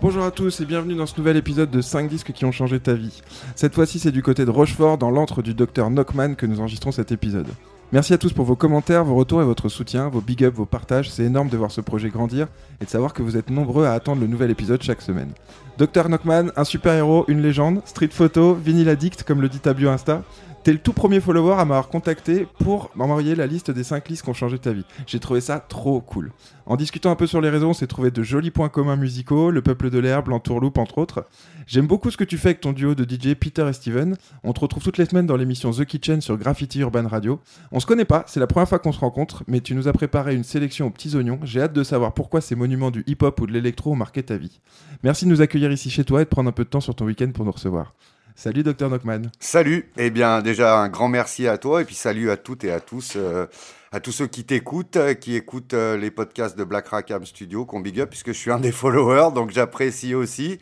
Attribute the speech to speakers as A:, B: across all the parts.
A: Bonjour à tous et bienvenue dans ce nouvel épisode de 5 disques qui ont changé ta vie. Cette fois-ci, c'est du côté de Rochefort, dans l'antre du docteur Knockman, que nous enregistrons cet épisode. Merci à tous pour vos commentaires, vos retours et votre soutien, vos big ups, vos partages. C'est énorme de voir ce projet grandir et de savoir que vous êtes nombreux à attendre le nouvel épisode chaque semaine. Dr Knockman, un super-héros, une légende, street photo, vinyle addict comme le dit ta bio Insta. T'es le tout premier follower à m'avoir contacté pour m'envoyer la liste des 5 listes qui ont changé ta vie. J'ai trouvé ça trop cool. En discutant un peu sur les réseaux, on s'est trouvé de jolis points communs musicaux, le peuple de l'herbe, l'entourloupe entre autres. J'aime beaucoup ce que tu fais avec ton duo de DJ Peter et Steven. On te retrouve toutes les semaines dans l'émission The Kitchen sur Graffiti Urban Radio. On se connaît pas, c'est la première fois qu'on se rencontre, mais tu nous as préparé une sélection aux petits oignons. J'ai hâte de savoir pourquoi ces monuments du hip-hop ou de l'électro ont marqué ta vie. Merci de nous accueillir ici chez toi et de prendre un peu de temps sur ton week-end pour nous recevoir. Salut Dr Knockman.
B: Salut, eh bien déjà un grand merci à toi et puis salut à toutes et à tous, euh, à tous ceux qui t'écoutent, euh, qui écoutent euh, les podcasts de Black Rackham Studio, qu'on big up puisque je suis un des followers, donc j'apprécie aussi.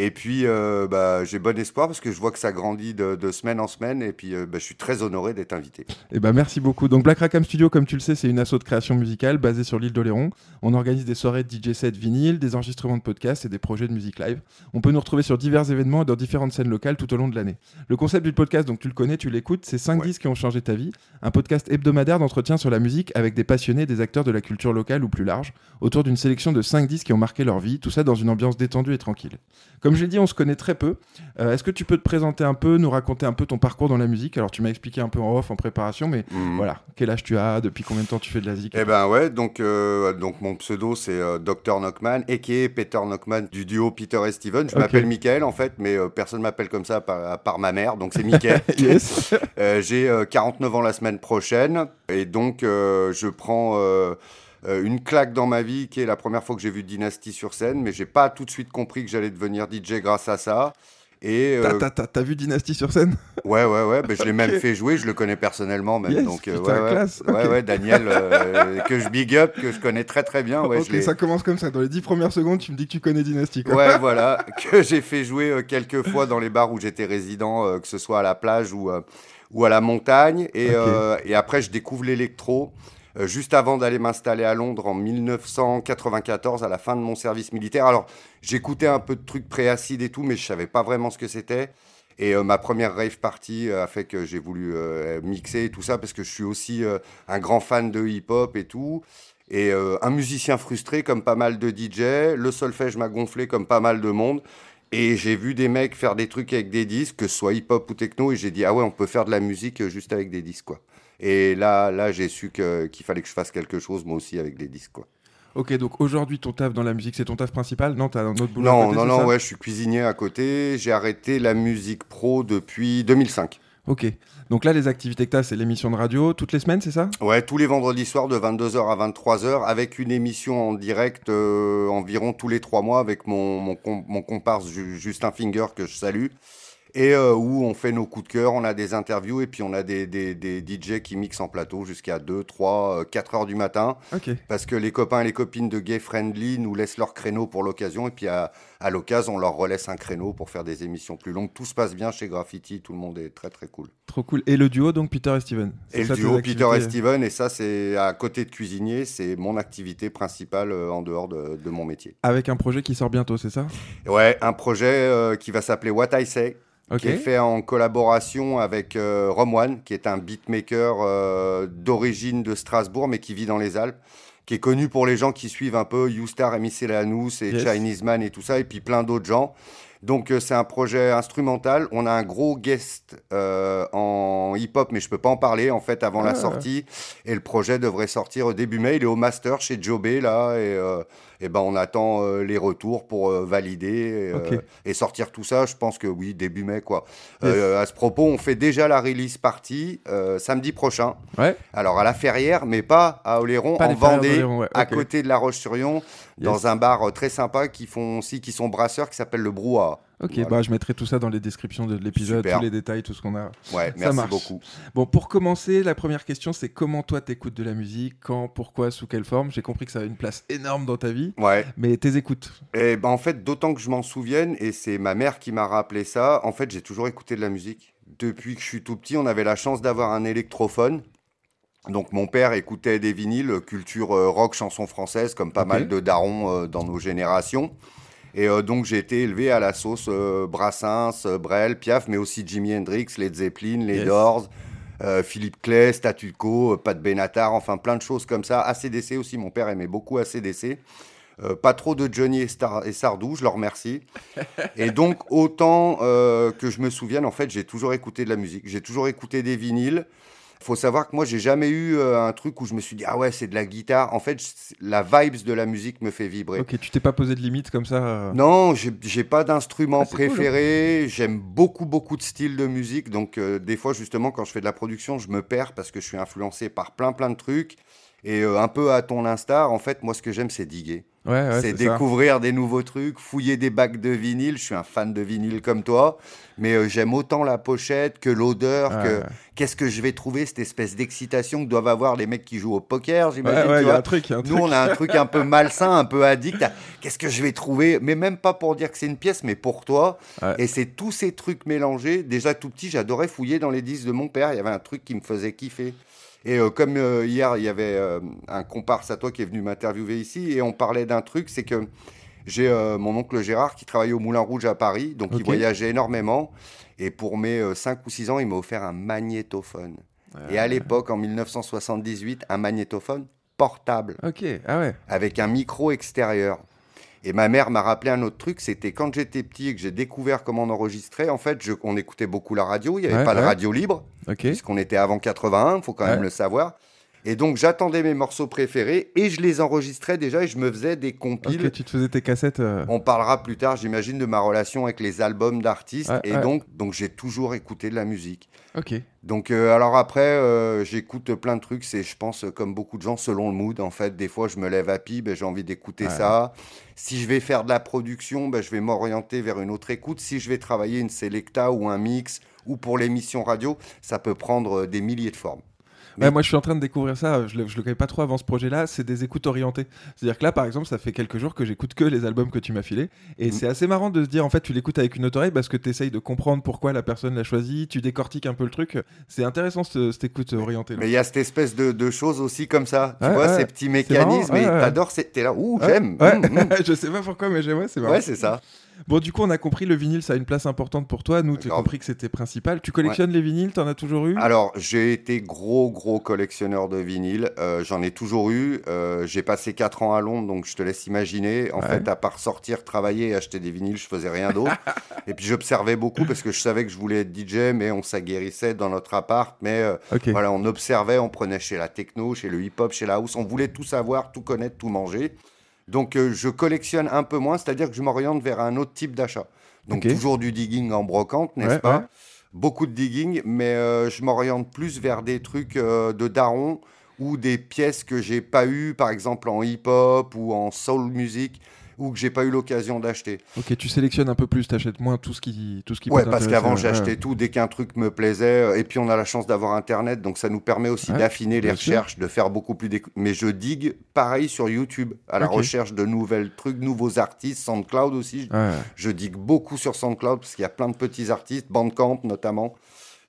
B: Et puis euh, bah, j'ai bon espoir parce que je vois que ça grandit de, de semaine en semaine et puis euh, bah, je suis très honoré d'être invité.
A: Eh ben merci beaucoup. Donc Black Rackham Studio, comme tu le sais, c'est une asso de création musicale basée sur l'île d'Oléron. On organise des soirées de DJ set vinyle, des enregistrements de podcasts et des projets de musique live. On peut nous retrouver sur divers événements et dans différentes scènes locales tout au long de l'année. Le concept du podcast, donc tu le connais, tu l'écoutes, c'est 5
B: Ouais.
A: disques qui ont changé ta vie. Un podcast hebdomadaire d'entretien sur la musique avec des passionnés, des acteurs de la culture locale ou plus large, autour d'une sélection de 5 disques qui ont marqué leur vie, tout ça dans une ambiance détendue et tranquille. Comme je l'ai dit, on se connaît très peu. Euh, Est-ce que tu peux te présenter un peu, nous raconter un peu ton parcours dans la musique? Alors tu m'as expliqué un peu en off, en préparation, mais
B: Mhm.
A: voilà, quel âge tu as, depuis combien de temps tu fais de la zik?
B: Eh ben ouais, donc, euh, donc mon pseudo c'est euh, Dr Knockman, a.k.a. Peter Knockman du duo Peter et Steven. Je m'appelle Michael en fait, mais euh, personne m'appelle comme ça par, à part ma mère, donc c'est Michael.
A: Yes.
B: J'ai euh, 49 ans la semaine prochaine et donc je prends euh, une claque dans ma vie qui est la première fois que j'ai vu Dynasty sur scène, mais j'ai pas tout de suite compris que j'allais devenir DJ grâce à ça. Et
A: T'as-
B: euh,
A: T'as vu Dynasty sur scène?
B: Ouais, ouais, ouais, ben, je l'ai même
A: Ok.
B: fait jouer, je le connais personnellement même.
A: Yes,
B: donc, euh,
A: putain,
B: ouais, ouais.
A: classe,
B: ouais,
A: ok.
B: ouais, Daniel, euh, que je big up, que je connais très très bien. Ouais,
A: ça commence comme ça. Dans les 10 premières secondes, tu me dis que tu connais Dynasty. Quoi.
B: Ouais, voilà, que j'ai fait jouer euh, quelques fois dans les bars où j'étais résident, euh, que ce soit à la plage ou, euh, ou à la montagne. Et, et après, je découvre l'électro. Euh, juste avant d'aller m'installer à Londres en 1994, à la fin de mon service militaire. Alors, j'écoutais un peu de trucs pré-acide et tout, mais je savais pas vraiment ce que c'était. Et euh, ma première rave party euh, a fait que j'ai voulu mixer et tout ça, parce que je suis aussi un grand fan de hip-hop et tout. Et un musicien frustré comme pas mal de DJ. Le solfège m'a gonflé comme pas mal de monde. Et j'ai vu des mecs faire des trucs avec des disques, que ce soit hip-hop ou techno, et j'ai dit, ah ouais, on peut faire de la musique juste avec des disques, quoi. Et là, là j'ai su qu'il fallait que je fasse quelque chose, moi aussi, avec des disques, quoi.
A: Ok, donc aujourd'hui, ton taf dans la musique, c'est ton taf principal? Non, t'as un autre boulot à
B: Non,
A: côté,
B: non, non, ouais, je suis cuisinier à côté. J'ai arrêté la musique pro depuis 2005.
A: Ok. Donc là, les activités que t'as, c'est l'émission de radio toutes les semaines, c'est ça?
B: Ouais, tous les vendredis soirs de 22h à 23h, avec une émission en direct euh, environ tous les trois mois avec mon, mon, com- mon comparse Ju- Justin Finger, que je salue. Et euh, où on fait nos coups de cœur, on a des interviews et puis on a des, des, des DJ qui mixent en plateau jusqu'à 2, 3, 4 heures du matin. Parce que les copains et les copines de Gay Friendly nous laissent leur créneau pour l'occasion. Et puis à, à l'occasion, on leur relaisse un créneau pour faire des émissions plus longues. Tout se passe bien chez Graffiti, tout le monde est très très cool.
A: Trop cool. Et le duo, donc Peter et Steven
B: Et le duo Peter et
A: activités
B: Steven, et ça c'est à côté de cuisinier, c'est mon activité principale euh, en dehors de, de mon métier.
A: Avec un projet qui sort bientôt, c'est ça?
B: Ouais, un projet euh, qui va s'appeler What I Say, Qui est fait en collaboration avec euh, Romwan, qui est un beatmaker euh, d'origine de Strasbourg, mais qui vit dans les Alpes, qui est connu pour les gens qui suivent un peu Youstar, Lanous et
A: Yes.
B: Chinese Man et tout ça, et puis plein d'autres gens. Donc euh, c'est un projet instrumental. On a un gros guest en hip-hop, mais je peux pas en parler en fait avant la
A: Ah.
B: sortie. Et le projet devrait sortir début mai. Il est au master chez Jobé là, et, et ben on attend euh, les retours pour euh, valider et, euh, et sortir tout ça. Je pense que oui, début mai quoi.
A: Yes.
B: À ce propos, on fait déjà la release party euh, samedi prochain.
A: Ouais.
B: Alors à la Ferrière, mais pas à Oléron,
A: Pas
B: en Vendée,
A: ouais,
B: à côté de La Roche-sur-Yon, dans un bar très sympa qui font aussi, qui sont brasseurs, qui s'appelle le Brouhaha.
A: Ok,
B: Voilà.
A: bah je mettrai tout ça dans les descriptions de l'épisode, tous les détails, tout ce qu'on a.
B: Ouais,
A: Ça
B: merci
A: marche.
B: beaucoup.
A: Bon, pour commencer, la première question, c'est comment toi t'écoutes de la musique, quand, pourquoi, sous quelle forme? J'ai compris que ça a une place énorme dans ta vie,
B: Ouais.
A: mais tes écoutes.
B: Et ben en fait, d'autant que je m'en souvienne, et c'est ma mère qui m'a rappelé ça, en fait, j'ai toujours écouté de la musique. Depuis que je suis tout petit, on avait la chance d'avoir un électrophone. Donc mon père écoutait des vinyles, culture euh, rock, chanson française, comme pas mal de darons euh, dans nos générations. Et euh, donc j'ai été élevé à la sauce euh, Brassens, euh, Brel, Piaf, mais aussi Jimi Hendrix, Led Zeppelin, les
A: Yes.
B: Doors, Philippe Clay, Statu Quo, Pat Benatar, enfin plein de choses comme ça. ACDC aussi, mon père aimait beaucoup ACDC. Pas trop de Johnny et, Star- et Sardou, je leur remercie. Et donc, autant que je me souvienne, en fait, j'ai toujours écouté de la musique. J'ai toujours écouté des vinyles. Faut savoir que moi, j'ai jamais eu euh, un truc où je me suis dit, ah ouais, c'est de la guitare. En fait, la vibes de la musique me fait vibrer.
A: Ok, tu t'es pas posé de limite comme ça euh,
B: Non, j'ai pas d'instrument
A: Ah, cool, hein.
B: préféré. J'aime beaucoup, beaucoup de styles de musique. Donc, euh, des fois, justement, quand je fais de la production, je me perds parce que je suis influencé par plein, plein de trucs. Et euh, un peu à ton instar, en fait, moi, ce que j'aime, c'est diguer.
A: Ouais, ouais,
B: c'est
A: ça.
B: découvrir des nouveaux trucs, fouiller des bacs de vinyle. Je suis un fan de vinyle comme toi. Mais euh, j'aime autant la pochette que l'odeur, que qu'est-ce que je vais trouver, cette espèce d'excitation que doivent avoir les mecs qui jouent au poker, j'imagine.
A: ouais,
B: tu
A: il y a
B: vois.
A: un truc, il y a un
B: Nous,
A: truc.
B: on a un truc un peu malsain, un peu addict. à Qu'est-ce que je vais trouver Mais même pas pour dire que c'est une pièce, mais pour toi. Et c'est tous ces trucs mélangés. Déjà tout petit, j'adorais fouiller dans les disques de mon père. Il y avait un truc qui me faisait kiffer. Et euh, comme euh, hier, il y avait euh, un comparse à toi qui est venu m'interviewer ici, et on parlait d'un truc, c'est que j'ai mon oncle Gérard qui travaillait au Moulin Rouge à Paris, donc il voyageait énormément. Et pour mes 5 ou 6 ans, il m'a offert un magnétophone. Et à l'époque, en 1978, un magnétophone portable
A: Ok, ah ouais.
B: avec un micro extérieur. Et ma mère m'a rappelé un autre truc, c'était quand j'étais petit et que j'ai découvert comment on enregistrait, en fait, je- on écoutait beaucoup la radio, il n'y avait
A: Ouais,
B: pas de radio libre,
A: Ok.
B: puisqu'on était avant 81, il faut quand même le savoir. Et donc j'attendais mes morceaux préférés et je les enregistrais déjà et je me faisais des compiles.
A: Ok, tu te faisais tes cassettes. euh,
B: On parlera plus tard, j'imagine, de ma relation avec les albums d'artistes. Et donc, donc j'ai toujours écouté de la musique.
A: Ok.
B: Donc, euh, alors après, euh, j'écoute plein de trucs. C'est, je pense, comme beaucoup de gens, selon le mood. En fait, des fois, je me lève à pied, ben, j'ai envie d'écouter ça. Si je vais faire de la production, ben, je vais m'orienter vers une autre écoute. Si je vais travailler une selecta ou un mix ou pour l'émission radio, ça peut prendre euh, des milliers de formes. Mais-
A: Ouais, moi, je suis en train de découvrir ça. Je le, je le connais pas trop avant ce projet-là. C'est des écoutes orientées. C'est-à-dire que là, par exemple, ça fait quelques jours que j'écoute que les albums que tu m'as filés. Et
B: Mhm.
A: c'est assez marrant de se dire, en fait, tu l'écoutes avec une autre oreille parce que tu essayes de comprendre pourquoi la personne l'a choisi. Tu décortiques un peu le truc. C'est intéressant, ce- cette écoute orientée. là.
B: Mais il y a cette espèce de, de choses aussi comme ça. Tu
A: Ouais,
B: vois,
A: ouais.
B: ces petits
A: marrant,
B: mécanismes.
A: ouais,
B: et t'adores, t'es là, ouh, j'aime. Hum, hum.
A: je sais pas pourquoi, mais j'aime. ouais, c'est marrant.
B: Ouais, c'est ça.
A: Bon, du coup, on a compris le vinyle, ça a une place importante pour toi. Nous, tu as compris que c'était principal. Tu collectionnes les vinyles, t'en as toujours eu?
B: Alors, j'ai été gros, gros collectionneur de vinyles. Euh, J'en ai toujours eu. Euh, j'ai passé 4 ans à Londres, donc je te laisse imaginer. En
A: Ouais.
B: fait, à part sortir, travailler et acheter des vinyles, je faisais rien d'autre. et puis, j'observais beaucoup parce que je savais que je voulais être DJ, mais on s'aguerrissait dans notre appart. Mais euh, voilà, on observait, on prenait chez la techno, chez le hip-hop, chez la house. On voulait tout savoir, tout connaître, tout manger. Donc, euh, je collectionne un peu moins, c'est-à-dire que je m'oriente vers un autre type d'achat. Donc, toujours du digging en brocante, n'est-ce
A: Ouais,
B: pas
A: ouais.
B: beaucoup de digging, mais euh, je m'oriente plus vers des trucs euh, de daron ou des pièces que j'ai pas eues, par exemple en hip-hop ou en soul music, ou que j'ai pas eu l'occasion d'acheter.
A: Ok, tu sélectionnes un peu plus, t'achètes moins tout ce qui, tout ce qui
B: Ouais,
A: peut
B: parce qu'avant j'achetais
A: ouais.
B: tout dès qu'un truc me plaisait, euh, et puis on a la chance d'avoir Internet, donc ça nous permet aussi
A: Ouais,
B: d'affiner les
A: sûr.
B: recherches, de faire beaucoup plus. Mais je digue pareil sur YouTube, à la recherche de nouvelles trucs, nouveaux artistes, SoundCloud aussi.
A: Ouais.
B: Je digue beaucoup sur SoundCloud parce qu'il y a plein de petits artistes, Bandcamp notamment.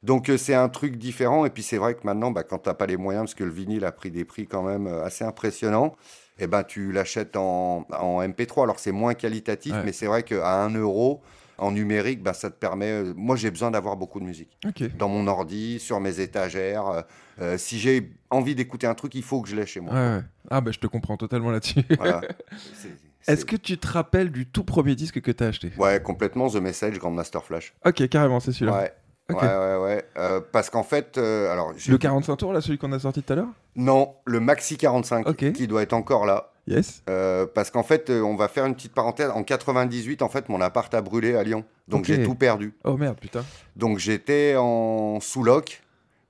B: Donc euh, c'est un truc différent. Et puis c'est vrai que maintenant, bah, quand tu n'as pas les moyens, parce que le vinyle a pris des prix quand même euh, assez impressionnants, et ben, tu l'achètes en, en MP3. Alors c'est moins qualitatif,
A: Ouais.
B: mais c'est vrai qu'à 1 euro en numérique, bah, ça te permet... euh, moi j'ai besoin d'avoir beaucoup de musique. Dans mon ordi, sur mes étagères. euh, euh, si j'ai envie d'écouter un truc, il faut que je l'ai chez moi.
A: Ouais, ouais. Ah bah je te comprends totalement là-dessus.
B: Voilà.
A: Est-ce que tu te rappelles du tout premier disque que t'as acheté?
B: Ouais, complètement The Message, Grandmaster Flash.
A: Ok, carrément, c'est celui-là.
B: Ouais.
A: Ok.
B: Ouais, ouais, ouais. Euh, parce qu'en fait, euh, alors,
A: Le 45 tours, là, celui qu'on a sorti tout à l'heure?
B: Non, le Maxi 45
A: Ok.
B: qui doit être encore là.
A: Yes.
B: Euh, parce qu'en fait, on va faire une petite parenthèse. En 98, en fait, mon appart a brûlé à Lyon. Donc j'ai tout perdu.
A: Oh merde, putain.
B: Donc j'étais en sous-loc.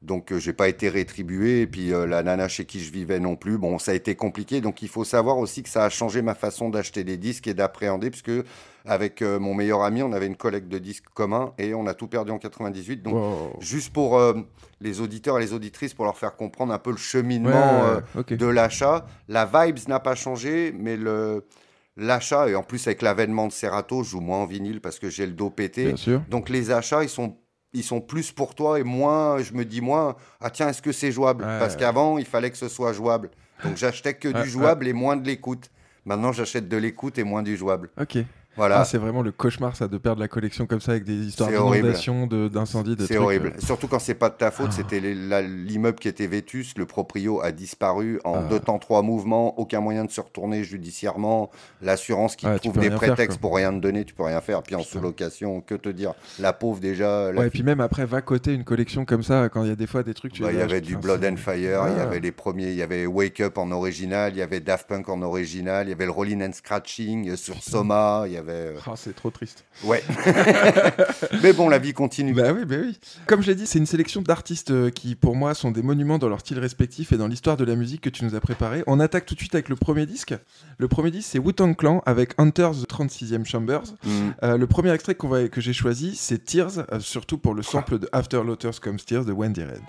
B: Donc j'ai pas été rétribué. Et puis la nana chez qui je vivais non plus. Bon, ça a été compliqué. Donc il faut savoir aussi que ça a changé ma façon d'acheter des disques et d'appréhender. Puisque avec euh, mon meilleur ami, on avait une collecte de disques commun. Et on a tout perdu en 98. Donc
A: Wow.
B: juste pour euh, les auditeurs et les auditrices, pour leur faire comprendre un peu le cheminement
A: ouais,
B: euh, de l'achat. La vibes n'a pas changé, mais le l'achat, et en plus avec l'avènement de Serato, je joue moins en vinyle parce que j'ai le dos pété.
A: Bien sûr.
B: Donc les achats, ils sont, ils sont plus pour toi et moins, je me dis moins, ah tiens, est-ce que c'est jouable
A: Ouais.
B: Parce qu'avant, il fallait que ce soit jouable. Donc j'achetais que du jouable et moins de l'écoute. Maintenant, j'achète de l'écoute et moins du jouable.
A: Ok.
B: Voilà.
A: Ah, c'est vraiment le cauchemar, ça, de perdre la collection comme ça avec des histoires
B: C'est horrible.
A: d'inondation, de- d'incendie, de,
B: C'est horrible.
A: euh.
B: Surtout quand c'est pas de ta faute.
A: Ah.
B: C'était l'immeuble qui était vétus. Le proprio a disparu en
A: Ah.
B: deux temps, trois mouvements. Aucun moyen de se retourner judiciairement. L'assurance qui trouve des
A: faire,
B: prétextes pour rien te donner. Tu peux rien faire. Puis en sous-location, que te dire? La pauvre déjà. la
A: Ouais, et puis même après, va coter une collection comme ça, quand il y a des fois des trucs, tu
B: Bah, il y avait
A: achètes,
B: du Blood and Fire, il y avait les premiers, il y avait Wake Up en original, il y avait Daft Punk en original, il y avait le Rolling and Scratching sur Soma, il y avait. euh,
A: Ah, c'est trop triste.
B: Ouais. Mais bon, la vie continue.
A: Bah oui, bah oui. Comme je l'ai dit, c'est une sélection d'artistes euh, qui, pour moi, sont des monuments dans leur style respectif et dans l'histoire de la musique que tu nous as préparé. On attaque tout de suite avec le premier disque. Le premier disque, c'est Wu-Tang Clan avec Hunter's 36e Chambers.
B: Mm.
A: Euh, le premier extrait qu'on va- que j'ai choisi, c'est Tears, euh, surtout pour le sample de After Lotus Comes Tears de Wendy Red.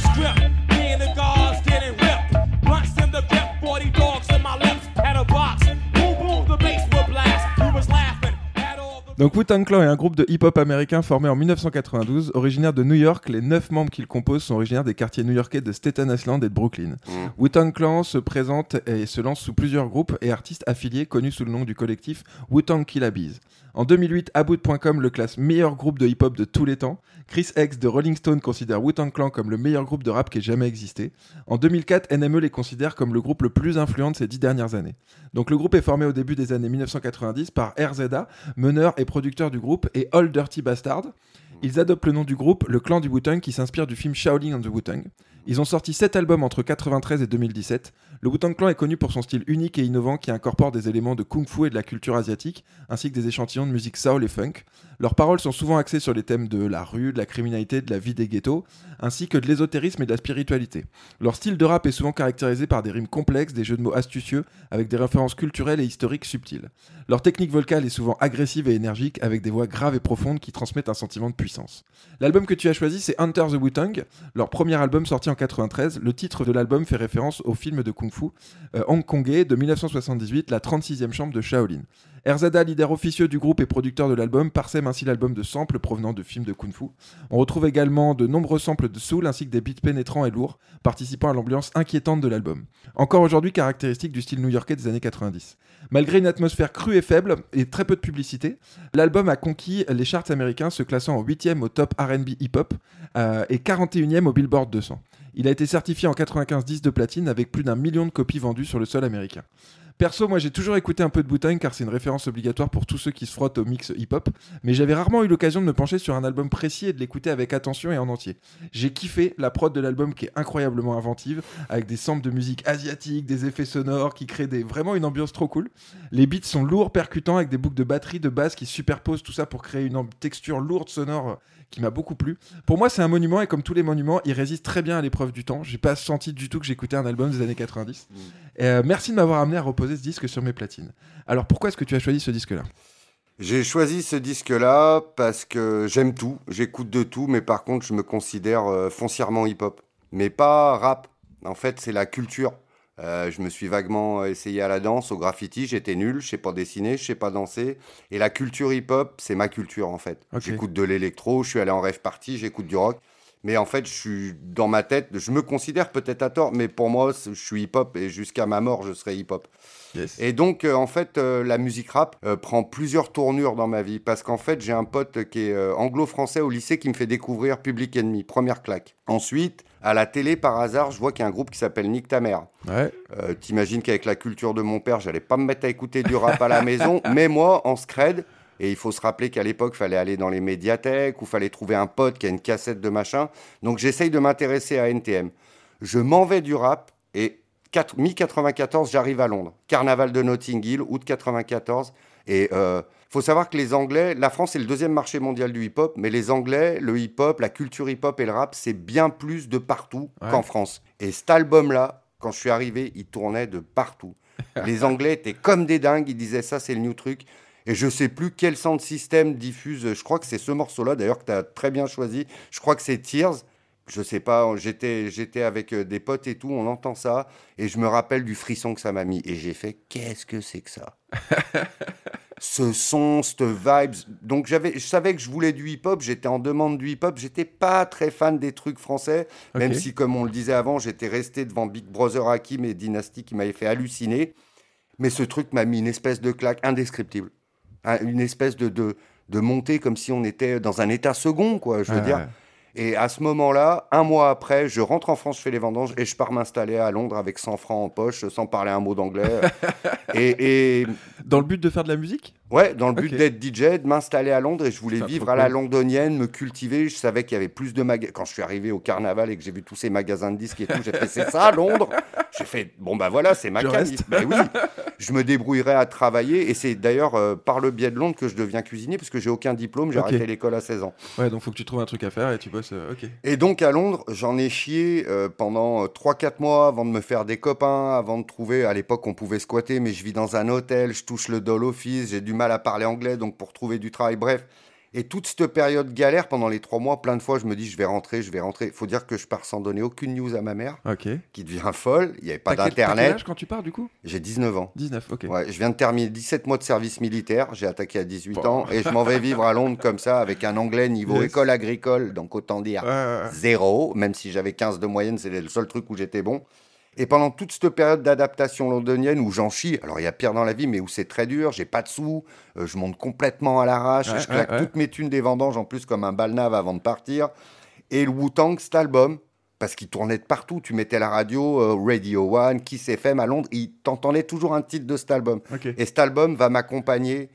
C: Script. Me and the guards getting ripped. Blunts in the grip, 40 dogs in my lips. Had a box. Boom, boom, the bass will blast. You was laughing? Had all the
A: Donc Wu-Tang Clan est un groupe de hip-hop américain formé en 1992, originaire de New York. Les neuf membres qu'il compose sont originaires des quartiers new-yorkais de Staten Island et de Brooklyn.
B: Mm.
A: Wu-Tang Clan se présente et se lance sous plusieurs groupes et artistes affiliés connus sous le nom du collectif Wu-Tang Killa Bees. En 2008, About.com le classe meilleur groupe de hip-hop de tous les temps. Chris X de Rolling Stone considère Wu-Tang Clan comme le meilleur groupe de rap qui ait jamais existé. En 2004, NME les considère comme le groupe le plus influent de ces dix dernières années. Donc le groupe est formé au début des années 1990 par RZA, meneur et producteur du groupe, et All Dirty Bastard. Ils adoptent le nom du groupe, le clan du Wu-Tang, qui s'inspire du film Shaolin and the Wu-Tang. Ils ont sorti 7 albums entre 93 et 2017. Le Wu-Tang Clan est connu pour son style unique et innovant qui incorpore des éléments de kung-fu et de la culture asiatique, ainsi que des échantillons de musique soul et funk. Leurs paroles sont souvent axées sur les thèmes de la rue, de la criminalité, de la vie des ghettos, ainsi que de l'ésotérisme et de la spiritualité. Leur style de rap est souvent caractérisé par des rimes complexes, des jeux de mots astucieux, avec des références culturelles et historiques subtiles. Leur technique vocale est souvent agressive et énergique, avec des voix graves et profondes qui transmettent un sentiment de puissance. L'album que tu as choisi, c'est Hunter the Wu-Tang, leur premier album sorti en 93. Le titre de l'album fait référence au film de kung-fu euh, hongkongais de 1978, La 36e chambre de Shaolin. RZA, leader officieux du groupe et producteur de l'album, parsème ainsi l'album de samples provenant de films de kung-fu. On retrouve également de nombreux samples de soul ainsi que des beats pénétrants et lourds, participant à l'ambiance inquiétante de l'album. Encore aujourd'hui caractéristique du style new-yorkais des années 90. Malgré une atmosphère crue et faible et très peu de publicité, l'album a conquis les charts américains, se classant en 8e au top RB hip-hop euh, et 41e au Billboard 200. Il a été certifié en 95 disques de platine avec plus d'un million de copies vendues sur le sol américain. Perso, moi j'ai toujours écouté un peu de Wu-Tang car c'est une référence obligatoire pour tous ceux qui se frottent au mix hip-hop, mais j'avais rarement eu l'occasion de me pencher sur un album précis et de l'écouter avec attention et en entier. J'ai kiffé la prod de l'album qui est incroyablement inventive, avec des samples de musique asiatique, des effets sonores qui créent des... vraiment une ambiance trop cool. Les beats sont lourds, percutants, avec des boucles de batterie, de basse qui superposent tout ça pour créer une texture lourde sonore qui m'a beaucoup plu. Pour moi, c'est un monument et comme tous les monuments, il résiste très bien à l'épreuve du temps. J'ai pas senti du tout que j'écoutais un album des années 90. Euh, merci de m'avoir amené à reposer ce disque sur mes platines. Alors pourquoi est-ce que tu as choisi ce disque-là?
B: J'ai choisi ce disque-là parce que j'aime tout, j'écoute de tout, mais par contre, je me considère euh, foncièrement hip-hop. Mais pas rap. En fait, c'est la culture. Euh, je me suis vaguement essayé à la danse, au graffiti, j'étais nul, je sais pas dessiner, je sais pas danser. Et la culture hip-hop, c'est ma culture en fait. J'écoute de l'électro, je suis allé en rêve party, j'écoute du rock. Mais en fait, je suis dans ma tête, je me considère peut-être à tort, mais pour moi, je suis hip-hop et jusqu'à ma mort, je serai hip-hop.
A: Yes.
B: Et donc, euh, en fait, euh, la musique rap euh, prend plusieurs tournures dans ma vie. Parce qu'en fait, j'ai un pote qui est euh, anglo-français au lycée qui me fait découvrir Public Enemy, première claque. Ensuite, à la télé, par hasard, je vois qu'il y a un groupe qui s'appelle Nick ta mère.
A: Ouais.
B: Euh, T'imagines qu'avec la culture de mon père, j'allais pas me mettre à écouter du rap à la maison. Mais moi, en scred, et il faut se rappeler qu'à l'époque, il fallait aller dans les médiathèques ou fallait trouver un pote qui a une cassette de machin. Donc j'essaye de m'intéresser à NTM. Je m'en vais du rap et quatre- mi-94, j'arrive à Londres. Carnaval de Notting Hill, août 94. Et euh, faut savoir que les Anglais, la France est le deuxième marché mondial du hip-hop, mais les Anglais, le hip-hop, la culture hip-hop et le rap, c'est bien plus de partout
A: Ouais.
B: qu'en France. Et cet album-là, quand je suis arrivé, il tournait de partout. Les Anglais étaient comme des dingues, ils disaient ça, c'est le new truc. Et je sais plus quel sound system diffuse. Je crois que c'est ce morceau-là, d'ailleurs, que tu as très bien choisi. Je crois que c'est Tears. Je sais pas, j'étais, j'étais avec euh, des potes et tout, on entend ça. Et je me rappelle du frisson que ça m'a mis. Et j'ai fait, qu'est-ce que c'est que ça? Ce son, cette vibes. Donc j'avais, je savais que je voulais du hip-hop, j'étais en demande du hip-hop. J'étais pas très fan des trucs français, même si, comme on le disait avant, j'étais resté devant Big Brother Hakim et Dynasty qui m'avaient fait halluciner. Mais ce truc m'a mis une espèce de claque indescriptible. Un- Une espèce de, de, de montée comme si on était dans un état second, quoi, je veux
A: Ouais,
B: dire.
A: ouais.
B: Et à ce moment-là, un mois après, je rentre en France, je fais les vendanges et je pars m'installer à Londres avec 100 francs en poche, sans parler un mot d'anglais. et, et
A: Dans le but de faire de la musique?
B: Ouais, dans le but d'être DJ, de m'installer à Londres et je voulais
A: Ça,
B: vivre à la londonienne, me cultiver. Je savais qu'il y avait plus de magasins. Quand je suis arrivé au carnaval et que j'ai vu tous ces magasins de disques et tout, j'ai fait c'est ça, Londres? J'ai fait bon, bah voilà, c'est ma cam. Ben oui, je me débrouillerai à travailler et c'est d'ailleurs euh, par le biais de Londres que je deviens cuisinier parce que j'ai aucun diplôme, j'ai
A: Ok.
B: arrêté l'école à 16 ans.
A: Ouais, donc faut que tu trouves un truc à faire et tu bosses. euh, ok.
B: Et donc à Londres, j'en ai chié euh, pendant 3-4 mois avant de me faire des copains, avant de trouver, à l'époque on pouvait squatter, mais je vis dans un hôtel, je touche le dole office, j'ai du mal à parler anglais, donc pour trouver du travail, bref. Et toute cette période galère, pendant les 3 mois, plein de fois, je me dis, je vais rentrer, je vais rentrer. faut dire que je pars sans donner aucune news à ma mère, qui devient folle, il n'y avait pas
A: quel-
B: d'internet.
A: quand tu pars du coup?
B: J'ai 19 ans.
A: 19, ok.
B: Ouais, je viens de terminer 17 mois de service militaire, j'ai attaqué à 18
A: Bon.
B: ans, et je m'en vais vivre à Londres comme ça, avec un anglais niveau
A: Yes.
B: école agricole, donc autant dire
A: Ouais, ouais, ouais.
B: zéro, même si j'avais 15 de moyenne, c'est le seul truc où j'étais bon. Et pendant toute cette période d'adaptation londonienne où j'en chie, alors il y a pire dans la vie, mais où c'est très dur, j'ai pas de sous, euh, je monte complètement à l'arrache,
A: Ouais,
B: je claque
A: ouais, ouais.
B: toutes mes thunes des vendanges en plus comme un balnave avant de partir. Et le Wu-Tang, cet album, parce qu'il tournait de partout, tu mettais la radio, euh, Radio One, Kiss FM à Londres, il t'entendait toujours un titre de cet album. Et cet album va m'accompagner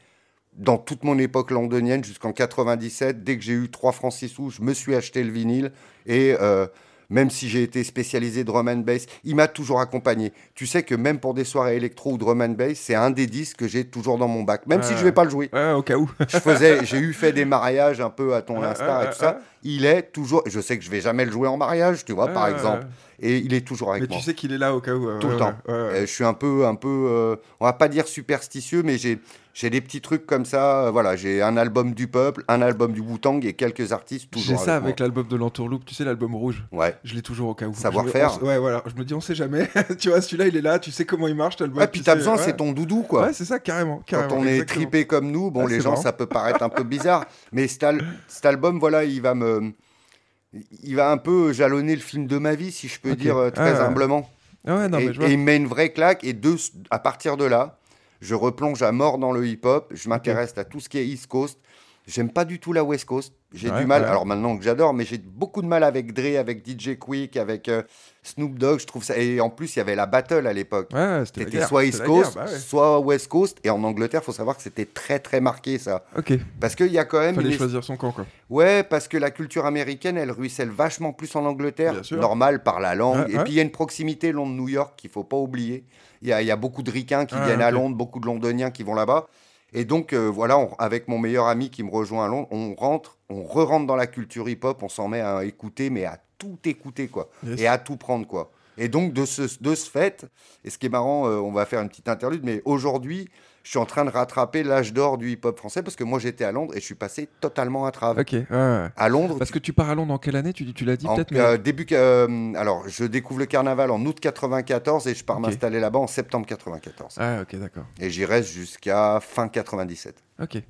B: dans toute mon époque londonienne jusqu'en 97. Dès que j'ai eu 3 francs 6 sous, je me suis acheté le vinyle. Et euh, même si j'ai été spécialisé drum and bass, il m'a toujours accompagné. Tu sais que même pour des soirées électro ou drum and bass, c'est un des disques que j'ai toujours dans mon bac, même si je vais pas le jouer.
A: Ouais, au cas où.
B: Je faisais, j'ai eu fait des mariages un peu à ton instar et tout ça. Il est toujours. Je sais que je vais jamais le jouer en mariage, tu vois, par exemple. Et il est toujours avec
A: Mais
B: moi.
A: tu sais qu'il est là au cas où.
B: Tout le temps. je suis un peu, un peu, euh, on va pas dire superstitieux, mais j'ai, j'ai des petits trucs comme ça. euh, voilà, j'ai un album du peuple, un album du Wu-Tang et quelques artistes
A: J'ai ça
B: avec,
A: avec l'album de l'entourloupe, tu sais, l'album rouge.
B: Ouais.
A: Je l'ai toujours au cas où.
B: Savoir-faire.
A: Ouais, voilà. Je me dis, on sait jamais. tu vois, celui-là, il est là, tu sais comment il marche, l'album.
B: Ouais, puis
A: tu
B: t'as besoin,
A: ouais.
B: c'est ton doudou, quoi.
A: Ouais, c'est ça, carrément.
B: Quand on est tripé comme nous, bon,
A: Ah,
B: les gens,
A: marrant.
B: ça peut paraître un peu bizarre, mais cet, al- cet album, voilà, il va me, il va un peu jalonner le film de ma vie, si je peux dire euh, très
A: Ah,
B: humblement.
A: Ah ouais, non,
B: et,
A: mais je vois.
B: et il me met une vraie claque. Et de, à partir de là, je replonge à mort dans le hip-hop. Je m'intéresse à tout ce qui est East Coast. J'aime pas du tout la West Coast. J'ai
A: Ouais,
B: du mal.
A: ouais.
B: Alors maintenant que j'adore, mais j'ai beaucoup de mal avec Dre, avec DJ Quick, avec euh, Snoop Dogg. Je trouve ça. Et en plus, il y avait la battle à l'époque.
A: Ouais, c'était guerre,
B: soit
A: c'était
B: East Coast,
A: guerre, bah
B: soit West Coast. Et en Angleterre, faut savoir que c'était très très marqué ça.
A: Ok,
B: Parce qu'il y a quand même.
A: fallait
B: une-
A: choisir son camp, quoi.
B: Ouais, parce que la culture américaine, elle ruisselle vachement plus en Angleterre,
A: Bien sûr.
B: normal par la langue. Et puis il y a une proximité Londres-New York qu'il faut pas oublier. Il y a, il y a beaucoup de ricains qui
A: Ah,
B: viennent à. Londres, beaucoup de Londoniens qui vont là-bas. Et donc euh, voilà, on- avec mon meilleur ami qui me rejoint à Londres, on rentre, on re-rentre dans la culture hip-hop, on s'en met à écouter, mais à tout écouter quoi,
A: Yes.
B: et à tout prendre quoi. Et donc de ce, de ce fait, et ce qui est marrant, euh, on va faire une petite interlude, mais aujourd'hui, je suis en train de rattraper l'âge d'or du hip-hop français parce que moi j'étais à Londres et je suis passé totalement à travers.
A: Ok, ouais, ouais.
B: À Londres,
A: Parce que tu pars à Londres en quelle année? Tu, tu l'as dit peut-être mais...
B: euh, début, euh, alors, je découvre le carnaval en août 94 et je pars m'installer là-bas en septembre 94.
A: Ah, ok, d'accord.
B: Et j'y reste jusqu'à fin 97.
A: Ok.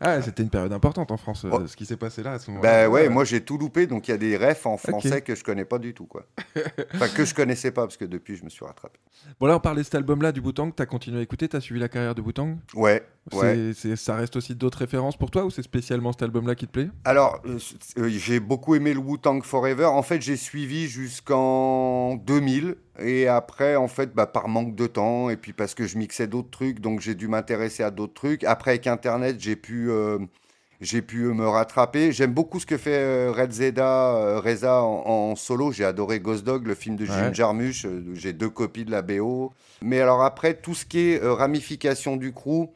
A: Ah, c'était une période importante en France, euh,
B: Oh.
A: ce qui s'est passé là à ce moment-là.
B: Ben ouais, moi j'ai tout loupé, donc il y a des refs en français que je connais pas du tout, quoi. enfin, que je connaissais pas, parce que depuis je me suis rattrapé.
A: Bon, là, on parlait de cet album-là du Wu-Tang. T'as continué à écouter T'as suivi la carrière de Wu-Tang
B: Ouais, ouais.
A: Ça reste aussi d'autres références pour toi ou c'est spécialement cet album-là qui te plaît?
B: Alors, euh, euh, j'ai beaucoup aimé le Wu-Tang Forever. En fait, j'ai suivi jusqu'en 2000. Et après, en fait, bah, par manque de temps, et puis parce que je mixais d'autres trucs, donc j'ai dû m'intéresser à d'autres trucs. Après, avec Internet, j'ai pu, euh, j'ai pu me rattraper. J'aime beaucoup ce que fait euh, Red Zeda, euh, Reza en, en solo. J'ai adoré Ghost Dog, le film de Jim
A: Ouais.
B: Jarmusch. Euh, J'ai deux copies de la BO. Mais alors après, tout ce qui est euh, ramification du crew,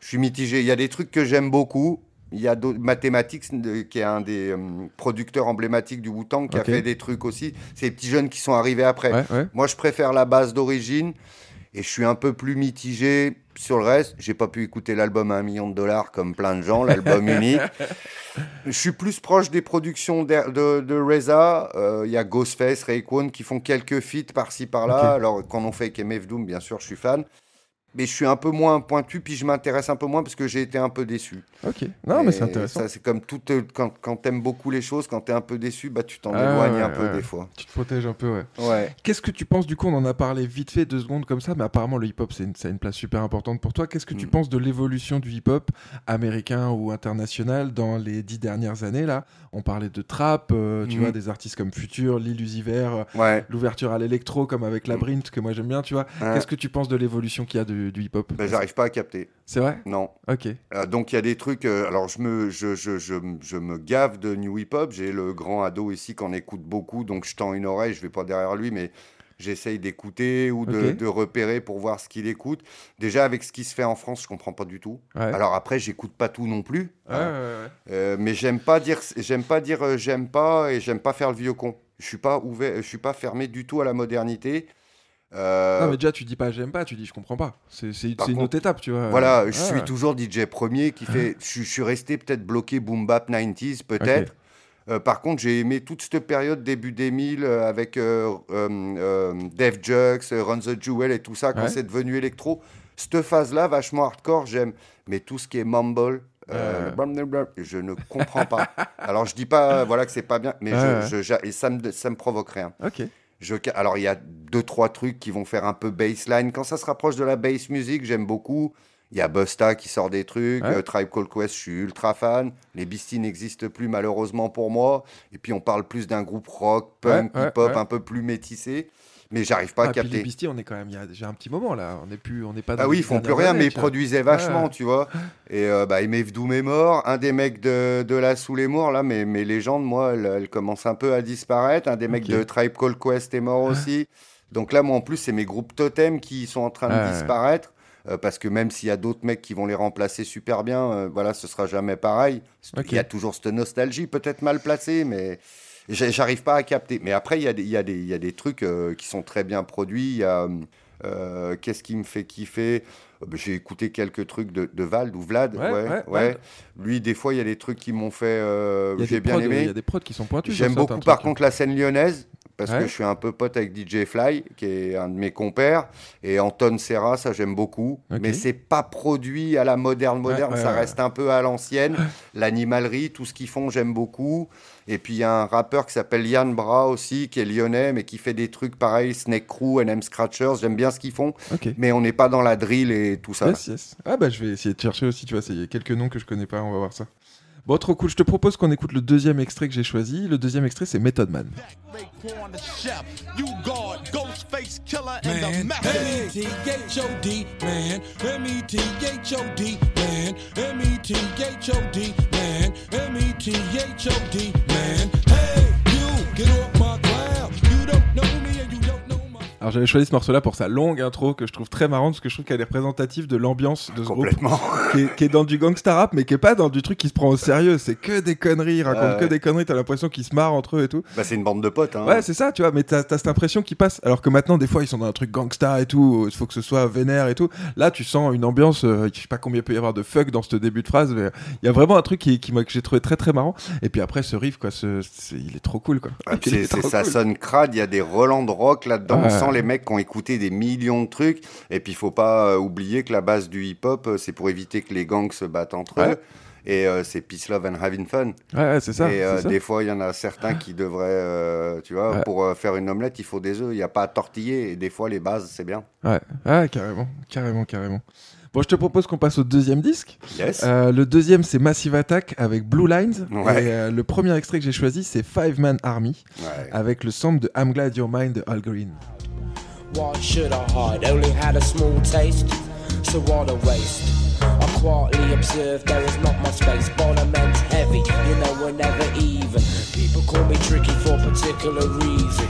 B: je suis mitigé. Il y a des trucs que j'aime beaucoup. Il y a Mathematics, qui est un des euh, producteurs emblématiques du Wu-Tang, qui a fait des trucs aussi. C'est les petits jeunes qui sont arrivés après.
A: Ouais, ouais.
B: Moi, je préfère la base d'origine et je suis un peu plus mitigé sur le reste. J'ai pas pu écouter l'album à un million de dollars comme plein de gens, l'album unique. Je suis plus proche des productions de, de, de Reza. Euh, Il y a Ghostface, Rayquan qui font quelques feats par-ci par-là. Alors, quand on fait avec MF Doom, bien sûr, je suis fan. Mais je suis un peu moins pointu, puis je m'intéresse un peu moins parce que j'ai été un peu déçu.
A: Ok. Non, mais c'est intéressant.
B: Ça, c'est comme tout. euh, Quand, quand t'aimes beaucoup les choses, quand t'es un peu déçu, bah, tu t'en
A: Ah,
B: éloignes
A: ouais,
B: un peu
A: ouais.
B: des fois.
A: Tu te protèges un peu, ouais.
B: Ouais.
A: Qu'est-ce que tu penses du coup On en a parlé vite fait deux secondes comme ça, mais apparemment le hip-hop c'est une, a une place super importante pour toi. Qu'est-ce que tu
B: Mm.
A: penses de l'évolution du hip-hop américain ou international dans les dix dernières années là? On parlait de trap, euh, tu
B: Mhm.
A: vois, des artistes comme Future, Lil Uzi Vert, euh,
B: Ouais.
A: l'ouverture à l'électro comme avec Labyrinth que moi j'aime bien, tu vois. Qu'est-ce que tu penses de l'évolution qu'il y a du, du hip-hop
B: Ben, j'arrive pas à capter.
A: C'est vrai?
B: Non.
A: Ok.
B: Euh, donc il y a des trucs. euh, alors je me, je, je, je, je me gave de new hip hop. J'ai le grand ado ici qu'on écoute beaucoup, donc je tends une oreille. Je vais pas derrière lui, mais j'essaye d'écouter ou de, repérer pour voir ce qu'il écoute. Déjà avec ce qui se fait en France, je comprends pas du tout.
A: Ouais.
B: Alors après, j'écoute pas tout non plus.
A: Ouais,
B: hein.
A: ouais, ouais.
B: Euh, mais j'aime pas dire, j'aime pas dire, j'aime pas et j'aime pas faire le vieux con. Je suis pas ouvert, je suis pas fermé du tout à la modernité. Euh,
A: Non mais déjà tu dis pas j'aime pas, tu dis je comprends pas. C'est une
B: contre,
A: autre étape, tu vois.
B: Voilà, je
A: Ouais,
B: suis toujours DJ premier qui fait. Je, suis- je suis resté peut-être bloqué boom bap 90s, peut-être. Euh, par contre, j'ai aimé toute cette période début 2000 euh, avec euh, Def Jux, Run the Jewel et tout ça, quand
A: Ouais.
B: c'est devenu électro. Cette phase-là, vachement hardcore, j'aime. Mais tout ce qui est mumble, euh, je ne comprends pas. Alors, je dis pas voilà, que c'est pas bien, mais je- je- et ça me, ça me provoque rien.
A: Ok.
B: Je alors, il y a deux, trois trucs qui vont faire un peu bassline. Quand ça se rapproche de la bass music, j'aime beaucoup. Il y a Busta qui sort des trucs.
A: Ouais.
B: euh, Tribe Called Quest, je suis ultra fan. Les Beasties n'existent plus, malheureusement pour moi. Et puis, on parle plus d'un groupe rock, punk,
A: ouais,
B: hip-hop,
A: ouais.
B: un peu plus métissé. Mais j'arrive pas
A: Ah,
B: à
A: puis les
B: capter.
A: Beasties, on est quand même il y a déjà un petit moment là, on n'est plus on n'est pas dans
B: Ah oui,
A: les
B: ils font plus rien,
A: années,
B: mais ils produisaient vachement,
A: Ouais.
B: tu vois. Et euh, bah, MF Doom est mort. Un des mecs de, de la Sous les Morts, là, mes, mes légendes, moi, elles, elles commencent un peu à disparaître. Un des mecs de Tribe Called Quest est mort aussi. Donc là, moi, en plus, c'est mes groupes totems qui sont en train de disparaître. euh, parce que même s'il y a d'autres mecs qui vont les remplacer super bien, euh, voilà, ce sera jamais pareil. Il y a toujours cette nostalgie, peut-être mal placée, mais j'arrive pas à capter. Mais après, il y, a des- il y, a des- il y a des trucs euh, qui sont très bien produits. Il y a euh, qu'est-ce qui me fait kiffer? Euh, J'ai écouté quelques trucs de, de Vald ou Vlad.
A: Ouais,
B: Ouais,
A: ouais.
B: Lui, des fois, il y a des trucs qui m'ont fait. euh, J'ai bien
A: prods, Il y
B: aimé.
A: a des prods qui sont pointus.
B: J'aime beaucoup, par contre, la scène lyonnaise. Parce
A: Ouais.
B: que je suis un peu pote avec DJ Fly, qui est un de mes compères, et Anton Serra, ça j'aime beaucoup.
A: Ok.
B: Mais c'est pas produit à la moderne moderne,
A: Ouais, ouais,
B: ça reste un peu à l'ancienne. L'animalerie, tout ce qu'ils font, j'aime beaucoup. Et puis il y a un rappeur qui s'appelle Yann Bra aussi, qui est lyonnais, mais qui fait des trucs pareils, Snake Crew, NM Scratchers, j'aime bien ce qu'ils font. Mais on n'est pas dans la drill et tout ça.
A: Yes, yes. Ah bah je vais essayer de chercher aussi, tu vois, il y a quelques noms que je connais pas, on va voir ça. Bon, trop cool. Je te propose qu'on écoute le deuxième extrait que j'ai choisi. Le deuxième extrait, c'est Method Man.
C: Raekwon
A: Alors j'avais choisi ce morceau-là pour sa longue intro que je trouve très marrante parce que je trouve qu'elle est représentative de l'ambiance de ce groupe qui est, qui est dans du gangsta rap mais qui est pas dans du truc qui se prend au sérieux. C'est que des conneries, ils racontent
B: Ouais,
A: que des conneries. T'as l'impression qu'ils se marrent entre eux et tout.
B: Bah, c'est une bande de potes. Hein.
A: Ouais, c'est ça, tu vois, mais t'as as cette impression qu'ils passent. Alors que maintenant, des fois, ils sont dans un truc gangsta et tout, il faut que ce soit vénère et tout. Là, tu sens une ambiance, euh, je sais pas combien il peut y avoir de fuck dans ce début de phrase, mais il y a vraiment un truc qui, qui m'a- que j'ai trouvé très très marrant. Et puis après, ce riff, quoi, ce, il est trop cool, quoi.
B: Ah, c'est, ça
A: cool.
B: sonne crade, il y a des Roland de rock là-dedans. Les mecs qui ont écouté des millions de trucs. Et puis, il faut pas euh, oublier que la base du hip-hop, euh, c'est pour éviter que les gangs se battent entre
A: Ouais.
B: eux. Et euh, c'est Peace, Love and Having Fun.
A: Ouais, ouais, c'est ça.
B: et euh,
A: ça.
B: des fois, il y en a certains qui devraient, euh, tu vois,
A: Ouais.
B: pour faire une omelette, il faut des œufs. Il n'y a pas à tortiller. Et des fois, les bases, c'est bien.
A: Ouais, ouais, carrément, carrément, carrément. Bon, je te propose qu'on passe au deuxième disque.
B: Yes.
A: Le deuxième, c'est Massive Attack avec Blue Lines. Et le premier extrait que j'ai choisi, c'est Five Man Army avec le sample de I'm Glad You're Mine de Al Green.
D: Why should I hide? Only had a small taste, so what a waste. I quietly observed there is not much space. Bonament's heavy, you know we're never even. People call me tricky for a particular reason.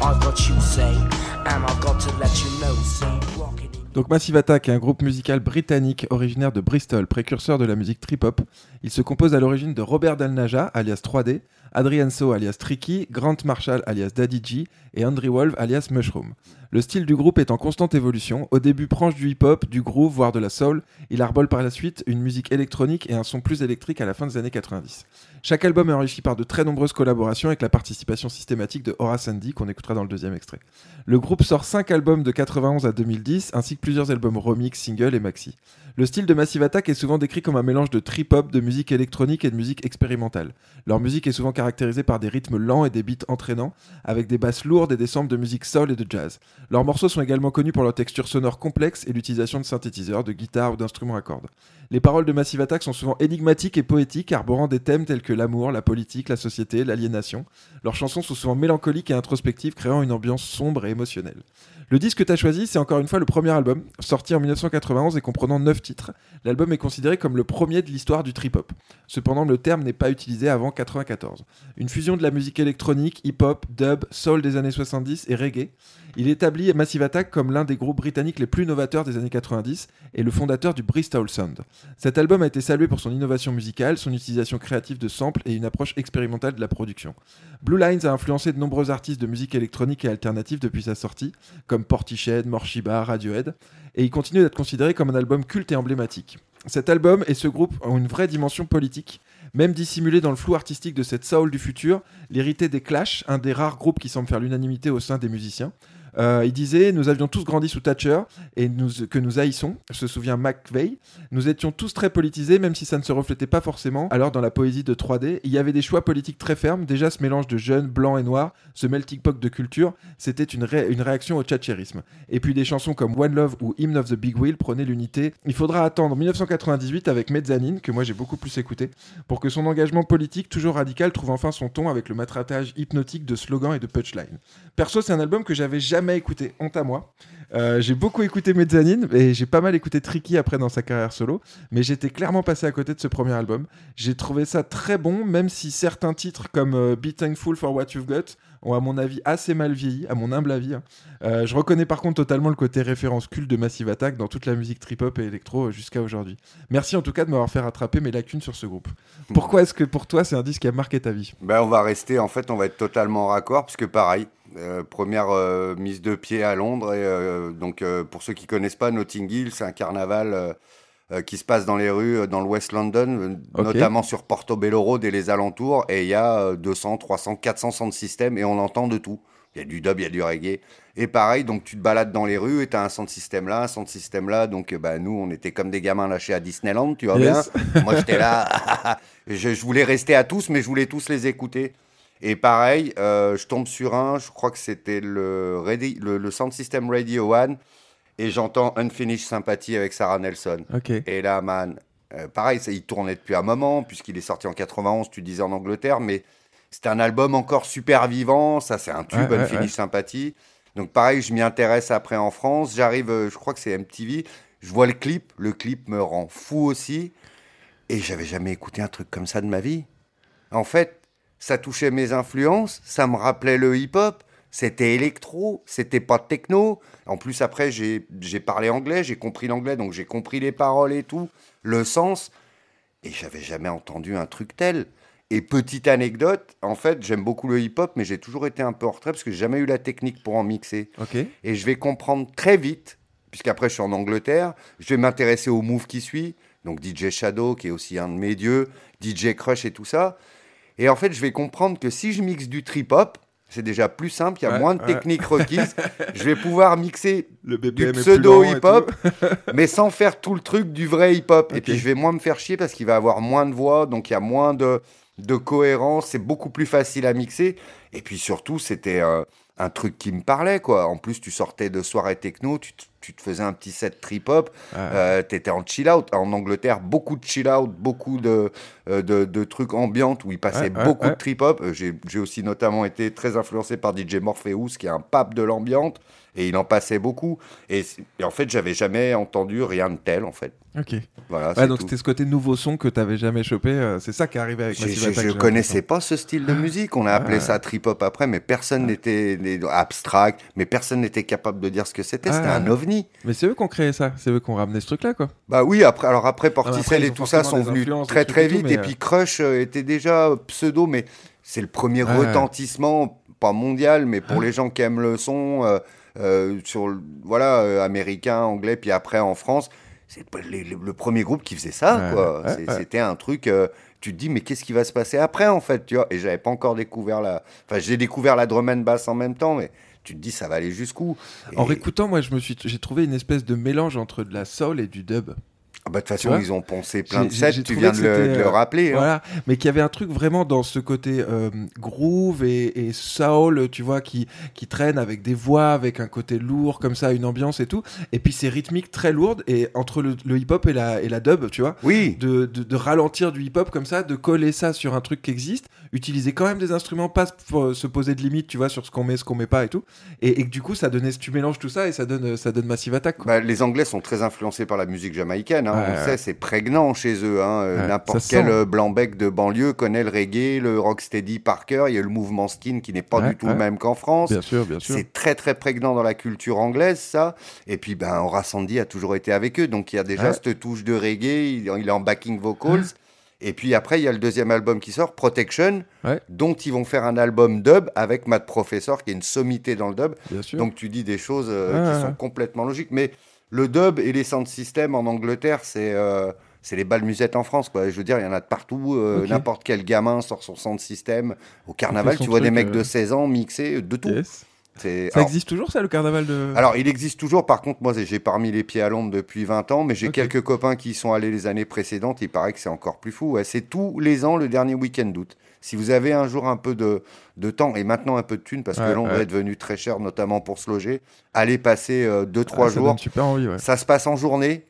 D: I've got you sane, and I've got to let you know. See, rocking in
A: Donc Massive Attack est un groupe musical britannique originaire de Bristol, précurseur de la musique trip-hop. Il se compose à l'origine de Robert Dalnaja, alias 3D, Adrian So, alias Tricky, Grant Marshall, alias Daddy G, et Andrew Wolf, alias Mushroom. Le style du groupe est en constante évolution, au début proche du hip-hop, du groove, voire de la soul. Il arbole par la suite une musique électronique et un son plus électrique à la fin des années 90. Chaque album est enrichi par de très nombreuses collaborations avec la participation systématique de Horace Andy, qu'on écoutera dans le deuxième extrait. Le groupe sort 5 albums de 91 à 2010, ainsi que plusieurs albums remix, singles et maxi. Le style de Massive Attack est souvent décrit comme un mélange de trip-hop, de musique électronique et de musique expérimentale. Leur musique est souvent caractérisée par des rythmes lents et des beats entraînants, avec des basses lourdes et des samples de musique soul et de jazz. Leurs morceaux sont également connus pour leur texture sonore complexe et l'utilisation de synthétiseurs, de guitares ou d'instruments à cordes. Les paroles de Massive Attack sont souvent énigmatiques et poétiques, arborant des thèmes tels que l'amour, la politique, la société, l'aliénation. Leurs chansons sont souvent mélancoliques et introspectives, créant une ambiance sombre et émotionnelle. Le disque que tu as choisi, c'est encore une fois le premier album, sorti en 1991 et comprenant 9 titres. L'album est considéré comme le premier de l'histoire du trip-hop. Cependant, le terme n'est pas utilisé avant 94. Une fusion de la musique électronique, hip-hop, dub, soul des années 70 et reggae. Il établit Massive Attack comme l'un des groupes britanniques les plus novateurs des années 90 et le fondateur du Bristol Sound. Cet album a été salué pour son innovation musicale, son utilisation créative de samples et une approche expérimentale de la production. Blue Lines a influencé de nombreux artistes de musique électronique et alternative depuis sa sortie, comme Portichead, Morshiba, Radiohead, et il continue d'être considéré comme un album culte et emblématique. Cet album et ce groupe ont une vraie dimension politique, même dissimulée dans le flou artistique de cette soul du futur, l'hérité des Clash, un des rares groupes qui semble faire l'unanimité au sein des musiciens. Euh, il disait Nous avions tous grandi sous Thatcher et que nous haïssons, se souvient McVeigh. Nous étions tous très politisés, même si ça ne se reflétait pas forcément. Alors, dans la poésie de 3D, il y avait des choix politiques très fermes. Déjà, ce mélange de jeunes, blancs et noirs, ce melting pot de culture, c'était une, une réaction au tchatchérisme. Et puis, des chansons comme One Love ou Hymn of the Big Wheel prenaient l'unité. Il faudra attendre 1998 avec Mezzanine, que moi j'ai beaucoup plus écouté, pour que son engagement politique, toujours radical, trouve enfin son ton avec le matratage hypnotique de slogans et de punchlines. Perso, c'est un album que j'avais jamais écouté, honte à moi. Euh, j'ai beaucoup écouté Mezzanine et j'ai pas mal écouté Tricky après dans sa carrière solo, mais j'étais clairement passé à côté de ce premier album. J'ai trouvé ça très bon, même si certains titres comme euh, Be Thankful for What You've Got ont à mon avis assez mal vieilli, à mon humble avis. hein. Euh, je reconnais par contre totalement le côté référence culte de Massive Attack dans toute la musique trip-hop et électro euh, jusqu'à aujourd'hui. Merci en tout cas de m'avoir fait rattraper mes lacunes sur ce groupe. Pourquoi est-ce que pour toi c'est un disque qui a marqué ta vie?
B: Ben, on va rester, en fait, on va être totalement raccord, puisque pareil, euh, première euh, mise de pied à Londres. Et, euh, donc, pour ceux qui connaissent pas, Notting Hill, c'est un carnaval qui se passe dans les rues, dans le West London, notamment sur Portobello Road et les alentours. Et il y a euh, 200, 300, 400 sound systems et on entend de tout. Il y a du dub, il y a du reggae. Et pareil, donc tu te balades dans les rues et tu as un sound system là, un sound system là. Donc, bah, nous, on était comme des gamins lâchés à Disneyland, tu vois
A: Yes.
B: bien. Moi, j'étais là. je, je voulais rester à tous, mais je voulais tous les écouter. Et pareil, euh, je tombe sur un, je crois que c'était le, le, le Sound System Radio One, et j'entends Unfinished Sympathy avec Sarah Nelson. Et là, man, euh, pareil, ça, il tournait depuis un moment, puisqu'il est sorti en 91, tu disais en Angleterre, mais c'était un album encore super vivant, ça c'est un tube,
A: Ouais, ouais,
B: Unfinished
A: ouais.
B: Sympathy. Donc pareil, je m'y intéresse après en France, j'arrive, euh, je crois que c'est MTV, je vois le clip, le clip me rend fou aussi, et j'avais jamais écouté un truc comme ça de ma vie. En fait, ça touchait mes influences, ça me rappelait le hip-hop, c'était électro, c'était pas techno. En plus, après, j'ai parlé anglais, j'ai compris l'anglais, donc j'ai compris les paroles et tout, le sens. Et j'avais jamais entendu un truc tel. Et petite anecdote, en fait, j'aime beaucoup le hip-hop, mais j'ai toujours été un peu en retrait parce que j'ai jamais eu la technique pour en mixer. Et je vais comprendre très vite, puisqu'après je suis en Angleterre, je vais m'intéresser au move qui suit, donc DJ Shadow, qui est aussi un de mes dieux, DJ Crush et tout ça. Et en fait, je vais comprendre que si je mixe du trip-hop, c'est déjà plus simple, il y a
A: Ouais,
B: moins de
A: ouais.
B: techniques requises. je vais pouvoir mixer
A: Le
B: du pseudo hip-hop, mais sans faire tout le truc du vrai hip-hop. Et puis je vais moins me faire chier parce qu'il va avoir moins de voix, donc il y a moins de, de cohérence, c'est beaucoup plus facile à mixer. Et puis surtout, c'était euh, un truc qui me parlait, quoi. En plus, tu sortais de soirée techno, tu, te- tu te faisais un petit set trip-hop,
A: Ouais.
B: euh, t'étais en chill-out. En Angleterre, beaucoup de chill-out, beaucoup de, euh, de, de trucs ambiantes où il passait
A: Ouais,
B: beaucoup
A: ouais.
B: de trip-hop. Euh, J'ai aussi notamment été très influencé par DJ Morpheus, qui est un pape de l'ambiance, et il en passait beaucoup. Et, en fait, j'avais jamais entendu rien de tel, en fait.
A: Ok.
B: Voilà,
A: Ouais, donc c'était ce côté nouveau son que t'avais jamais chopé. euh, c'est ça qui est arrivé avec Massive Attack,
B: je
A: j'ai
B: connaissais pas ce style de musique. On a appelé
A: Ouais.
B: ça trip-hop après, mais personne n'était né- abstract, mais personne n'était capable de dire ce que c'était. C'était
A: Ah.
B: un ovni.
A: Mais c'est eux qui ont créé ça. C'est eux qui ont ramené ce truc-là, quoi.
B: Bah oui, après, alors après,
A: après,
B: Porticell
A: ils
B: et tout ça sont venus très très
A: et
B: vite.
A: tout,
B: Et puis Crush euh, était déjà pseudo, mais c'est le premier
A: Ouais.
B: retentissement, pas mondial, mais pour les gens qui aiment le son, euh, euh, sur voilà, euh, américain, anglais, puis après en France, c'est le, le premier groupe qui faisait ça.
A: Ouais,
B: quoi.
A: ouais,
B: C'est-
A: ouais.
B: C'était un truc. euh, tu te dis, mais qu'est-ce qui va se passer après, en fait, tu vois? Et j'avais pas encore découvert la. Enfin, j'ai découvert la drum and bass en même temps, mais tu te dis, ça va aller jusqu'où?
A: En réécoutant, moi, je me suis, j'ai trouvé une espèce de mélange entre de la soul et du dub.
B: Ah bah, de toute façon, ils ont poncé plein de sets, tu viens de le, de le
A: euh,
B: rappeler. hein.
A: Voilà, mais qu'il y avait un truc vraiment dans ce côté euh, groove et, et soul, tu vois, qui, qui traîne avec des voix, avec un côté lourd comme ça, une ambiance et tout. Et puis c'est rythmique très lourde et entre le, le hip-hop et la, et la dub, tu vois.
B: Oui,
A: De, de, de ralentir du hip-hop comme ça, de coller ça sur un truc qui existe, utiliser quand même des instruments, pas pour se poser de limites, tu vois, sur ce qu'on met, ce qu'on met pas et tout. Et, et du coup, ça donnait, tu mélanges tout ça et ça donne, ça donne Massive Attack. Quoi.
B: Bah, les Anglais sont très influencés par la musique jamaïcaine. hein.
A: Ouais,
B: on
A: ouais.
B: sait, c'est prégnant chez eux. hein. Euh, N'importe quel
A: sent.
B: euh, blanc-bec de banlieue connaît le reggae, le rocksteady par cœur. Il y a le mouvement skin qui n'est pas du tout le même qu'en France.
A: Bien sûr, bien sûr.
B: C'est très très prégnant dans la culture anglaise, ça. Et puis, ben, Horace Sandy a toujours été avec eux, donc il y a déjà cette touche de reggae. Il, il est en backing vocals. Et puis après, il y a le deuxième album qui sort, Protection,
A: Ouais.
B: dont ils vont faire un album dub avec Matt Professor, qui est une sommité dans le dub.
A: Bien sûr.
B: Donc tu dis des choses euh, qui sont complètement logiques. Mais le dub et les sound systems en Angleterre, c'est euh, c'est les balles musettes en France. Quoi. Je veux dire, il y en a de partout. euh. N'importe quel gamin sort son sound system. Au carnaval, tu vois des mecs
A: euh,
B: de 16 ans mixer de tout.
A: Yes. Ça
B: alors,
A: existe toujours, ça, le carnaval de.
B: alors, il existe toujours. Par contre, moi, j'ai pas remis les pieds à Londres depuis 20 ans, mais j'ai quelques copains qui y sont allés les années précédentes. Il paraît que c'est encore plus fou. Ouais, c'est tous les ans le dernier week-end d'août. Si vous avez un jour un peu de, de temps et maintenant un peu de thunes, parce
A: Ouais,
B: que Londres
A: ouais.
B: est devenu très cher, notamment pour se loger, allez passer 2-3
A: Ah, ça
B: jours.
A: donne super envie, ouais.
B: Ça se passe en journée.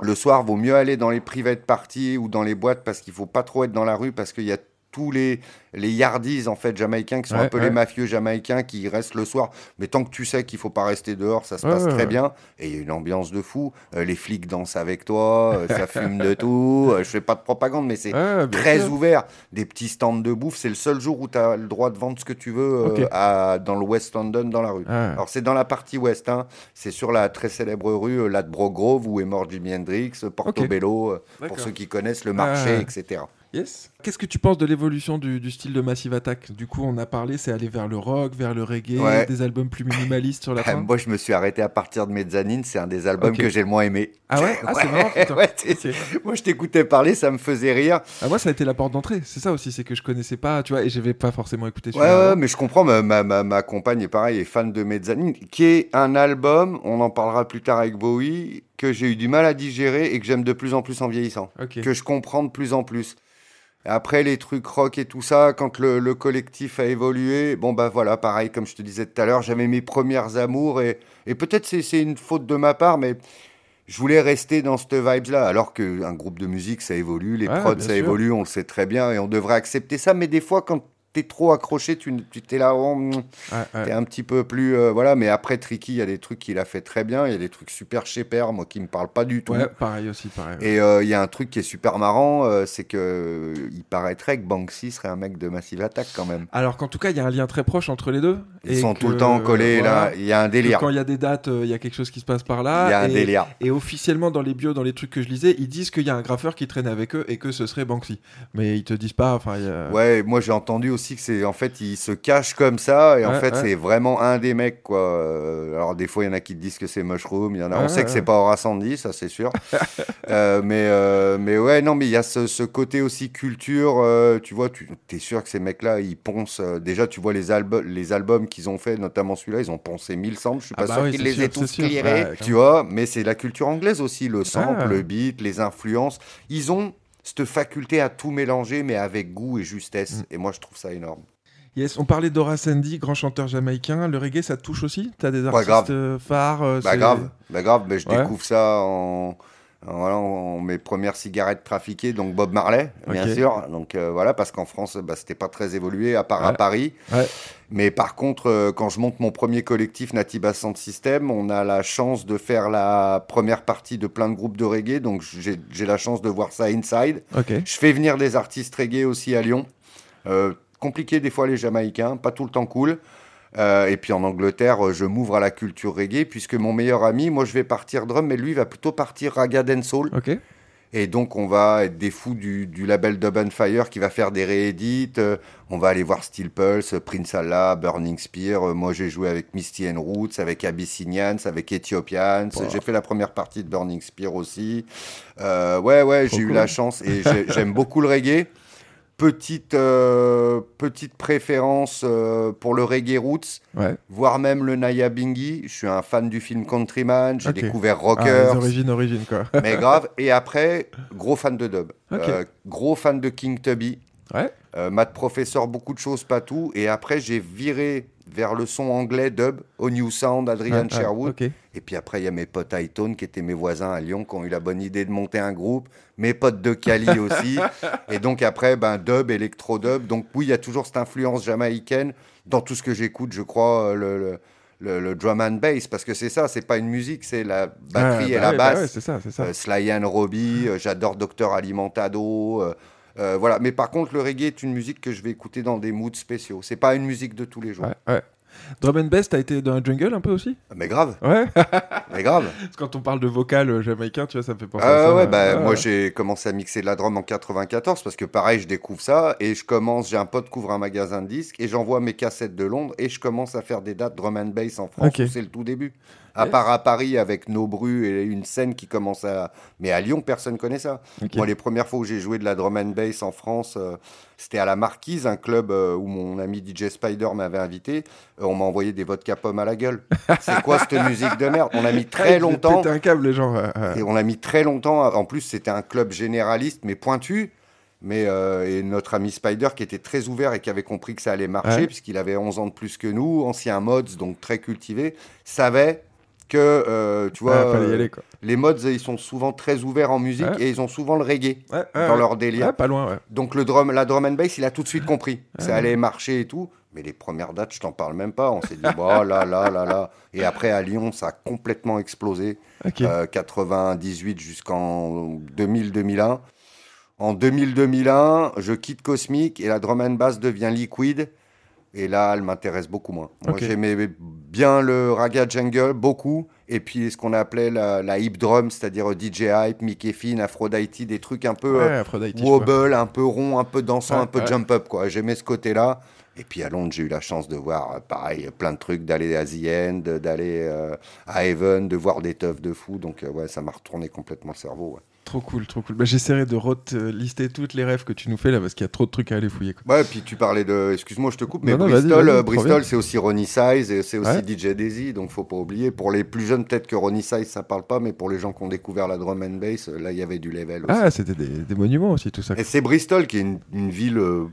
B: Le soir, vaut mieux aller dans les private parties ou dans les boîtes parce qu'il faut pas trop être dans la rue parce qu'il y a tous les, les yardies en fait jamaïcains qui sont
A: Ouais,
B: un peu
A: ouais.
B: les mafieux jamaïcains qui restent le soir. Mais tant que tu sais qu'il faut pas rester dehors, ça se
A: Ouais,
B: passe très bien. Et il y a une ambiance de fou. Euh, les flics dansent avec toi, euh, ça fume de tout. Euh, je fais pas de propagande, mais c'est très
A: sûr.
B: ouvert. Des petits stands de bouffe. C'est le seul jour où tu as le droit de vendre ce que tu veux euh, à- dans le West London, dans la rue. Alors c'est dans la partie ouest, hein. c'est sur la très célèbre rue Ladbroke Grove où est mort Jimi Hendrix, Portobello, pour ceux qui connaissent le marché, etc.
A: Yes. Qu'est-ce que tu penses de l'évolution du, du style de Massive Attack? Du coup, on a parlé, c'est aller vers le rock, vers le reggae,
B: Ouais.
A: des albums plus minimalistes sur la fin.
B: Moi je me suis arrêté à partir de Mezzanine, c'est un des albums que j'ai le moins aimé.
A: Ah ouais? Ah, marrant.
B: Ouais,
A: Ok.
B: Moi je t'écoutais parler, ça me faisait rire.
A: Ah, moi, ça a été la porte d'entrée. C'est ça aussi, c'est que je connaissais pas, tu vois, et j'avais pas forcément écouté
B: Ouais, ouais, mais je comprends, ma, ma, ma, ma compagne est pareil, est fan de Mezzanine, qui est un album, on en parlera plus tard avec Bowie, que j'ai eu du mal à digérer et que j'aime de plus en plus en vieillissant. Que je comprends de plus en plus. Après, les trucs rock et tout ça, quand le, le collectif a évolué, bon, bah voilà, pareil, comme je te disais tout à l'heure, j'avais mes premières amours et, et peut-être c'est, une faute de ma part, mais je voulais rester dans cette vibes-là. Alors qu'un groupe de musique, ça évolue, les
A: Ouais,
B: prods, ça
A: sûr.
B: évolue, on le sait très bien et on devrait accepter ça. Mais des fois, quand t'es trop accroché, tu, t'es là, oh, mm,
A: Ouais, ouais.
B: t'es un petit peu plus. euh, voilà, mais après, Tricky, il y a des trucs qu'il a fait très bien, il y a des trucs super chez Père, moi qui me parlent pas du tout.
A: Ouais, pareil aussi, pareil.
B: Et euh, il y a un truc qui est super marrant, euh, c'est que euh, il paraîtrait que Banksy serait un mec de Massive Attack quand même.
A: Alors qu'en tout cas, il y a un lien très proche entre les deux.
B: Ils
A: et
B: sont
A: que,
B: tout le temps collés
A: voilà,
B: là. Il y a un délire.
A: Quand il y a des dates, euh, il y a quelque chose qui se passe par là.
B: Il y a un
A: et,
B: délire.
A: Et officiellement, dans les bios, dans les trucs que je lisais, ils disent qu'il y a un graffeur qui traîne avec eux et que ce serait Banksy. Mais ils te disent pas. Enfin, a-
B: Ouais, moi j'ai entendu aussi aussi que c'est en fait il se cache comme ça et en
A: Ouais,
B: fait
A: ouais.
B: c'est vraiment un des mecs quoi. Euh, Alors des fois il y en a qui te disent que c'est Mushroom, il y en a. on sait que c'est pas Aura Sandy, ça c'est sûr. Euh, mais euh, mais ouais non mais il y a ce, ce côté aussi culture. euh, tu vois, tu es sûr que ces mecs-là ils poncent. déjà tu vois les albums les albums qu'ils ont fait, notamment celui-là, ils ont poncé 1000 samples. Je suis
A: Ah
B: pas
A: bah
B: sûr
A: oui,
B: qu'ils les
A: sûr,
B: aient tous clearés, tu vois. Mais c'est la culture anglaise aussi, le sample,
A: Ah.
B: le beat, les influences. Ils ont cette faculté à tout mélanger, mais avec goût et justesse.
A: Mm.
B: Et moi, je trouve ça énorme.
A: Yes, on parlait d'Ora Sandy, grand chanteur jamaïcain. Le reggae, ça te touche aussi? T'as des artistes euh, phares euh,
B: Bah grave, bah grave. Mais je
A: Ouais.
B: découvre ça en, en- voilà, en mes premières cigarettes trafiquées, donc Bob Marley, bien sûr. Donc euh, voilà, parce qu'en France, bah, c'était pas très évolué, à part à. Paris.
A: Ouais.
B: Mais par contre, euh, quand je monte mon premier collectif Natiba Sound System, on a la chance de faire la première partie de plein de groupes de reggae. Donc j'ai la chance de voir ça inside. Je fais venir des artistes reggae aussi à Lyon. Euh, compliqué des fois les Jamaïcains, pas tout le temps cool. Euh, et puis en Angleterre, euh, je m'ouvre à la culture reggae puisque mon meilleur ami, moi je vais partir drum, mais lui va plutôt partir raga dancehall.
A: Ok.
B: Et donc on va être des fous du, du label Dub and Fire qui va faire des réédits. Euh, on va aller voir Steel Pulse, Prince Allah, Burning Spear. Euh, moi j'ai joué avec Misty and Roots, avec Abyssinians, avec Ethiopians.
A: Wow.
B: J'ai fait la première partie de Burning Spear aussi. Euh, ouais ouais, j'ai eu la chance et j'ai- j'aime beaucoup le reggae. Petite, euh, petite préférence euh, pour le reggae roots,
A: Ouais.
B: voire même le Naya Bingi. Je suis un fan du film Countryman. J'ai découvert
A: Ah,
B: Rockers.
A: les origines, origines, quoi.
B: Mais grave. Et après, gros fan de dub. Euh, gros fan de King Tubby.
A: Ouais.
B: Maths professeur, beaucoup de choses, pas tout. Et après, j'ai viré vers le son anglais dub, au New Sound, Adrian
A: Ouais, ouais,
B: Sherwood. Et puis après, il y a mes potes Hightone, qui étaient mes voisins à Lyon, qui ont eu la bonne idée de monter un groupe. Mes potes de Cali aussi. Et donc après, ben, dub, électro-dub. Donc oui, il y a toujours cette influence jamaïcaine dans tout ce que j'écoute, je crois, euh, le, le, le- le drum and bass. Parce que c'est ça, c'est pas une musique, c'est la batterie
A: Ah,
B: et
A: bah
B: la
A: ouais, bah
B: basse.
A: ouais, c'est ça, c'est ça.
B: Euh, Sly and Robbie, euh, j'adore Docteur Alimentado. euh, euh, voilà. Mais par contre, le reggae est une musique que je vais écouter dans des moods spéciaux. C'est pas une musique de tous les jours.
A: Ouais, ouais. Drum and bass, t'as été dans un jungle un peu aussi?
B: Mais grave,
A: Ouais.
B: mais grave.
A: Parce que quand on parle de vocal euh, jamaïcain, tu vois, ça me fait penser
B: Ah
A: à ça.
B: ouais, bah,
A: Ouais.
B: moi j'ai commencé à mixer de la drum en 94 parce que pareil, je découvre ça et je commence, j'ai un pote qui ouvre un magasin de disques et j'envoie mes cassettes de Londres et je commence à faire des dates drum and bass en France c'est le tout début. À part à Paris avec nos brus et une scène qui commence à. Mais à Lyon, personne connaît ça. Moi, les premières fois où j'ai joué de la drum and bass en France, euh, c'était à la Marquise, un club euh, où mon ami DJ Spider m'avait invité. Euh, on m'a envoyé des vodka pommes à la gueule. C'est quoi cette musique de merde? On a mis très
A: ils
B: longtemps.
A: pétaient un câble, les gens.
B: Et on a mis très longtemps. En plus, c'était un club généraliste, mais pointu. Mais euh, et notre ami Spider, qui était très ouvert et qui avait compris que ça allait marcher,
A: Ouais.
B: puisqu'il avait 11 ans de plus que nous, ancien mods, donc très cultivé, savait que, euh, tu vois,
A: y
B: euh,
A: aller,
B: les mods, ils sont souvent très ouverts en musique
A: Ouais.
B: et ils ont souvent le reggae
A: Ouais,
B: dans
A: ouais.
B: leur délire.
A: Pas loin.
B: Donc le drum, la drum and bass, il a tout de suite compris. Ça allait marcher et tout. Mais les premières dates, je t'en parle même pas. On s'est dit, bah là, là, là, là. Et après, à Lyon, ça a complètement explosé.
A: Ok.
B: Euh, 98 jusqu'en 2000-2001. En 2000-2001, je quitte Cosmic et la drum and bass devient Liquid. Et là, elle m'intéresse beaucoup moins. Moi, j'aimais bien le raga jungle, beaucoup. Et puis, ce qu'on appelait la, la hip drum, c'est-à-dire DJ Hype, Mickey Finn, Aphrodite, des trucs un peu
A: Ouais,
B: euh, wobble, un peu rond, un peu dansant,
A: Ouais,
B: un peu
A: ouais.
B: jump up, quoi. J'aimais ce côté-là. Et puis à Londres, j'ai eu la chance de voir, euh, pareil, plein de trucs, d'aller à The End, d'aller euh, à Heaven, de voir des teufs de fous. Donc, euh, ouais, ça m'a retourné complètement le cerveau.
A: Trop cool, trop cool. Bah, J'essaierai de re- lister toutes les rêves que tu nous fais là parce qu'il y a trop de trucs à aller fouiller. quoi.
B: Ouais, puis tu parlais de. Excuse-moi, je te coupe, mais
A: Non, non, vas-y,
B: Bristol, euh. Bristol c'est aussi Ronnie Size et c'est aussi
A: Ouais.
B: DJ Daisy, donc faut pas oublier. Pour les plus jeunes, peut-être que Ronnie Size ça parle pas, mais pour les gens qui ont découvert la drum and bass, euh, là il y avait du level aussi.
A: Ah, c'était des, des monuments aussi, tout ça.
B: Et c'est Bristol qui est une, une ville euh,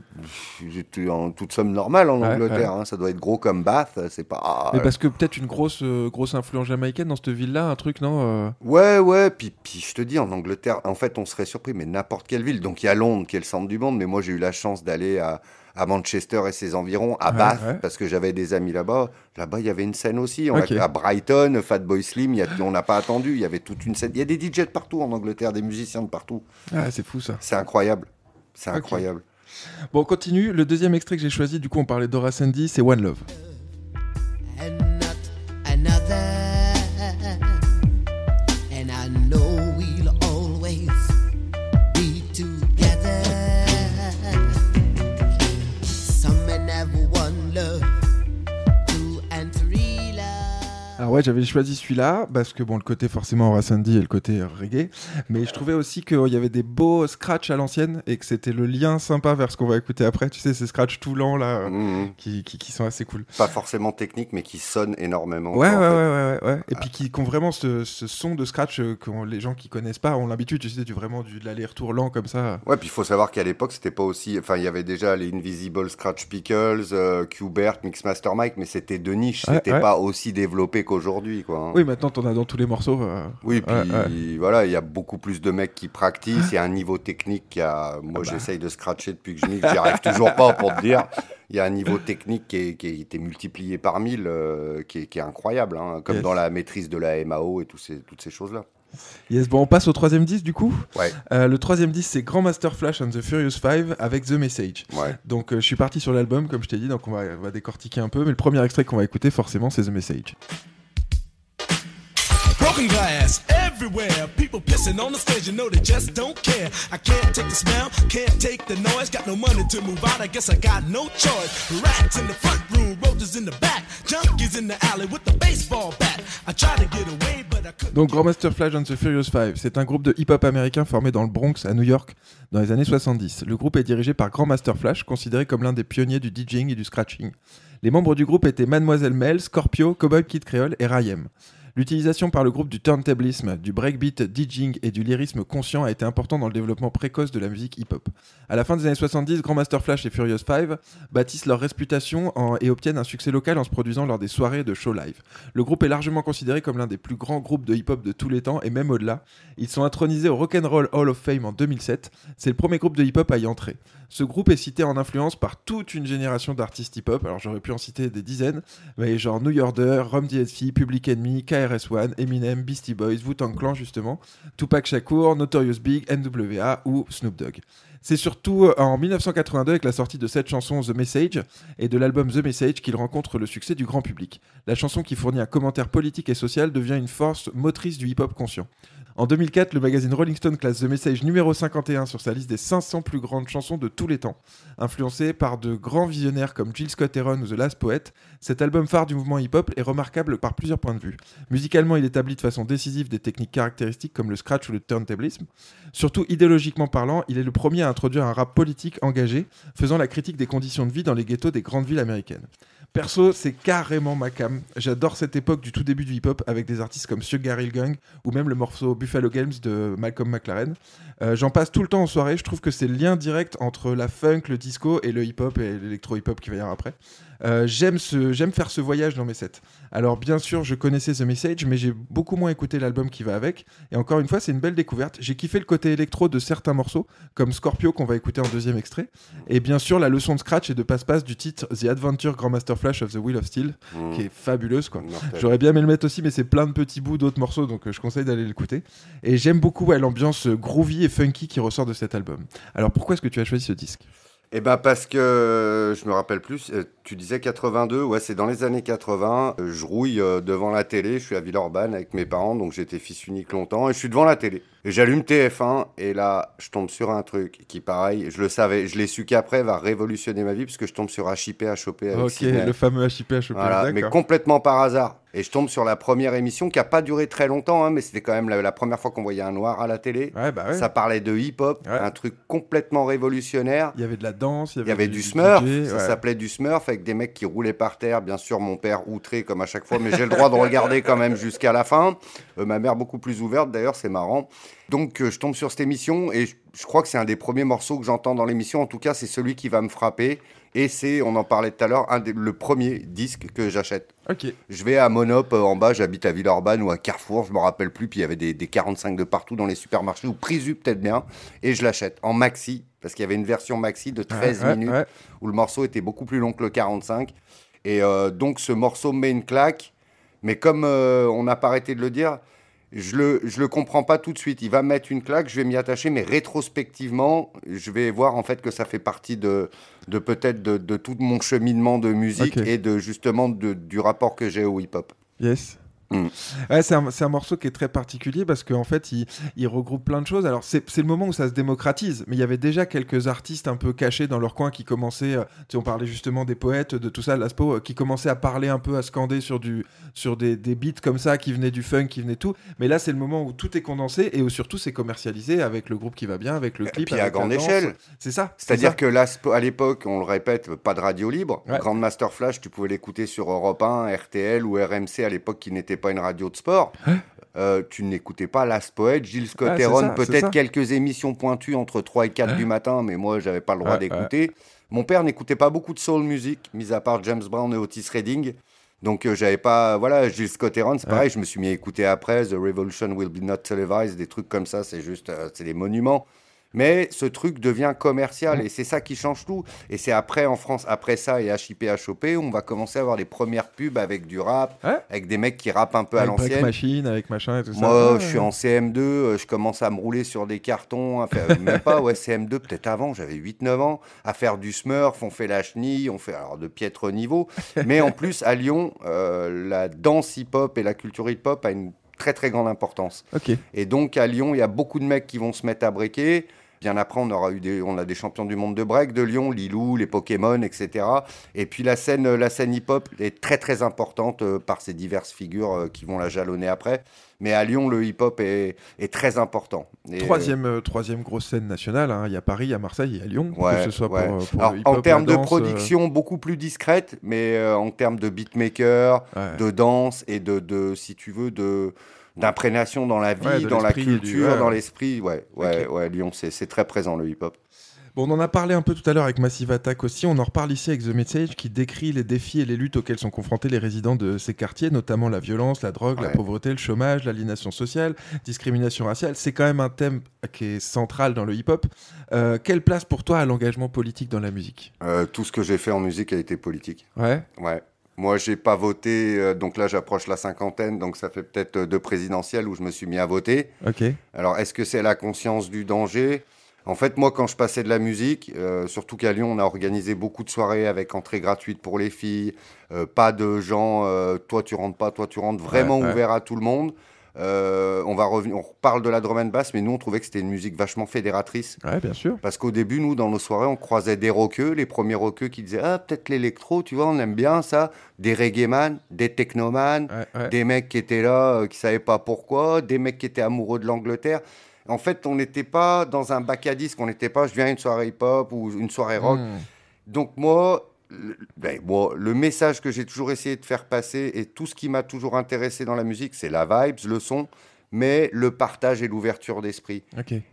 B: en toute somme normale en
A: Ouais,
B: Angleterre. hein. Ça doit être gros comme Bath, c'est pas.
A: Mais parce que peut-être une grosse, euh, grosse influence jamaïcaine dans cette ville-là, un truc, non euh,
B: Ouais, ouais, puis, puis je te dis, en Angleterre, en fait, on serait surpris, mais n'importe quelle ville. Donc il y a Londres qui est le centre du monde, mais moi j'ai eu la chance d'aller à, à Manchester et ses environs, à
A: Ouais,
B: Bath,
A: ouais.
B: parce que j'avais des amis là-bas. Là-bas, il y avait une scène aussi. On a-
A: Ok.
B: à Brighton, Fatboy Slim, y a- on n'a pas attendu, il y avait toute une scène. Il y a des DJ de partout en Angleterre, des musiciens de partout.
A: Ah, c'est fou ça.
B: C'est incroyable. C'est incroyable.
A: Bon, on continue. Le deuxième extrait que j'ai choisi, du coup, on parlait d'Ora Sandy, c'est One Love. Moi j'avais choisi celui-là parce que bon le côté forcément Horace Andy et le côté reggae, mais je trouvais aussi qu'il y avait des beaux scratchs à l'ancienne et que c'était le lien sympa vers ce qu'on va écouter après. Tu sais ces scratchs tout lents là euh,
B: Mhm.
A: qui, qui, qui sont assez cool.
B: Pas forcément technique, mais qui sonne énormément.
A: Ouais, ouais, ouais, ouais, ouais, ouais. Et puis qui, qui ont vraiment ce, ce son de scratch euh, que les gens qui connaissent pas ont l'habitude, tu sais, du vraiment du, de l'aller-retour lent comme ça.
B: Ouais, puis il faut savoir qu'à l'époque, c'était pas aussi. Enfin, il y avait déjà les Invisible Scratch Pickles, euh, Qbert, Mixmaster Mike, mais c'était de niche.
A: Ouais,
B: C'était
A: ouais.
B: pas aussi développé qu'aujourd'hui, quoi. hein.
A: Oui, maintenant t'en as dans tous les morceaux. euh,
B: Oui, puis
A: ouais, ouais.
B: voilà, il y a beaucoup plus de mecs qui pratiquent. Il y a un niveau technique qui a.
A: Ah
B: Moi,
A: bah.
B: j'essaye de scratcher depuis que je mixe. J'y arrive toujours pas pour te dire. Il y a un niveau technique qui, est- qui a été multiplié par mille, euh, qui, est, qui est incroyable, hein, comme
A: Yes.
B: dans la maîtrise de la MAO et ces, toutes ces choses-là.
A: Yes, bon, on passe au troisième disque du coup.
B: Ouais.
A: Euh, le troisième disque, c'est Grandmaster Flash and the Furious Five avec The Message.
B: Ouais.
A: Donc, euh, je suis parti sur l'album, comme je t'ai dit, donc on va, on va décortiquer un peu. Mais le premier extrait qu'on va écouter, forcément, c'est The Message.
E: Broken glass everywhere. People pissing on the stage, you know they just don't care. I can't take the smell, can't take the noise. Got no money to move out, I guess I got no choice. Rats in the front room, roaches in the back. Junkies in the alley with the baseball bat. I tried to get away, but I couldn't.
A: Donc, Grandmaster Flash and the Furious Five, c'est un groupe de hip-hop américain formé dans le Bronx, à New York, dans les années 70. Le groupe est dirigé par Grandmaster Flash, considéré comme l'un des pionniers du DJing et du scratching. Les membres du groupe étaient Mademoiselle Mel, Scorpio, Cowboy Kid Creole et Rayem. L'utilisation par le groupe du turntablisme, du breakbeat, DJing et du lyrisme conscient a été important dans le développement précoce de la musique hip-hop. À la fin des années 70, Grandmaster Flash et Furious Five bâtissent leur réputation et obtiennent un succès local en se produisant lors des soirées de show live. Le groupe est largement considéré comme l'un des plus grands groupes de hip-hop de tous les temps et même au-delà. Ils sont intronisés au Rock'n'Roll Hall of Fame en 2007. C'est le premier groupe de hip-hop à y entrer. Ce groupe est cité en influence par toute une génération d'artistes hip-hop. Alors j'aurais pu en citer des dizaines, mais genre New Yorker, Rum DSP, Public Enemy, KRS-One, Eminem, Beastie Boys, Wu-Tang Clan justement, Tupac Shakur, Notorious Big, NWA ou Snoop Dogg. C'est surtout euh, en 1982 avec la sortie de cette chanson The Message et de l'album The Message qu'il rencontre le succès du grand public. La chanson qui fournit un commentaire politique et social devient une force motrice du hip-hop conscient. En 2004, le magazine Rolling Stone classe The Message numéro 51 sur sa liste des 500 plus grandes chansons de tous les temps. Influencé par de grands visionnaires comme Jill Scott Heron ou The Last Poet, cet album phare du mouvement hip-hop est remarquable par plusieurs points de vue. Musicalement, il établit de façon décisive des techniques caractéristiques comme le scratch ou le turntablisme. Surtout idéologiquement parlant, il est le premier à introduire un rap politique engagé, faisant la critique des conditions de vie dans les ghettos des grandes villes américaines. Perso, c'est carrément ma cam. J'adore cette époque du tout début du hip-hop avec des artistes comme Sugar Hill Gang ou même le morceau Buffalo Games de Malcolm McLaren. Euh, J'en passe tout le temps en soirée. Je trouve que c'est le lien direct entre la funk, le disco et le hip-hop et l'électro-hip-hop qui va y avoir après. Euh, J'aime ce- j'aime faire ce voyage dans mes sets. Alors bien sûr, je connaissais The Message, mais j'ai beaucoup moins écouté l'album qui va avec. Et encore une fois, c'est une belle découverte. J'ai kiffé le côté électro de certains morceaux, comme Scorpio qu'on va écouter en deuxième extrait. Et bien sûr, la leçon de scratch et de passe-passe du titre The Adventure Grandmaster Flash of the Wheel of Steel,
B: Mhm.
A: qui est fabuleuse quoi. J'aurais bien aimé le mettre aussi, mais c'est plein de petits bouts d'autres morceaux, donc euh, je conseille d'aller l'écouter. Et j'aime beaucoup ouais, l'ambiance euh, groovy et funky qui ressort de cet album. Alors pourquoi est-ce que tu as choisi ce disque?
B: Eh ben parce que euh, je me rappelle plus, euh, tu disais 82, ouais c'est dans les années 80, euh, je rouille devant la télé, je suis à Villeurbanne avec mes parents, donc j'étais fils unique longtemps, et je suis devant la télé. J'allume TF1, et là je tombe sur un truc qui pareil, je le savais, je l'ai su qu'après va révolutionner ma vie, parce que je tombe sur HIP, HOP avec
A: Ok, le fameux HIP HOP.
B: Voilà, mais complètement par hasard. Et je tombe sur la première émission qui a pas duré très longtemps, hein, mais c'était quand même la, la première fois qu'on voyait un noir à la télé.
A: Ouais, bah ouais.
B: Ça parlait de hip-hop,
A: Ouais.
B: un truc complètement révolutionnaire.
A: Il y avait de la danse, il y
B: Il
A: avait,
B: y avait du, Smurf,
A: DJ,
B: ça s'appelait du Smurf avec des mecs qui roulaient par terre. Bien sûr, mon père outré comme à chaque fois, mais j'ai le droit de regarder quand même jusqu'à la fin. Euh, ma mère beaucoup plus ouverte, d'ailleurs, c'est marrant. Donc euh, je tombe sur cette émission et je, je crois que c'est un des premiers morceaux que j'entends dans l'émission. En tout cas, c'est celui qui va me frapper. Et c'est, on en parlait tout à l'heure, le premier disque que j'achète.
A: Ok.
B: Je vais à Monop euh, en bas, j'habite à Villeurbanne ou à Carrefour, je me rappelle plus, puis il y avait des, des 45 de partout dans les supermarchés, ou Prisu peut-être bien, et je l'achète en maxi, parce qu'il y avait une version maxi de 13
A: Ouais, ouais,
B: minutes,
A: ouais.
B: où le morceau était beaucoup plus long que le 45. Et euh, donc ce morceau me met une claque, mais comme euh, on n'a pas arrêté de le dire, je le, je le comprends pas tout de suite. Il va me mettre une claque, je vais m'y attacher, mais rétrospectivement, je vais voir en fait que ça fait partie de, de peut-être de, de tout mon cheminement de musique et de justement de- du rapport que j'ai au hip-hop.
A: Yes.
B: Mm.
A: Ouais, c'est un, un morceau qui est très particulier parce qu'en fait, il, il regroupe plein de choses. Alors, c'est le moment où ça se démocratise, mais il y avait déjà quelques artistes un peu cachés dans leur coin qui commençaient, euh, tu sais, on parlait justement des poètes, de tout ça, Laspo, euh, qui commençaient à parler un peu, à scander sur, du, sur des, des beats comme ça, qui venaient du funk, qui venaient tout. Mais là, c'est le moment où tout est condensé et où surtout c'est commercialisé avec le groupe qui va bien, avec le clip.
B: puis à grande échelle.
A: C'est ça. c'est
B: C'est-à-dire que là, à l'époque, on le répète, pas de radio libre.
A: Ouais.
B: Grandmaster Flash, tu pouvais l'écouter sur Europe 1, RTL ou RMC à l'époque qui n'était pas une radio de sport. Euh, tu n'écoutais pas Last Poet, Gilles Scott
A: ça, c'est
B: peut-être quelques émissions pointues entre 3 et 4 du matin, mais moi, j'avais pas le droit d'écouter. Mon père n'écoutait pas beaucoup de soul music, mis à part James Brown et Otis Redding. Donc, euh, j'avais pas. Voilà, Gilles Scott Heron, c'est
A: Ouais.
B: pareil, je me suis mis à écouter après. The Revolution Will Be Not Televised, des trucs comme ça, c'est juste. euh, c'est des monuments. Mais ce truc devient commercial et c'est ça qui change tout. Et c'est après en France, après ça et HIP HOP, on va commencer à avoir les premières pubs avec du rap,
A: Ouais.
B: avec des mecs qui rappent un peu à
A: Avec
B: l'ancienne.
A: Machine, avec machin et tout ça.
B: Moi,
A: Ouais,
B: je suis en CM2, euh, je commence à me rouler sur des cartons, à faire- même pas, ouais, CM2, peut-être avant, j'avais 8-9 ans, à faire du smurf, on fait la chenille, on fait alors de piètre niveau. Mais en plus, à Lyon, euh, la danse hip-hop et la culture hip-hop a une très très grande importance.
A: Ok.
B: Et donc à Lyon, il y a beaucoup de mecs qui vont se mettre à breaker. Bien après, on aura eu des, on a des champions du monde de break de Lyon, Lilou, les Pokémon, etc. Et puis la scène, la scène hip-hop est très très importante euh, par ces diverses figures euh, qui vont la jalonner après. Mais à Lyon, le hip-hop est, est très important. Et,
A: Troisième, euh, troisième grosse scène nationale. hein. Il y a Paris, il y a Marseille, il y a Lyon.
B: Ouais,
A: que ce soit
B: ouais.
A: pour, euh, pour
B: Alors,
A: le
B: en termes de
A: danse,
B: production, beaucoup plus discrète, mais euh, en termes de beatmaker,
A: euh, ouais.
B: de danse et de, de si tu veux, de d'imprégnation dans la vie,
A: Ouais,
B: dans la
A: du-
B: culture, dans l'esprit. Ouais, ouais, ouais, Lyon, c'est très présent le hip-hop.
A: Bon, on en a parlé un peu tout à l'heure avec Massive Attack aussi. On en reparle ici avec The Message qui décrit les défis et les luttes auxquels sont confrontés les résidents de ces quartiers, notamment la violence, la drogue, la pauvreté, le chômage, l'aliénation sociale, discrimination raciale. C'est quand même un thème qui est central dans le hip-hop. Euh, quelle place pour toi a l'engagement politique dans la musique?
B: Euh, tout ce que j'ai fait en musique a été politique.
A: Ouais.
B: Ouais. Moi, j'ai pas voté, euh, donc là, j'approche la cinquantaine, donc ça fait peut-être euh, deux présidentielles où je me suis mis à voter.
A: Ok.
B: Alors, est-ce que c'est la conscience du danger? En fait, moi, quand je passais de la musique, euh, surtout qu'à Lyon, on a organisé beaucoup de soirées avec entrée gratuite pour les filles, euh, pas de gens, euh, toi tu rentres pas, toi tu rentres, vraiment
A: Ouais, ouais.
B: ouvert à tout le monde. Euh, on va revenir, on reparle de la drum and bass, mais nous, on trouvait que c'était une musique vachement fédératrice.
A: Ouais, bien sûr.
B: Parce qu'au début, nous, dans nos soirées, on croisait des rockeux, les premiers rockeux qui disaient Ah, peut-être l'électro, tu vois, on aime bien ça. Des reggae des technoman,
A: Ouais, ouais.
B: des mecs qui étaient là, euh, qui savaient pas pourquoi, des mecs qui étaient amoureux de l'Angleterre. En fait, on n'était pas dans un bac à disque, on n'était pas je viens à une soirée hip-hop ou une soirée rock.
A: Hmm.
B: Donc moi, ben, le message que j'ai toujours essayé de faire passer et tout ce qui m'a toujours intéressé dans la musique, c'est la vibes, le son, mais le partage et l'ouverture d'esprit.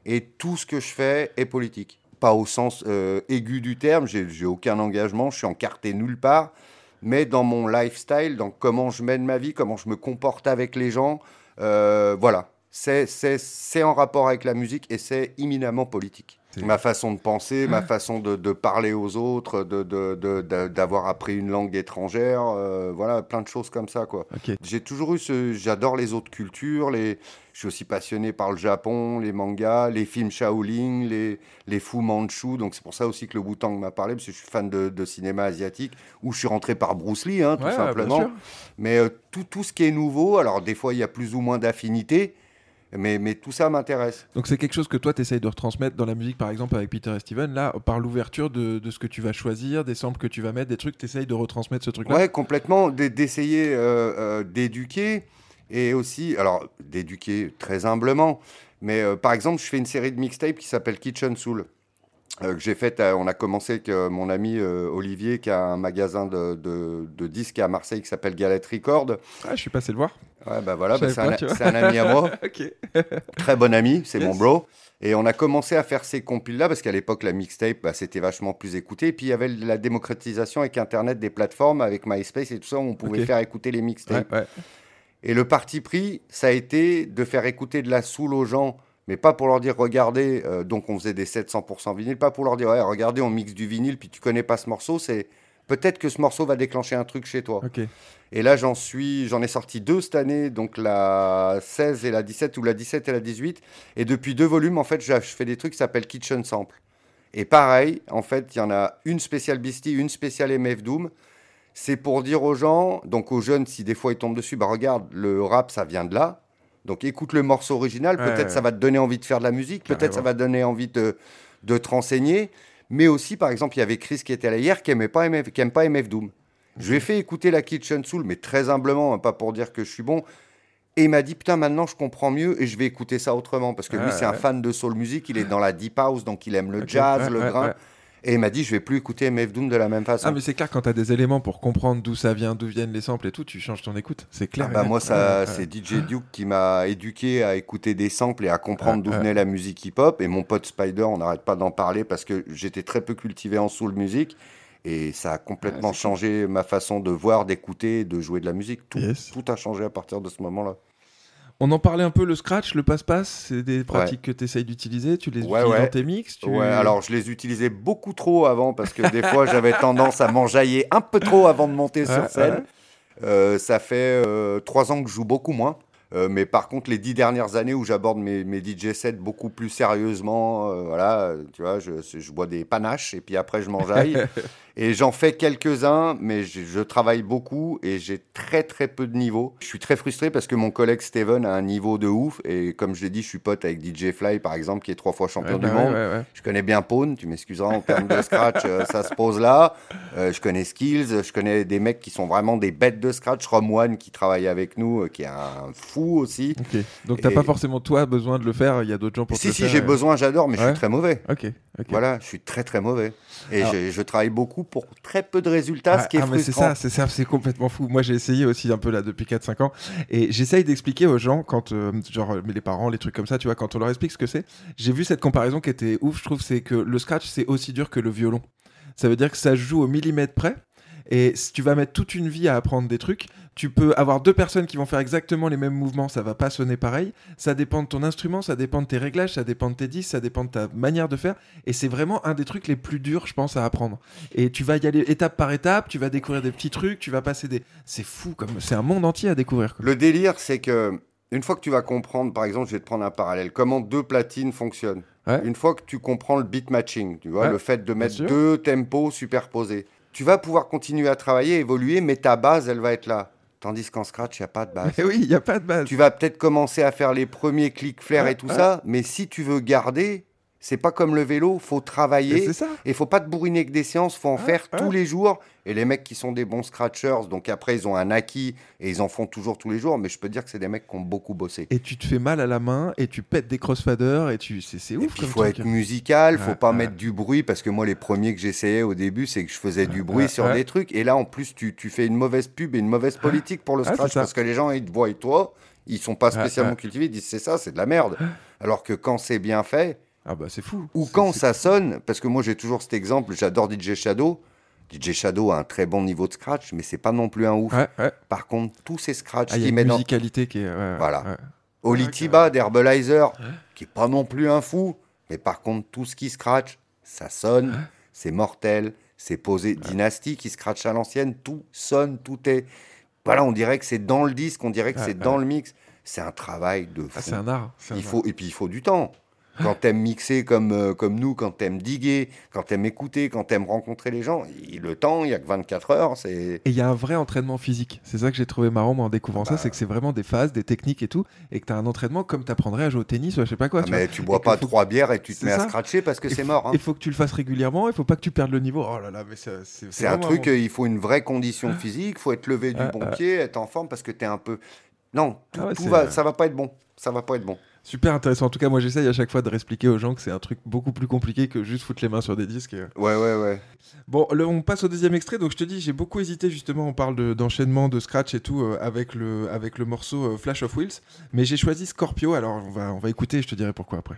B: Et tout ce que je fais est politique. Pas au sens euh, aigu du terme, j'ai aucun engagement, je suis encarté nulle part, mais dans mon lifestyle, dans comment je mène ma vie, comment je me comporte avec les gens, euh, voilà. C'est- en rapport avec la musique et c'est éminemment politique. Ma façon de penser, ma façon de, de parler aux autres, de- de- de- d'avoir appris une langue étrangère, euh, voilà, plein de choses comme ça, quoi. J'ai toujours eu ce. J'adore les autres cultures. Les... Je suis aussi passionné par le Japon, les mangas, les films Shaolin, les, les Fu Manchu. Donc c'est pour ça aussi que le Wu-Tang m'a parlé, parce que je suis fan de, cinéma asiatique, où je suis rentré par Bruce Lee, hein, tout
A: Ouais,
B: simplement. Mais euh, tout, tout ce qui est nouveau, alors des fois il y a plus ou moins d'affinités, mais, mais tout ça m'intéresse.
A: Donc c'est quelque chose que toi tu essayes de retransmettre dans la musique, par exemple avec Peter et Steven, là, par l'ouverture de, de ce que tu vas choisir, des samples que tu vas mettre, des trucs, tu essayes de retransmettre ce truc-là?
B: Ouais, complètement. D'essayer euh, euh, d'éduquer et aussi, alors d'éduquer très humblement, mais euh, par exemple, je fais une série de mixtapes qui s'appelle Kitchen Soul. Euh, que j'ai faite, euh, on a commencé avec euh, mon ami Olivier qui a un magasin de, de- de disques à Marseille qui s'appelle Galette Record.
A: Ah, je suis passé le voir.
B: Ouais, bah voilà, bah, c'est un, ami à moi. très bon ami, c'est
A: Yes.
B: mon bro. Et on a commencé à faire ces compiles-là parce qu'à l'époque, la mixtape, bah, c'était vachement plus écouté. Et puis, il y avait la démocratisation avec Internet des plateformes, avec MySpace et tout ça, où on pouvait faire écouter les
A: Ouais,
B: mixtapes.
A: ouais.
B: Et le parti pris, ça a été de faire écouter de la soul aux gens, mais pas pour leur dire regardez, euh, donc on faisait des 700% vinyle, pas pour leur dire ouais, regardez, on mixe du vinyle, puis tu connais pas ce morceau, c'est peut-être que ce morceau va déclencher un truc chez toi. Et là, j'en suis, j'en ai sorti deux cette année, donc la 16 et la 17, ou la 17 et la 18. Et depuis deux volumes, en fait, je je fais des trucs qui s'appellent Kitchen Sample. Et pareil, en fait, il y en a une spéciale Beastie, une spéciale MF Doom. c'est pour dire aux gens, donc aux jeunes, si des fois ils tombent dessus, bah regarde, le rap, ça vient de là. Donc écoute le morceau original, peut-être
A: ouais.
B: ça va te donner envie de faire de la musique, peut-être ça va te donner envie de, de te renseigner. Mais aussi, par exemple, il y avait Chris qui était là hier, qui aimait pas MF, qui aime pas MF Doom. Je lui ai fait écouter la Kitchen Soul, mais très humblement, hein, pas pour dire que je suis bon. Et il m'a dit, putain, maintenant je comprends mieux et je vais écouter ça autrement. Parce que lui,
A: Ouais,
B: c'est un fan de soul music, il est dans la deep house, donc il aime le jazz,
A: ouais,
B: le
A: ouais,
B: grain. Et il m'a dit, je vais plus écouter MF Doom de la même façon.
A: Ah, mais c'est clair, quand t'as des éléments pour comprendre d'où ça vient, d'où viennent les samples et tout, tu changes ton écoute. C'est clair.
B: Ah bah moi, ça, c'est DJ Duke qui m'a éduqué à écouter des samples et à comprendre d'où venait la musique hip-hop. Et mon pote Spider, on n'arrête pas d'en parler parce que j'étais très peu cultivé en soul music. Et ça a complètement changé ma façon de voir, d'écouter, de jouer de la musique. Tout,
A: Yes.
B: tout a changé à partir de ce moment-là.
A: On en parlait un peu, le scratch, le passe-passe, c'est des pratiques que tu essayes d'utiliser, tu les
B: Ouais,
A: utilises
B: ouais.
A: dans tes mix tu...
B: Ouais, alors je les utilisais beaucoup trop avant parce que des fois j'avais tendance à m'enjailler un peu trop avant de monter sur scène. Euh, ça fait euh, trois ans que je joue beaucoup moins. Euh, mais par contre, les dix dernières années où j'aborde mes, mes DJ sets beaucoup plus sérieusement, voilà, tu vois, je, je bois des panaches et puis après je m'enjaille. et j'en fais quelques-uns, mais je, je travaille beaucoup et j'ai très très peu de niveau. Je suis très frustré parce que mon collègue Steven a un niveau de ouf et comme je l'ai dit, je suis pote avec DJ Fly par exemple, qui est trois fois champion
A: Ouais,
B: du
A: bah
B: monde.
A: ouais.
B: Je connais bien Pawn, tu m'excuseras en termes de scratch, euh, ça se pose là. Euh, je connais Skills, je connais des mecs qui sont vraiment des bêtes de scratch. Rom One qui travaille avec nous, euh, qui est un fou aussi.
A: Donc t'as
B: Et-
A: pas forcément toi besoin de le faire, il y a d'autres gens pour te
B: Si, si,
A: faire,
B: j'ai besoin, j'adore, mais je suis très mauvais.
A: Ok, ok.
B: Voilà, je suis très très mauvais. Et
A: Alors-
B: je, je travaille beaucoup pour très peu de résultats, ce qui est
A: ah, mais c'est
B: frustrant.
A: ça, c'est ça, c'est complètement fou. Moi, j'ai essayé aussi un peu là depuis 4-5 ans et j'essaye d'expliquer aux gens quand, euh, genre, mais les parents, les trucs comme ça, tu vois, quand on leur explique ce que c'est. J'ai vu cette comparaison qui était ouf, je trouve, c'est que le scratch, c'est aussi dur que le violon. Ça veut dire que ça joue au millimètre près. Et si tu vas mettre toute une vie à apprendre des trucs, tu peux avoir deux personnes qui vont faire exactement les mêmes mouvements, ça va pas sonner pareil. Ça dépend de ton instrument, ça dépend de tes réglages, ça dépend de tes disques, ça dépend de ta manière de faire. Et c'est vraiment un des trucs les plus durs, je pense, à apprendre. Et tu vas y aller étape par étape, tu vas découvrir des petits trucs, tu vas passer des. C'est fou, comme c'est un monde entier à découvrir. quoi.
B: Le délire, c'est que une fois que tu vas comprendre, par exemple, je vais te prendre un parallèle, comment deux platines fonctionnent.
A: Ouais.
B: Une fois que tu comprends le beat matching, tu vois,
A: Ouais,
B: le fait de mettre deux tempos superposés, tu vas pouvoir continuer à travailler, évoluer, mais ta base, elle va être là. Tandis qu'en scratch, il n'y a pas de base.
A: Mais oui, il n'y a pas de base.
B: tu vas peut-être commencer à faire les premiers clics flair
A: Ouais,
B: et tout
A: ouais.
B: ça, mais si tu veux garder, c'est pas comme le vélo, faut
A: Et
B: travailler.
A: C'est ça.
B: Et faut pas te bourriner avec des séances, faut en
A: Ouais,
B: faire tous les jours. Et les mecs qui sont des bons scratchers, donc après ils ont un acquis et ils en font toujours tous les jours. Mais je peux dire que c'est des mecs qui ont beaucoup bossé.
A: Et tu te fais mal à la main et tu pètes des crossfaders et tu. C'est ouf
B: il faut
A: truc.
B: être musical, faut pas mettre du bruit parce que moi les premiers que j'essayais au début c'est que je faisais du bruit sur des trucs et là en plus tu, tu fais une mauvaise pub et une mauvaise politique pour le
A: Ah,
B: scratch parce que les gens ils te voient et toi ils sont pas spécialement cultivés ils disent c'est ça c'est de la merde alors que quand c'est bien fait
A: Ah bah c'est fou.
B: ou quand ça sonne, parce que moi j'ai toujours cet exemple, j'adore DJ Shadow. DJ Shadow a un très bon niveau de scratch, mais c'est pas non plus un ouf.
A: Ouais, ouais.
B: Par contre, tous ces scratchs
A: Ah, il y a
B: qu'il
A: une
B: met dans
A: musicalité qui est. ouais,
B: Voilà.
A: ouais.
B: Oli
A: Ouais,
B: Tiba d'Herbalizer, qui est pas non plus un fou, mais par contre, tout ce qui scratch, ça sonne, c'est mortel, c'est posé. Dynasty qui scratch à l'ancienne, tout sonne, tout est. Voilà, on dirait que c'est dans le disque, on dirait que
A: Ouais,
B: c'est
A: ouais.
B: dans le mix. C'est un travail de fou.
A: Ah, c'est un art. c'est un
B: Il
A: art.
B: faut, et puis il faut du temps. Quand t'aimes mixer comme, euh, comme nous, quand t'aimes diguer, quand t'aimes écouter, quand t'aimes rencontrer les gens, il- le temps, il y a que 24 heures. C'est
A: Et il y a un vrai entraînement physique. C'est ça que j'ai trouvé marrant moi, en découvrant
B: Bah.
A: ça, c'est que c'est vraiment des phases, des techniques et tout, et que tu as un entraînement comme tu apprendrais à jouer au tennis ou à je sais pas quoi.
B: Ah,
A: tu
B: mais
A: vois.
B: tu bois pas trois bières et tu te mets à scratcher parce que
A: Il
B: c'est mort. hein.
A: Il faut que tu le fasses régulièrement, il faut pas que tu perdes le niveau. Oh là là, mais c'est
B: C'est un truc, il faut une vraie condition physique, faut être levé du
A: Ah,
B: bon
A: ah.
B: pied, être en forme parce que t'es un peu. Non, tout,
A: Ah ouais,
B: tout va, ça va pas être bon. Ça va pas être bon.
A: Super intéressant. En tout cas, moi j'essaye à chaque fois de réexpliquer aux gens que c'est un truc beaucoup plus compliqué que juste foutre les mains sur des disques. et.
B: Ouais, ouais, ouais.
A: Bon, le- on passe au deuxième extrait. Donc je te dis, j'ai beaucoup hésité justement. On parle de- d'enchaînement, de, scratch et tout euh, avec le avec le morceau euh, Flash of Wheels, mais j'ai choisi Scorpio. Alors on va on va écouter. et Je te dirai pourquoi après.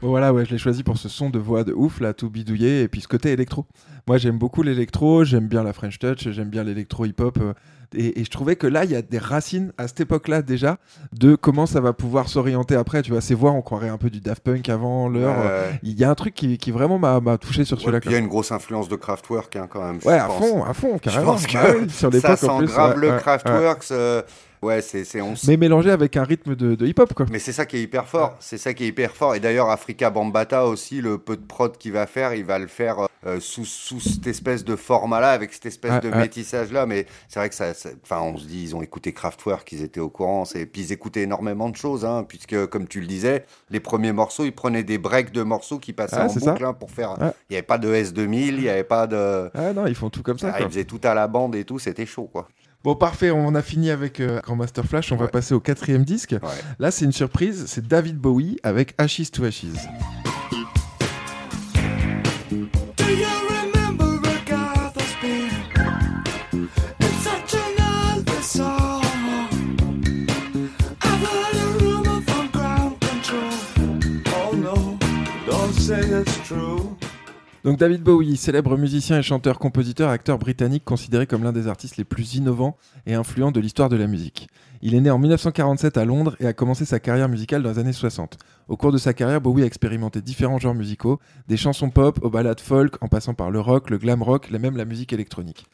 A: Bon voilà, ouais, je l'ai choisi pour ce son de voix de ouf, là, tout bidouillé, et puis ce côté électro. Moi, j'aime beaucoup l'électro, j'aime bien la French Touch, j'aime bien l'électro hip-hop. euh, et, et je trouvais que là, il y a des racines à cette époque-là déjà de comment ça va pouvoir s'orienter après. Tu vois, ces voix, on croirait un peu du Daft Punk avant l'heure.
B: Ouais.
A: Il y a un truc qui, qui vraiment m'a m'a touché sur
B: Ouais,
A: celui-là.
B: il y a une grosse influence de Kraftwerk hein, quand même. je
A: Ouais, à
B: pense.
A: fond, à fond,
B: Je
A: carrément.
B: pense que
A: Bah oui, sur
B: ça sent grave
A: ouais,
B: le
A: ouais, ouais.
B: Kraftwerk. euh, Ouais, c'est c'est- on
A: Mais mélangé avec un rythme de, de hip-hop, quoi.
B: Mais c'est ça qui est hyper fort. C'est ça qui est hyper fort. Et d'ailleurs, Africa Bambata aussi, le peu de prod qu'il va faire, il va le faire euh, sous, sous cette espèce de format-là, avec cette espèce de métissage-là. Mais c'est vrai que ça, ça- enfin, on se dit, ils ont écouté Kraftwerk, ils étaient au courant. Et puis ils écoutaient énormément de choses, hein, puisque comme tu le disais, les premiers morceaux, ils prenaient des breaks de morceaux qui passaient
A: Ah,
B: en boucle hein, pour faire. Il n'y avait pas de S2000, il n'y avait pas de.
A: Ah non, ils font tout comme ça.
B: Ah,
A: quoi.
B: ils faisaient tout à la bande et tout, c'était chaud, quoi.
A: Bon, parfait, on a fini avec euh, Grandmaster Flash, on va passer au quatrième disque.
B: Ouais.
A: Là, c'est une surprise, c'est David Bowie avec Ashes to Ashes.
E: Do you remember Agatha Speed? It's such an old song. I've heard a rumor from ground control. Oh no, don't say that's true.
A: Donc David Bowie, célèbre musicien et chanteur, compositeur, acteur britannique considéré comme l'un des artistes les plus innovants et influents de l'histoire de la musique. Il est né en 1947 à Londres et a commencé sa carrière musicale dans les années 60. Au cours de sa carrière, Bowie a expérimenté différents genres musicaux, des chansons pop aux ballades folk, en passant par le rock, le glam rock, et même la musique électronique.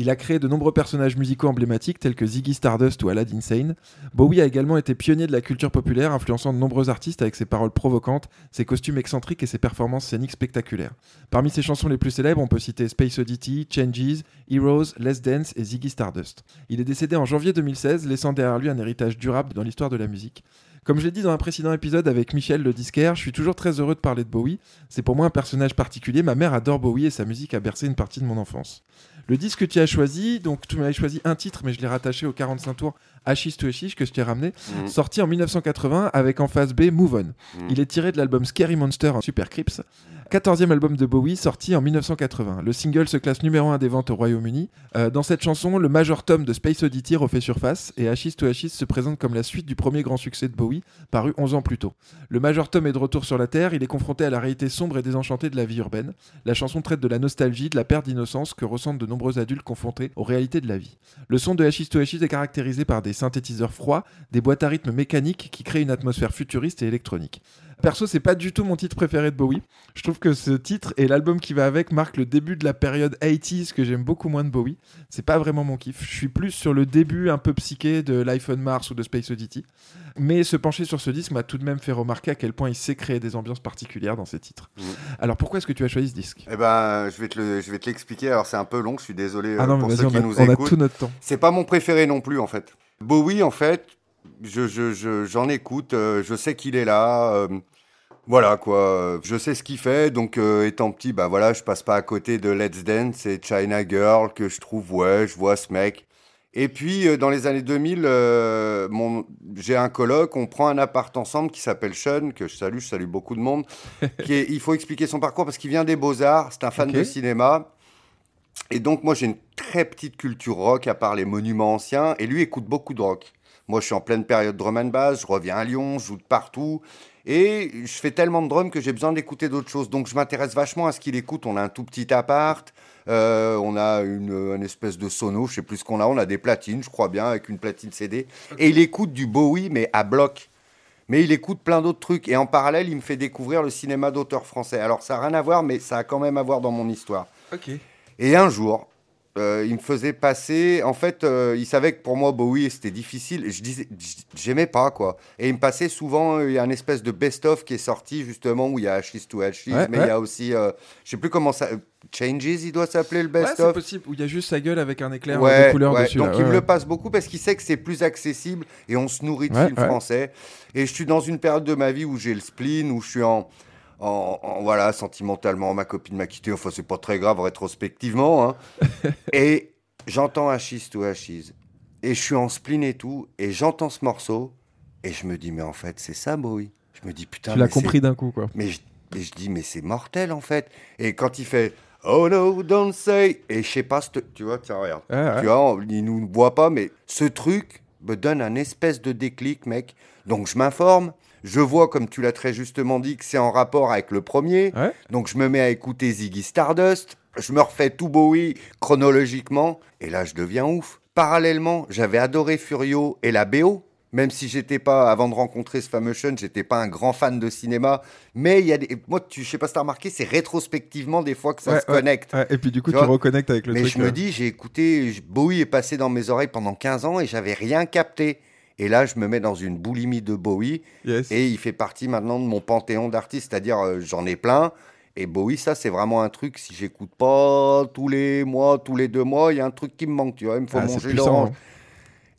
A: Il a créé de nombreux personnages musicaux emblématiques tels que Ziggy Stardust ou Aladdin Sane. Bowie a également été pionnier de la culture populaire, influençant de nombreux artistes avec ses paroles provocantes, ses costumes excentriques et ses performances scéniques spectaculaires. Parmi ses chansons les plus célèbres, on peut citer Space Oddity, Changes, Heroes, Let's Dance et Ziggy Stardust. Il est décédé en janvier 2016, laissant derrière lui un héritage durable dans l'histoire de la musique. Comme je l'ai dit dans un précédent épisode avec Michel le disquaire, je suis toujours très heureux de parler de Bowie. C'est pour moi un personnage particulier. Ma mère adore Bowie et sa musique a bercé une partie de mon enfance. Le disque que tu as choisi, donc tu m'avais choisi un titre, mais je l'ai rattaché au 45 tours Ashes to Ashes que je t'ai ramené,
B: Mhm.
A: sorti en 1980 avec en face B Move On.
B: Mhm.
A: Il est tiré de l'album Scary Monster en Super Crips, 14e album de Bowie sorti en 1980. Le single se classe numéro 1 des ventes au Royaume-Uni. Euh, dans cette chanson, le major tome de Space Oddity refait surface et Ashes to Ashes se présente comme la suite du premier grand succès de Bowie, paru 11 ans plus tôt. Le major tome est de retour sur la Terre, il est confronté à la réalité sombre et désenchantée de la vie urbaine. La chanson traite de la nostalgie, de la perte d'innocence que ressentent de nombreux adultes confrontés aux réalités de la vie. Le son de Ashes to Ashes est caractérisé par des synthétiseurs froids, des boîtes à rythme mécaniques qui créent une atmosphère futuriste et électronique. Perso, c'est pas du tout mon titre préféré de Bowie. Je trouve que ce titre et l'album qui va avec marquent le début de la période 80s que j'aime beaucoup moins de Bowie. C'est pas vraiment mon kiff. Je suis plus sur le début un peu psyché de Life on Mars ou de Space Oddity. Mais se pencher sur ce disque m'a tout de même fait remarquer à quel point il sait créer des ambiances particulières dans ses titres.
B: Mhm.
A: Alors pourquoi est-ce que tu as choisi ce disque?
B: Eh ben, je vais te le- l'expliquer. Alors, c'est un peu long, je suis désolé
A: Ah
B: euh,
A: non,
B: pour ceux
A: on,
B: qui
A: a,
B: nous
A: on a tout notre temps.
B: C'est pas mon préféré non plus, en fait. Bowie, en fait, je, je, je- j'en écoute, euh, je sais qu'il est là. euh, voilà, quoi. Je sais ce qu'il fait. Donc, euh, étant petit, bah voilà, je passe pas à côté de Let's Dance et China Girl, que je trouve, ouais, je vois ce mec. Et puis, euh, dans les années 2000, euh, mon- j'ai un coloc, on prend un appart ensemble qui s'appelle Sean, que je salue, je salue beaucoup de monde. qui est, il faut expliquer son parcours parce qu'il vient des Beaux-Arts, c'est un fan de cinéma. Et donc, moi, j'ai une très petite culture rock, à part les monuments anciens. Et lui écoute beaucoup de rock. Moi, je suis en pleine période drum and bass. Je reviens à Lyon, je joue de partout. Et je fais tellement de drum que j'ai besoin d'écouter d'autres choses. Donc, je m'intéresse vachement à ce qu'il écoute. On a un tout petit appart. euh, on a une, une espèce de sono. Je sais plus ce qu'on a. On a des platines, je crois bien, avec une platine CD. Et il écoute du Bowie, mais à bloc. Mais il écoute plein d'autres trucs. Et en parallèle, il me fait découvrir le cinéma d'auteur français. Alors, ça n'a rien à voir, mais ça a quand même à voir dans mon histoire.
A: Ok.
B: Et un jour, euh, il me faisait passer. En fait, euh, il savait que pour moi, Bowie, c'était difficile. Je disais, j'aimais pas, quoi. Et il me passait souvent, euh, il y a un espèce de best-of qui est sorti, justement, où il y a Ashes to Ashes,
A: Ouais,
B: mais il y a aussi, euh, je sais plus comment ça. Changes, il doit s'appeler le
A: Ouais, c'est
B: best-of.
A: possible. Où il y a juste sa gueule avec un éclair de couleur dessus.
B: Donc
A: là.
B: il me le passe beaucoup parce qu'il sait que c'est plus accessible et on se nourrit de films français. Et je suis dans une période de ma vie où j'ai le spleen, où je suis en, en, en- voilà, sentimentalement, ma copine m'a quitté. Enfin, c'est pas très grave rétrospectivement. hein. et j'entends Ashes to Ashes. Et je suis en spleen et tout. Et j'entends ce morceau. Et je me dis, mais en fait, c'est ça, Bowie. Je me dis, putain,
A: Tu l'as compris d'un coup, quoi.
B: mais je, et je dis, mais c'est mortel en fait. Et quand il fait Oh no, don't say. Et je sais pas, tu vois, tiens, regarde.
A: Ouais.
B: Tu vois, on- il nous voit pas, mais ce truc, me donne un espèce de déclic, mec. Donc je m'informe, je vois, comme tu l'as très justement dit, que c'est en rapport avec le premier.
A: Ouais.
B: Donc je me mets à écouter Ziggy Stardust, je me refais tout Bowie chronologiquement, et là je deviens ouf. Parallèlement, j'avais adoré Furio et la BO. Même si j'étais pas, avant de rencontrer ce fameux Sean, j'étais pas un grand fan de cinéma. Mais il y a des. Moi, tu, je sais pas si t'as remarqué, c'est rétrospectivement des fois que ça
A: Ouais,
B: se
A: ouais,
B: connecte.
A: ouais, et puis du coup,
B: Tu
A: reconnectes avec le
B: Mais
A: truc.
B: je me
A: euh,
B: dis, j'ai écouté, Bowie est passé dans mes oreilles pendant 15 ans et j'avais rien capté. Et là, je me mets dans une boulimie de Bowie
A: yes.
B: et il fait partie maintenant de mon panthéon d'artistes, c'est-à-dire euh, j'en ai plein. Et Bowie, ça, c'est vraiment un truc, si j'écoute pas tous les mois, tous les deux mois, il y a un truc qui me manque, tu vois, il me faut
A: Ah,
B: manger l'orange.
A: hein.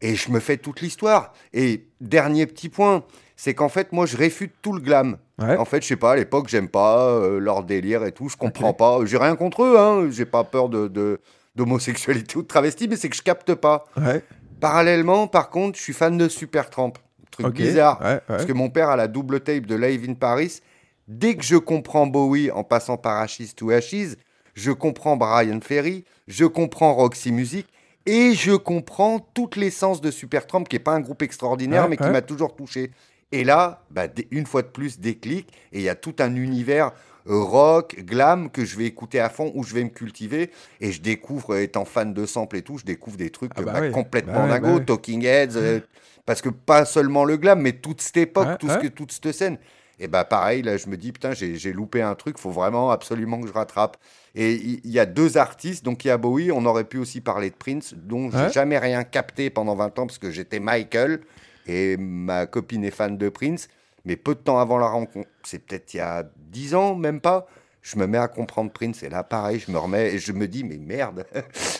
B: Et je me fais toute l'histoire. Et dernier petit point, c'est qu'en fait, moi, je réfute tout le glam.
A: Ouais.
B: En fait, je sais pas, à l'époque, j'aime pas euh, leur délire et tout, je comprends pas. J'ai rien contre eux, hein, j'ai pas peur de, de- d'homosexualité ou de travesti, mais c'est que je capte pas.
A: Ouais.
B: Parallèlement, par contre, je suis fan de Supertramp. Truc bizarre.
A: Ouais, ouais.
B: Parce que mon père a la double tape de Live in Paris. Dès que je comprends Bowie en passant par Ashes to Ashes, je comprends Brian Ferry, je comprends Roxy Music et je comprends toute l'essence de Supertramp, qui n'est pas un groupe extraordinaire,
A: Ouais,
B: mais qui m'a toujours touché. Et là, bah, une fois de plus, déclic, et il y a tout un univers rock, glam, que je vais écouter à fond, où je vais me cultiver, et je découvre, étant fan de samples et tout, je découvre des trucs
A: Ah bah
B: bah,
A: oui.
B: complètement
A: Bah
B: dingo,
A: bah.
B: Talking Heads, euh, parce que pas seulement le glam, mais toute cette époque,
A: Ouais,
B: tout ce que, toute cette scène. Et bah pareil, là je me dis, putain, j'ai j'ai loupé un truc, faut vraiment absolument que je rattrape. Et il y, a deux artistes, donc il y a Bowie, on aurait pu aussi parler de Prince, dont j'ai
A: Ouais.
B: jamais rien capté pendant 20 ans, parce que j'étais Michael, et ma copine est fan de Prince. Mais peu de temps avant la rencontre, c'est peut-être il y a 10 ans, même pas, je me mets à comprendre Prince. Et là, pareil, je me remets et je me dis, mais merde,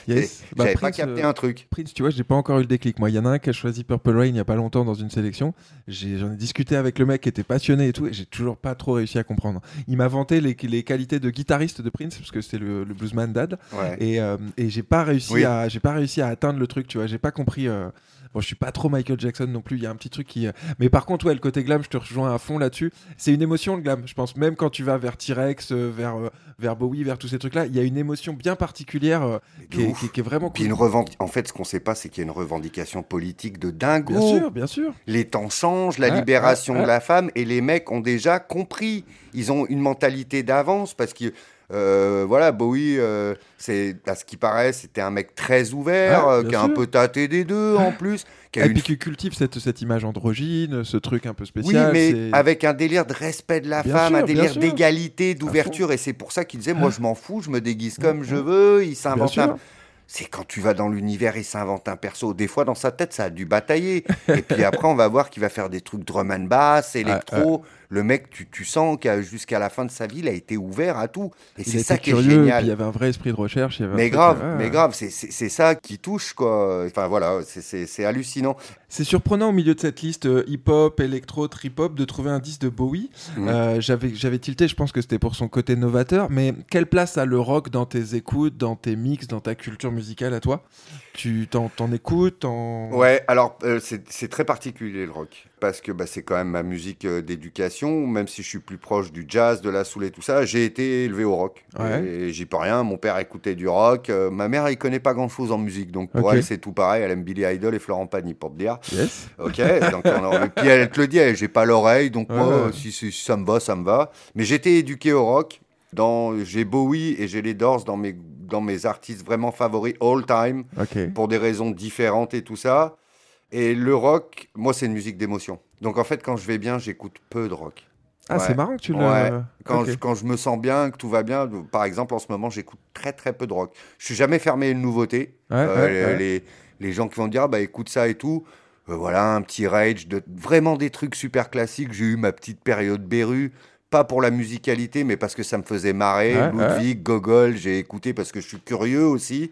A: Yes. Bah,
B: j'avais pas
A: Prince,
B: capté
A: euh,
B: un truc.
A: Prince, tu vois, j'ai pas encore eu le déclic. Moi, il y en a un qui a choisi Purple Rain il y a pas longtemps dans une sélection. J'en ai, discuté avec le mec qui était passionné et tout, et j'ai toujours pas trop réussi à comprendre. Il m'a vanté les, les qualités de guitariste de Prince, parce que c'était le, le bluesman dad,
B: Ouais.
A: et, euh, et j'ai pas réussi
B: Oui.
A: à, j'ai pas réussi à atteindre le truc. Tu vois, j'ai pas compris. euh, Bon, je suis pas trop Michael Jackson non plus. Il y a un petit truc qui. euh, Mais par contre, ouais, le côté glam, je te rejoins à fond là-dessus. C'est une émotion le glam. Je pense même quand tu vas vers T-Rex, euh, vers euh, vers Bowie, vers tous ces trucs-là, il y a une émotion bien particulière qui, est,
B: ouf.
A: qui est- qui est vraiment
B: Puis
A: cool.
B: une revendic- En fait, ce qu'on sait pas, c'est qu'il y a une revendication politique de dingo.
A: Bien sûr, bien sûr.
B: Les temps changent, la
A: Ouais,
B: libération
A: ouais, ouais.
B: de la femme, et les mecs ont déjà compris. Ils ont une mentalité d'avance parce que. Euh, voilà, Bowie, euh, c'est à ce qui paraît, c'était un mec très ouvert,
A: Ouais,
B: euh, qui a un peu tâté des deux en plus, qui a
A: Et
B: une
A: puis qui cultive cette, cette image androgyne, ce truc un peu
B: Oui,
A: spécial.
B: mais
A: c'est-
B: avec un délire de respect de la
A: Bien
B: femme,
A: sûr,
B: un délire d'égalité, d'ouverture. Et c'est pour ça qu'il disait, moi, je m'en fous, je me déguise comme je veux. Il s'invente un... C'est quand tu vas dans l'univers, il s'invente un perso. Des fois, dans sa tête, ça a dû batailler. Et puis après, on va voir qu'il va faire des trucs drum and bass, électro. Le mec, tu, tu sens qu'à jusqu'à la fin de sa vie, il a été ouvert à tout. Et c'est ça qui est génial.
A: il y avait un vrai esprit de recherche. il y avait un
B: Mais grave, mais grave, c'est- ça qui touche, quoi. Enfin, voilà, c'est- hallucinant.
A: C'est surprenant au milieu de cette liste euh, hip-hop, électro, trip-hop de trouver un disque de Bowie.
B: Mhm.
A: Euh, J'avais j'avais tilté, je pense que c'était pour son côté novateur, mais quelle place a le rock dans tes écoutes, dans tes mix, dans ta culture musicale à toi Tu t'en t'en écoutes t'en-
B: Ouais, alors euh, c'est c'est très particulier le rock parce que bah, c'est quand même ma musique euh, d'éducation, même si je suis plus proche du jazz, de la soul et tout ça, j'ai été élevé au rock
A: Ouais.
B: et j'y peux rien. Mon père écoutait du rock, euh, ma mère elle connaît pas grand chose en musique, donc pour elle c'est tout pareil. Elle aime Billy Idol et Florent Pagny pour te dire.
A: Yes.
B: Ok, donc et puis elle te le dit, elle, j'ai pas l'oreille, donc
A: Ouais,
B: moi
A: ouais.
B: si, si ça me va, ça me va. Mais j'étais éduqué au rock. Dans, j'ai Bowie et j'ai les Doors dans mes, dans mes artistes vraiment favoris all time pour des raisons différentes et tout ça. Et le rock, moi, c'est une musique d'émotion. Donc en fait, quand je vais bien, j'écoute peu de rock.
A: Ah,
B: Ouais.
A: c'est marrant que tu le.
B: Ouais. Quand, je, quand je me sens bien, que tout va bien, par exemple, en ce moment, j'écoute très très peu de rock. Je suis jamais fermé à une nouveauté.
A: Ouais,
B: Euh, les- les gens qui vont dire, ah, bah écoute ça et tout. Euh, voilà, un petit rage, de, vraiment des trucs super classiques. J'ai eu ma petite période Beru, pas pour la musicalité, mais parce que ça me faisait marrer.
A: Ouais,
B: Ludwig, Gogol, j'ai écouté parce que je suis curieux aussi.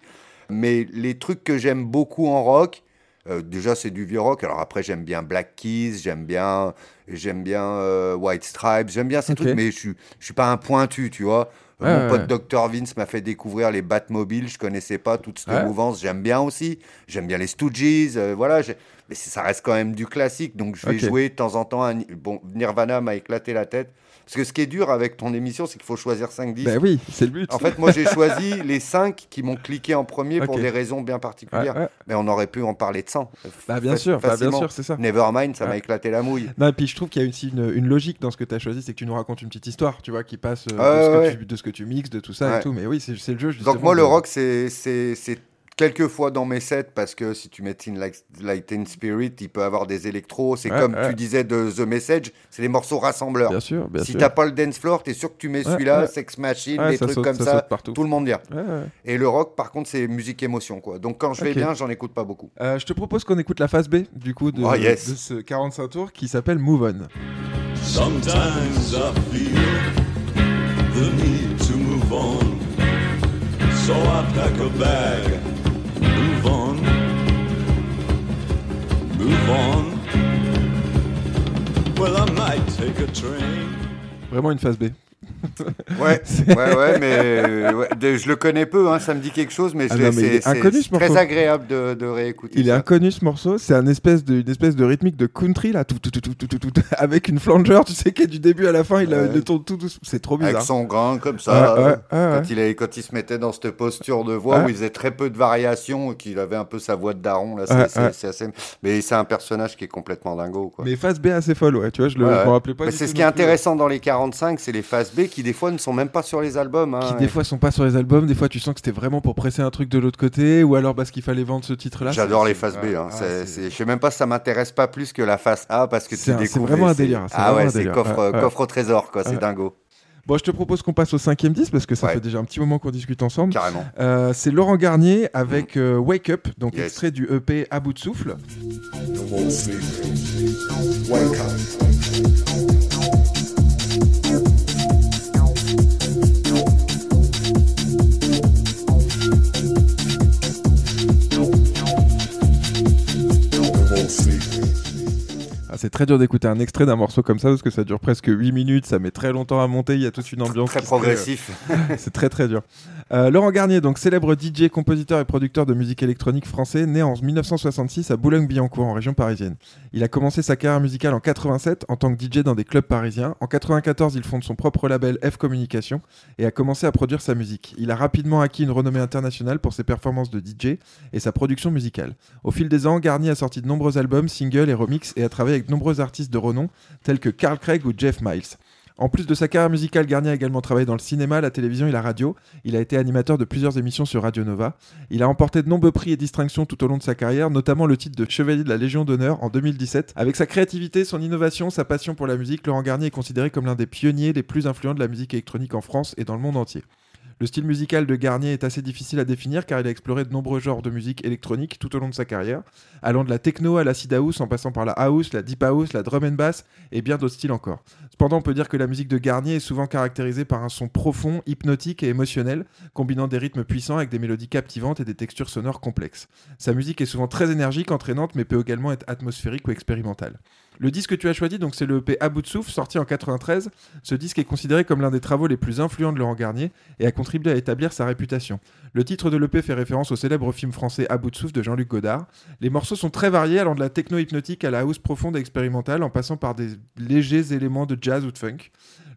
B: Mais les trucs que j'aime beaucoup en rock, euh, déjà c'est du vieux rock. Alors après j'aime bien Black Keys, j'aime bien, j'aime bien euh, White Stripes, j'aime bien ces trucs, mais je suis, je suis pas un pointu, tu vois. Euh,
A: Ouais,
B: Mon
A: ouais,
B: pote Dr Vince m'a fait découvrir les Batmobiles, je connaissais pas toute cette
A: Ouais.
B: mouvance, j'aime bien aussi. J'aime bien les Stooges, euh, voilà. Mais ça reste quand même du classique, donc je vais jouer de temps en temps. Ni- Bon, Nirvana m'a éclaté la tête. Parce que ce qui est dur avec ton émission, c'est qu'il faut choisir 5 disques.
A: Bah oui, c'est le but.
B: En fait, moi, j'ai choisi les 5 qui m'ont cliqué en premier pour des raisons bien particulières.
A: Ouais, ouais.
B: Mais on aurait pu en parler de 100.
A: Bah, bien sûr, bah, bien sûr, c'est ça.
B: Nevermind, ça m'a éclaté la mouille.
A: Non, et puis je trouve qu'il y a aussi une, une logique dans ce que tu as choisi, c'est que tu nous racontes une petite histoire, tu vois, qui passe euh, de, ce que tu, de ce que tu mixes, de tout ça et tout. Mais oui, c'est le jeu.
B: Donc moi, le rock, c'est quelques fois dans mes sets parce que si tu mets Teen Light, Light and Spirit, il peut avoir des électros. C'est
A: Ouais,
B: comme
A: ouais.
B: tu disais de The Message, c'est les morceaux rassembleurs.
A: Bien sûr, bien
B: si t'as pas le dance floor, t'es sûr que tu mets
A: Ouais,
B: celui-là,
A: ouais.
B: Sex Machine,
A: Ouais,
B: des trucs
A: saute-
B: comme
A: ça
B: ça,
A: saute partout.
B: tout le monde vient.
A: Ouais, ouais.
B: Et le rock, par contre, c'est musique émotion, quoi. Donc quand je vais
A: Ok.
B: bien, j'en écoute pas beaucoup.
A: Euh, je te propose qu'on écoute la phase B du coup de,
B: Oh, yes.
A: de ce 45 tours qui s'appelle Move On.
F: Sometimes I feel the need to move on. So I pack a bag, move on, move on. Well, I might take a train.
A: Vraiment une phase B.
B: Ouais, ouais, ouais, mais euh, ouais, de- je le connais peu, hein, ça me dit quelque chose, mais,
A: Ah mais
B: c'est
A: ce
B: très agréable de, de réécouter.
A: Il est inconnu ce morceau, c'est un espèce de, une espèce de rythmique de country là, tout, tout, tout, tout, tout, tout, tout, avec une flanger, tu sais, qui est du début à la fin, il,
B: Ouais.
A: le tourne tout douce. C'est trop bizarre.
B: Avec son grain comme ça, euh, quand. Il est- quand il se mettait dans cette posture de voix où il faisait très peu de variations, qu'il avait un peu sa voix de daron, là, c'est assez... Mais c'est un personnage qui est complètement dingo, quoi.
A: Mais phase B assez folle, ouais, tu vois, je, le, me rappelais pas.
B: C'est
A: tout
B: ce qui est intéressant dans les 45, c'est les phases B qui des fois ne sont même pas sur les albums. hein.
A: Qui des fois sont pas sur les albums, des fois tu sens que c'était vraiment pour presser un truc de l'autre côté, ou alors parce qu'il fallait vendre ce titre-là.
B: J'adore les phases B. hein.
A: ah,
B: Je sais même pas si ça m'intéresse pas plus que la face A parce que
A: C'est
B: tu
A: un- c'est
B: découvres.
A: vraiment un délire, c'est
B: Ah
A: vraiment
B: ouais,
A: un
B: c'est
A: délire.
B: coffre,
A: Ouais, ouais.
B: coffre au trésor, quoi.
A: Ouais.
B: C'est dingo.
A: Bon, je te propose qu'on passe au cinquième disque parce que ça
B: Ouais.
A: fait déjà un petit moment qu'on discute ensemble.
B: Carrément.
A: Euh, c'est Laurent Garnier avec euh, Wake Up, donc
B: Yes.
A: extrait du EP À bout de souffle. Ah, c'est très dur d'écouter un extrait d'un morceau comme ça parce que ça dure presque 8 minutes, ça met très longtemps à monter, il y a toute une ambiance.
B: Très
A: crée, euh,
B: progressif.
A: c'est très très dur. Euh, Laurent Garnier, donc célèbre DJ, compositeur et producteur de musique électronique français, né en 1966 à Boulogne-Billancourt, en région parisienne. Il a commencé sa carrière musicale en 87 en tant que DJ dans des clubs parisiens. En 94, il fonde son propre label F Communication et a commencé à produire sa musique. Il a rapidement acquis une renommée internationale pour ses performances de DJ et sa production musicale. Au fil des ans, Garnier a sorti de nombreux albums, singles et remixes et a travaillé avec de nombreux artistes de renom tels que Carl Craig ou Jeff Miles. En plus de sa carrière musicale, Garnier a également travaillé dans le cinéma, la télévision et la radio. Il a été animateur de plusieurs émissions sur Radio Nova. Il a remporté de nombreux prix et distinctions tout au long de sa carrière, notamment le titre de Chevalier de la Légion d'honneur en 2017. Avec sa créativité, son innovation, sa passion pour la musique, Laurent Garnier est considéré comme l'un des pionniers les plus influents de la musique électronique en France et dans le monde entier. Le style musical de Garnier est assez difficile à définir car il a exploré de nombreux genres de musique électronique tout au long de sa carrière, allant de la techno à l'acid house en passant par la house, la deep house, la drum and bass et bien d'autres styles encore. Cependant, on peut dire que la musique de Garnier est souvent caractérisée par un son profond, hypnotique et émotionnel, combinant des rythmes puissants avec des mélodies captivantes et des textures sonores complexes. Sa musique est souvent très énergique, entraînante, mais peut également être atmosphérique ou expérimentale. Le disque que tu as choisi, donc c'est le EP À sorti en 93. Ce disque est considéré comme l'un des travaux les plus influents de Laurent Garnier et a contribué à établir sa réputation. Le titre de l'EP fait référence au célèbre film français À bout de Jean-Luc Godard. Les morceaux sont très variés, allant de la techno hypnotique à la house profonde et expérimentale, en passant par des légers éléments de jazz ou de funk.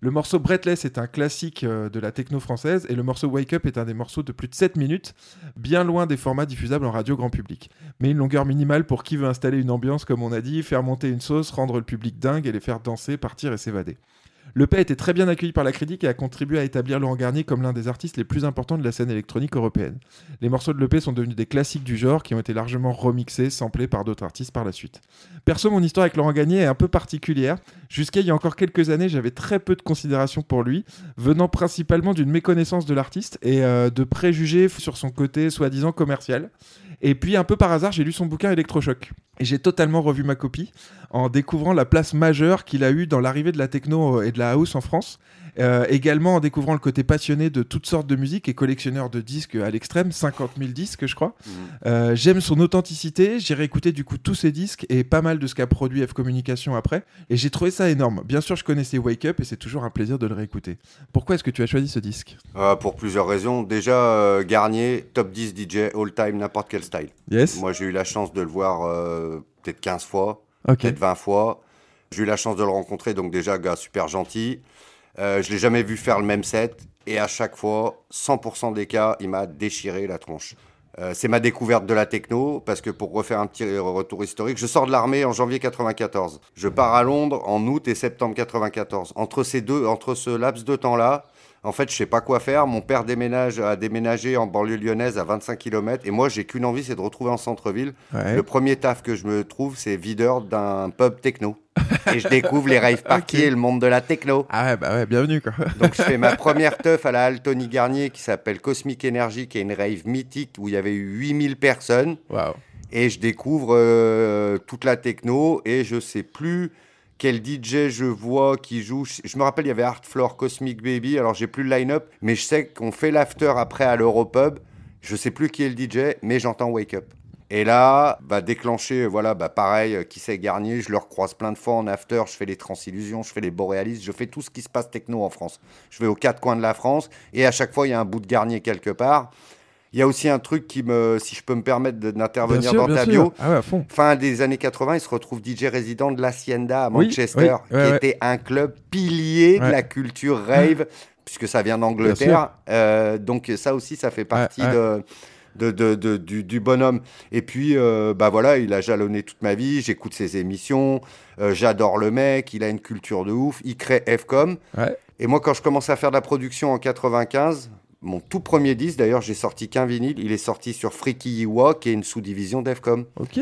A: Le morceau Breathless est un classique euh, de la techno française et le morceau Wake Up est un des morceaux de plus de 7 minutes, bien loin des formats diffusables en radio grand public. Mais une longueur minimale pour qui veut installer une ambiance, comme on a dit, faire monter une sauce, rendre le public dingue et les faire danser, partir et s'évader. Le P a été très bien accueilli par la critique et a contribué à établir Laurent Garnier comme l'un des artistes les plus importants de la scène électronique européenne. Les morceaux de l'EP sont devenus des classiques du genre qui ont été largement remixés, samplés par d'autres artistes par la suite. Perso, mon histoire avec Laurent Garnier est un peu particulière. Jusqu'à il y a encore quelques années, j'avais très peu de considération pour lui, venant principalement d'une méconnaissance de l'artiste et euh, de préjugés sur son côté soi-disant commercial. Et puis, un peu par hasard, j'ai lu son bouquin Electrochoc. Et j'ai totalement revu ma copie en découvrant la place majeure qu'il a eue dans l'arrivée de la techno et de la house en France. Euh, également en découvrant le côté passionné de toutes sortes de musique et collectionneur de disques à l'extrême, 50 000 disques je crois. Euh, J'aime son authenticité, j'ai réécouté du coup tous ses disques et pas mal de ce qu'a produit F Communication après, et j'ai trouvé ça énorme. Bien sûr je connaissais Wake Up et c'est toujours un plaisir de le réécouter. Pourquoi est-ce que tu as choisi ce disque?
B: Euh, pour plusieurs raisons. Déjà, Garnier, top 10 DJ all time, n'importe quel style.
A: Yes.
B: Moi, j'ai eu la chance de le voir peut-être 15 fois, peut-être 20 fois. J'ai eu la chance de le rencontrer, donc déjà, gars super gentil. Euh, je l'ai jamais vu faire le même set. Et à chaque fois, 100% des cas, il m'a déchiré la tronche. Euh, c'est ma découverte de la techno, parce que pour refaire un petit retour historique, je sors de l'armée en janvier 94. Je pars à Londres en août et septembre 94. Entre ces deux, entre ce laps de temps-là, en fait, je sais pas quoi faire. Mon père déménage, a déménagé en banlieue lyonnaise à 25 km. Et moi, j'ai qu'une envie, c'est de retrouver en centre-ville.
A: Ouais.
B: Le premier taf que je me trouve, c'est videur d'un pub techno. et je découvre les rave parties et le monde de la techno.
A: Ah ouais, bah ouais, bienvenue quoi.
B: Donc je fais ma première teuf à la Halle Tony Garnier qui s'appelle Cosmic Energy, qui est une rave mythique où il y avait eu 8000 personnes.
A: Waouh.
B: Et je découvre euh, toute la techno et je sais plus quel DJ je vois qui joue. Je me rappelle, il y avait Art Floor, Cosmic Baby. Alors j'ai plus le line-up, mais je sais qu'on fait l'after après à l'Europub. Je sais plus qui est le DJ, mais j'entends Wake Up. Et là, bah, déclencher, voilà, bah, pareil, euh, qui c'est Garnier, je le recroise plein de fois en after, je fais les Transillusions, je fais les Boréalistes, je fais tout ce qui se passe techno en France. Je vais aux quatre coins de la France, et à chaque fois, il y a un bout de Garnier quelque part. Il y a aussi un truc qui me, si je peux me permettre d'intervenir dans ta bio.
A: Ah ouais.
B: Fin des années 80, il se retrouve DJ résident de l'Hacienda à Manchester,
A: oui, ouais,
B: qui
A: ouais.
B: était un club pilier de la culture rave, puisque ça vient d'Angleterre. Euh, donc ça aussi, ça fait partie de de, de- de- du, du bonhomme. Et puis, euh, bah voilà, il a jalonné toute ma vie. J'écoute ses émissions. euh, J'adore le mec. Il a une culture de ouf. Il crée FCOM.
A: Ouais.
B: Et moi, quand je commence à faire de la production en 95, mon tout premier disque, d'ailleurs, j'ai sorti qu'un vinyle. Il est sorti sur Freaky Iwa, qui est une sous-division d'FCOM.
A: Ok.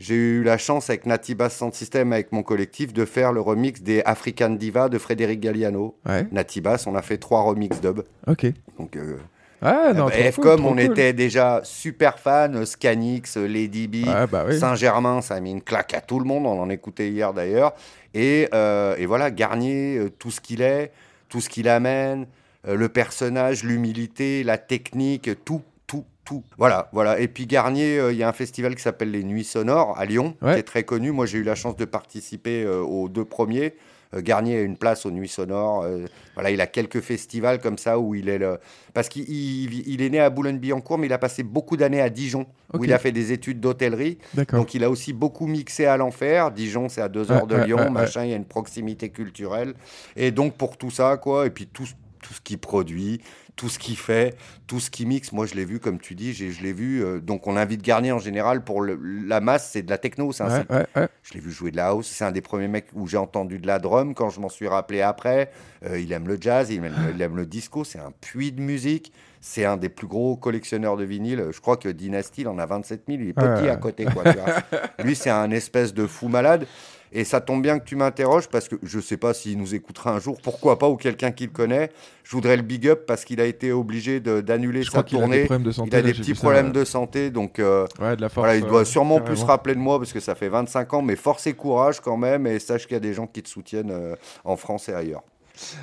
B: J'ai eu la chance avec Nati Bass Sound System, avec mon collectif, de faire le remix des African Diva de Frédéric Galliano.
A: Ouais.
B: Nati Bass, on a fait trois remix dub.
A: Ok.
B: Donc, euh,
A: Ah non,
B: euh,
A: cool,
B: on
A: cool.
B: était déjà super fans, euh, Scanix, Lady B,
A: Ouais, bah oui.
B: Saint-Germain, ça a mis une claque à tout le monde, on en écoutait hier d'ailleurs. Et, euh, et voilà, Garnier, tout ce qu'il est, tout ce qu'il amène, le personnage, l'humilité, la technique, tout, tout, tout. Voilà, voilà. Et puis Garnier, euh, il y a un festival qui s'appelle les Nuits Sonores à Lyon,
A: Ouais.
B: qui est très connu. Moi, j'ai eu la chance de participer euh, aux deux premiers. Euh, Garnier a une place aux Nuits Sonores. euh, voilà, il a quelques festivals comme ça où il est le... Parce qu'il il- il est né à Boulogne-Billancourt, mais il a passé beaucoup d'années à Dijon, où il a fait des études d'hôtellerie. Donc il a aussi beaucoup mixé à l'enfer. Dijon, c'est à deux heures de Lyon, machin, il y a une proximité culturelle. Et donc pour tout ça, quoi, et puis tout, tout ce qu'il produit, tout ce qu'il fait, tout ce qu'il mixe, moi je l'ai vu, comme tu dis, je l'ai vu. euh, donc on invite Garnier en général pour le- la masse, c'est de la techno, c'est un
A: Ouais,
B: site
A: ouais, ouais.
B: je l'ai vu jouer de la house. C'est un des premiers mecs où j'ai entendu de la drum. Quand je m'en suis rappelé après, Euh, il aime le jazz, il aime, il aime le disco. C'est un puits de musique. C'est un des plus gros collectionneurs de vinyle. Je crois que Dynasty, il en a 27 000. Il est petit à côté. Quoi, tu vois. Lui, c'est un espèce de fou malade. Et ça tombe bien que tu m'interroges parce que je ne sais pas s'il nous écoutera un jour, pourquoi pas, ou quelqu'un qui le connaît. Je voudrais le big up parce qu'il a été obligé d'annuler sa
A: a des
B: tournée.
A: problèmes de santé,
B: il a des petits
A: ça,
B: problèmes de santé. Donc, euh,
A: Ouais, de la force.
B: voilà, il doit
A: euh,
B: sûrement plus se rappeler de moi parce que ça fait 25 ans, mais force et courage quand même, et sache qu'il y a des gens qui te soutiennent euh, en France et ailleurs.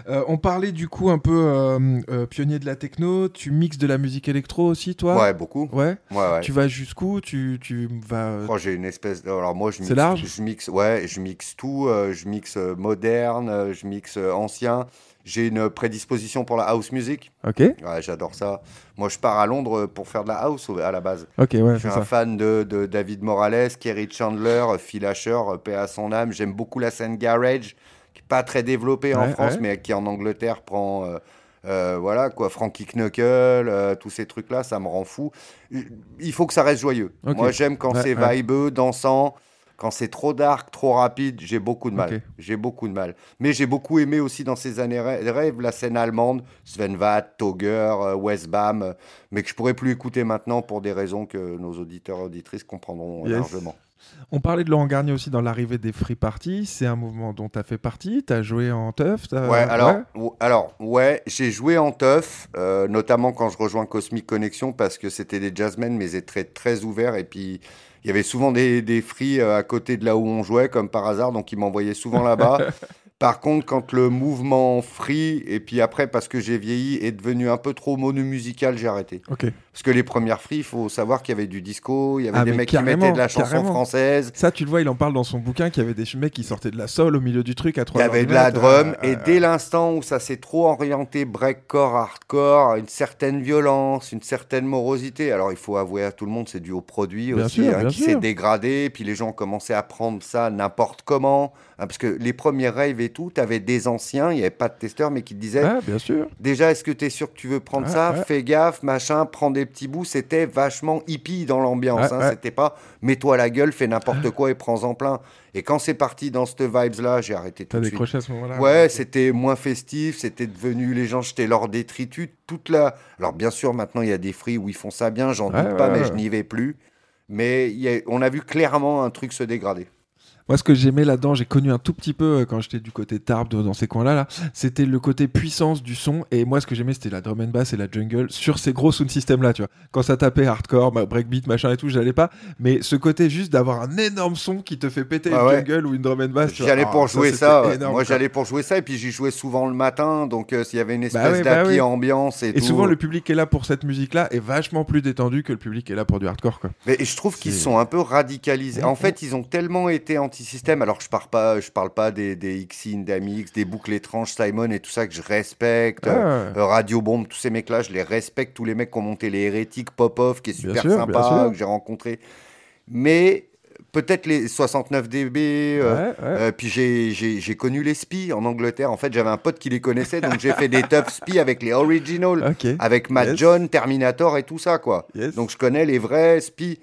A: Euh, on parlait du coup un peu euh, euh, pionnier de la techno. Tu mixes de la musique électro aussi, toi?
B: Ouais, beaucoup.
A: Ouais?
B: Ouais, ouais.
A: Tu vas jusqu'où? Tu, tu vas.
B: Oh, j'ai une espèce de... Alors moi, je
A: C'est
B: mixe,
A: large?
B: je mixe, ouais, je mixe tout. je mixe moderne, je mixe ancien. J'ai une prédisposition pour la house music.
A: Ok.
B: Ouais, j'adore ça. Moi, je pars à Londres pour faire de la house à la base.
A: Ok, ouais,
B: je suis
A: ça.
B: un fan de, de David Morales, Kerry Chandler, Phil Asher, paix à son âme. J'aime beaucoup la scène garage, pas très développée en
A: Ouais,
B: France,
A: ouais.
B: mais qui en Angleterre prend. euh, euh, voilà quoi, Frankie Knuckle, euh, tous ces trucs-là, ça me rend fou. Il faut que ça reste joyeux. Moi, j'aime quand
A: Ouais,
B: c'est vibeux, dansant. Quand c'est trop dark, trop rapide, j'ai beaucoup de mal. J'ai beaucoup de mal. Mais j'ai beaucoup aimé aussi dans ces années rê- rêves la scène allemande, Sven Vath, Togger, euh, Westbam, mais que je pourrais plus écouter maintenant pour des raisons que nos auditeurs et auditrices comprendront
A: Yes.
B: largement.
A: On parlait de Laurent Garnier aussi dans l'arrivée des free parties. C'est un mouvement dont tu as fait partie. Tu as joué en teuf.
B: Ouais, alors,
A: ouais.
B: ou- alors ouais, j'ai joué en teuf, euh, notamment quand je rejoins Cosmic Connection parce que c'était des jazzmen, mais ils étaient très, très ouverts et puis il y avait souvent des, des free euh, à côté de là où on jouait, comme par hasard, donc ils m'envoyaient souvent là-bas. Par contre, quand le mouvement free, et puis après, parce que j'ai vieilli, est devenu un peu trop monomusical, j'ai arrêté.
A: Ok.
B: Parce que les premières free, il faut savoir qu'il y avait du disco, il y avait
A: Ah,
B: des mecs qui mettaient de la chanson
A: carrément.
B: française.
A: Ça, tu le vois, il en parle dans son bouquin qu'il y avait des mecs qui sortaient de la soul au milieu du truc à 3
B: Il y avait de la drum, et dès l'instant où ça s'est trop orienté breakcore, hardcore, une certaine violence, une certaine morosité. Alors il faut avouer à tout le monde, c'est dû au produit
A: Bien
B: aussi,
A: sûr,
B: hein, qui s'est dégradé, puis les gens ont commencé à prendre ça n'importe comment. hein, parce que les premiers raves et tout, t'avais des anciens, il n'y avait pas de testeurs, mais qui te disaient
A: Ah, bien sûr.
B: Déjà, est-ce que tu es sûr que tu veux prendre
A: Ouais,
B: ça
A: ouais.
B: Fais gaffe, machin, prends des petits bouts. C'était vachement hippie dans l'ambiance.
A: Ouais,
B: hein,
A: ouais.
B: C'était pas mets-toi la gueule, fais n'importe quoi et prends-en plein. Et quand c'est parti dans cette vibes-là, j'ai arrêté tout de suite.
A: décroché à ce moment-là.
B: Ouais, c'était moins festif, c'était devenu les gens jetaient leur détritus, toute la. Alors bien sûr, maintenant il y a des free où ils font ça bien, j'en doute pas, mais je n'y vais plus. Mais il y a- on a vu clairement un truc se dégrader.
A: Moi, ce que j'aimais là-dedans, j'ai connu un tout petit peu euh, quand j'étais du côté Tarbes, dans ces coins-là, là, c'était le côté puissance du son. Et moi, ce que j'aimais, c'était la drum and bass et la jungle sur ces gros sound systems-là, tu vois. Quand ça tapait hardcore, breakbeat, machin et tout, j'allais pas. Mais ce côté juste d'avoir un énorme son qui te fait péter
B: Ah
A: une jungle ou une drum and bass.
B: J'allais
A: Ah,
B: pour jouer
A: c'était
B: ça.
A: énorme,
B: Moi, j'allais pour jouer ça, et puis j'y jouais souvent le matin, donc euh, s'il y avait une espèce
A: Bah ouais, bah ouais.
B: ambiance et,
A: Et
B: tout.
A: souvent, le public qui est là pour cette musique-là est vachement plus détendu que le public qui est là pour du hardcore, quoi.
B: Mais je trouve qu'ils sont un peu radicalisés. En fait, ils ont tellement été anti-système. Alors, je parle pas, je parle pas des, des Xin, d'Amix, des boucles étranges, Simon et tout ça que je respecte.
A: Ah.
B: Euh, Radio Bombe, tous ces mecs-là, je les respecte. Tous les mecs qui ont monté les hérétiques, Popov, qui est super
A: sûr,
B: sympa, que j'ai rencontré. Mais peut-être les 69 dB. euh,
A: Ouais, ouais.
B: euh, puis j'ai- connu les spies en Angleterre. En fait, j'avais un pote qui les connaissait, donc j'ai fait des tough spies avec les originals, avec Matt
A: Yes.
B: John, Terminator et tout ça, quoi.
A: Yes.
B: Donc je connais les vrais spies.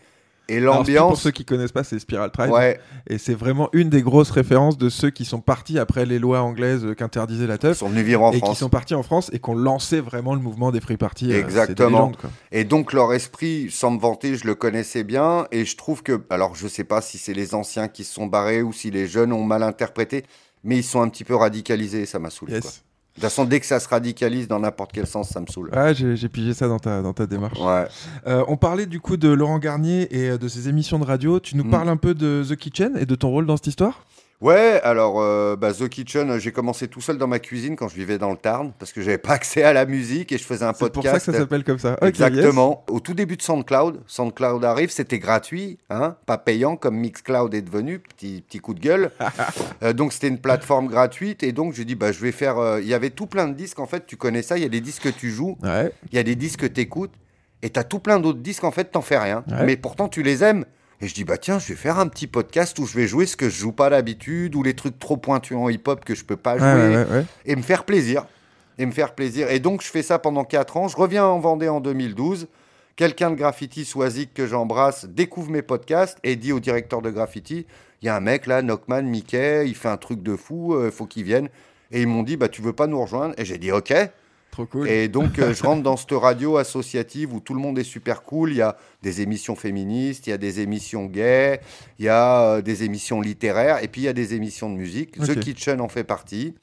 B: Et l'ambiance.
A: pour ceux qui connaissent pas, c'est Spiral Tribe.
B: Ouais.
A: Et c'est vraiment une des grosses références de ceux qui sont partis après les lois anglaises euh, qu'interdisaient la
B: Ils
A: teuf.
B: sont venus vivre en
A: et
B: France.
A: qui sont partis en France et qui ont lancé vraiment le mouvement des free parties. euh,
B: Exactement. Et donc leur esprit, sans me vanter, je le connaissais bien. Et je trouve que, alors je sais pas si c'est les anciens qui se sont barrés ou si les jeunes ont mal interprété, mais ils sont un petit peu radicalisés. Ça m'a saoulé.
A: Yes.
B: quoi. De toute façon, dès que ça se radicalise dans n'importe quel sens, ça me saoule.
A: Ouais, j'ai j'ai pigé ça dans ta, dans ta démarche.
B: Ouais.
A: Euh, on parlait du coup de Laurent Garnier et euh, de ses émissions de radio. Tu nous
B: Mm.
A: parles un peu de The Kitchen et de ton rôle dans cette histoire?
B: Ouais, alors euh, bah, The Kitchen, euh, j'ai commencé tout seul dans ma cuisine quand je vivais dans le Tarn parce que j'avais pas accès à la musique et je faisais un
A: C'est pour
B: podcast.
A: ça que ça s'appelle comme ça.
B: Exactement. Au tout début de SoundCloud, SoundCloud arrive, c'était gratuit, hein, pas payant comme Mixcloud est devenu, petit, petit coup de gueule. Euh, donc c'était une plateforme gratuite et donc j'ai dit bah je vais faire. euh, Il y avait tout plein de disques en fait, tu connais ça, il y a des disques que tu joues.
A: Ouais.
B: il y a des disques que tu écoutes et tu as tout plein d'autres disques en fait, t'en fais rien.
A: Ouais.
B: Mais pourtant tu les aimes. Et je dis bah tiens, je vais faire un petit podcast où je vais jouer ce que je joue pas d'habitude ou les trucs trop pointus en hip-hop que je peux pas jouer
A: ouais, ouais, ouais.
B: et me faire plaisir. Et me faire plaisir. Et donc, je fais ça pendant 4 ans. Je reviens en Vendée en 2012. Quelqu'un de Graffiti, Swazik, que j'embrasse, découvre mes podcasts et dit au directeur de Graffiti il y a un mec là, Knockman, Mickey, il fait un truc de fou, il faut qu'il vienne. Et ils m'ont dit bah, tu veux pas nous rejoindre? Et j'ai dit ok.
A: Trop cool.
B: Et donc, euh, je rentre dans cette radio associative où tout le monde est super cool. Il y a des émissions féministes, il y a des émissions gays, il y a euh, des émissions littéraires, et puis il y a des émissions de musique.
A: Ok.
B: The Kitchen en fait partie.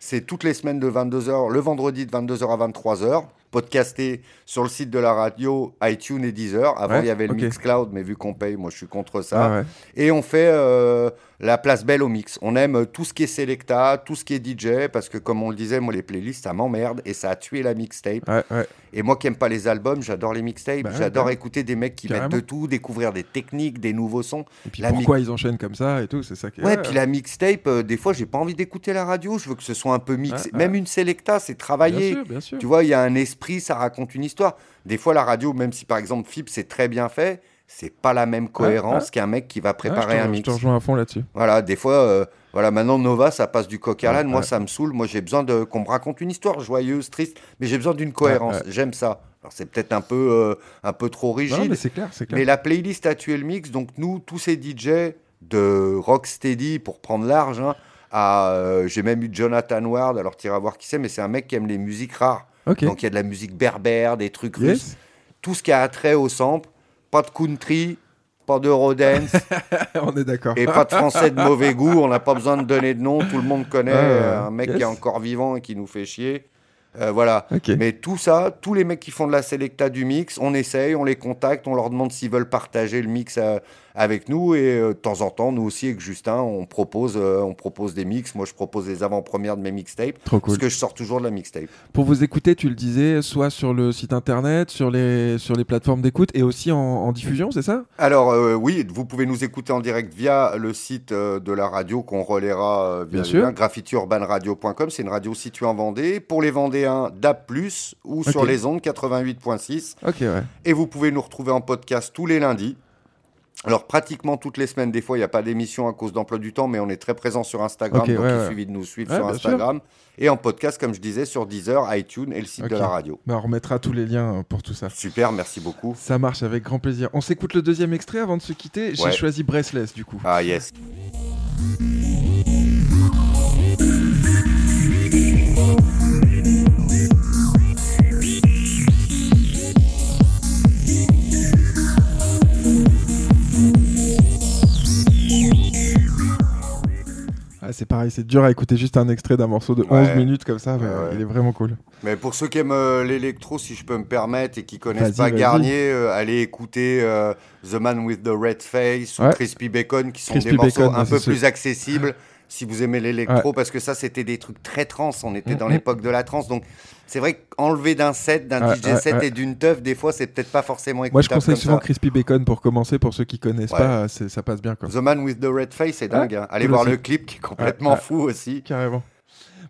B: C'est toutes les semaines de 22h, le vendredi de 22h à 23h, podcasté sur le site de la radio, iTunes et Deezer. Avant,
A: Ouais,
B: il y avait le
A: ok.
B: Mixcloud, mais vu qu'on paye, moi je suis contre ça.
A: Ah ouais.
B: Et on fait euh, la place belle au mix. On aime tout ce qui est Selecta, tout ce qui est DJ, parce que comme on le disait, moi les playlists, ça m'emmerde et ça a tué la mixtape.
A: Ouais, ouais.
B: Et moi qui aime pas les albums, j'adore les mixtapes.
A: Bah
B: j'adore
A: bah ouais.
B: écouter des mecs qui
A: Carrément.
B: mettent de tout, découvrir des techniques, des nouveaux sons.
A: Et puis
B: La
A: pourquoi ils enchaînent comme ça et tout, c'est ça qui est.
B: Ouais, puis la mixtape, euh, des fois, j'ai pas envie d'écouter la radio. Je veux que ce soit un peu mixé. Même une Selecta, c'est
A: Bien
B: travaillé.
A: sûr, bien sûr.
B: Tu vois, il y a un esprit, ça raconte une histoire. Des fois, la radio, même si par exemple FIP, c'est très bien fait, c'est pas la même cohérence qu'un mec qui va
A: je
B: préparer un
A: Je
B: mix.
A: te rejoins à fond là-dessus.
B: Voilà, des fois, euh, voilà, maintenant Nova, ça passe du coq à l'âne. Moi, ça me saoule. Moi, j'ai besoin de qu'on me raconte une histoire joyeuse, triste, mais j'ai besoin d'une cohérence. J'aime ça. Alors, c'est peut-être un peu, euh, un peu trop rigide.
A: Non, mais c'est clair, clair.
B: Mais la playlist a tué le mix, donc nous, tous ces DJ de Rocksteady, pour prendre large, hein, à, euh, j'ai même eu Jonathan Ward, alors t'iras voir qui c'est, mais c'est un mec qui aime les musiques rares. Donc il y a de la musique berbère, des trucs
A: Yes.
B: russes, tout ce qui a trait au sample, pas de country, pas d'eurodance
A: on est d'accord.
B: et pas de français de mauvais goût, on n'a pas besoin de donner de nom, tout le monde connaît
A: ouais,
B: euh, un mec
A: yes.
B: qui est encore vivant et qui nous fait chier. Euh, voilà. Mais tout ça, tous les mecs qui font de la selecta du mix, on essaye, on les contacte, on leur demande s'ils veulent partager le mix avec nous. Et euh, de temps en temps, nous aussi, avec Justin, on propose, euh, on propose des mix. Moi, je propose les avant-premières de mes mixtapes.
A: Trop cool.
B: Parce que je sors toujours de la mixtape.
A: Pour vous écouter, tu le disais, soit sur le site internet, sur les, sur les plateformes d'écoute et aussi en, en diffusion, c'est ça?
B: Alors euh, oui, vous pouvez nous écouter en direct via le site de la radio qu'on relaiera via
A: Bien sûr.
B: lien graffitiurbanradio.com. C'est une radio située en Vendée. Pour les Vendéens, DAB+, ou sur les ondes 88.6.
A: Ok, ouais.
B: Et vous pouvez nous retrouver en podcast tous les lundis. Alors pratiquement toutes les semaines, des fois il n'y a pas d'émission à cause d'emploi du temps, mais on est très présent sur Instagram, donc
A: ouais,
B: il
A: ouais.
B: suffit de nous suivre
A: Ouais,
B: sur
A: sûr.
B: Instagram. Et en podcast, comme je disais, sur Deezer, iTunes et le site de la radio.
A: Bah, on remettra tous les liens euh, pour tout ça.
B: Super, merci beaucoup.
A: Ça marche avec grand plaisir. On s'écoute le deuxième extrait avant de se quitter. J'ai choisi Breathless du coup.
B: Ah yes.
A: C'est pareil, c'est dur à écouter juste un extrait d'un morceau de 11
B: Ouais.
A: minutes comme ça. mais,
B: Ouais.
A: Il est vraiment cool.
B: Mais pour ceux qui aiment euh, l'électro, si je peux me permettre, et qui connaissent pas. Garnier, euh, allez écouter euh, The Man with the Red Face ou. Crispy Bacon, qui sont
A: Crispy
B: des morceaux un peu plus accessibles si vous aimez l'électro, parce que ça, c'était des trucs très trans. On était dans
A: Mhm.
B: l'époque de la trance, donc c'est vrai qu'enlever d'un set, d'un
A: Ouais,
B: DJ
A: ouais,
B: set et d'une teuf, des fois, c'est peut-être pas forcément écoutable
A: Moi, je conseille souvent
B: ça.
A: Crispy Bacon pour commencer. Pour ceux qui connaissent pas, ça passe bien. Quoi.
B: The Man with the Red Face, c'est dingue. Hein. Allez voir
A: aussi.
B: le clip qui est complètement fou aussi.
A: Carrément.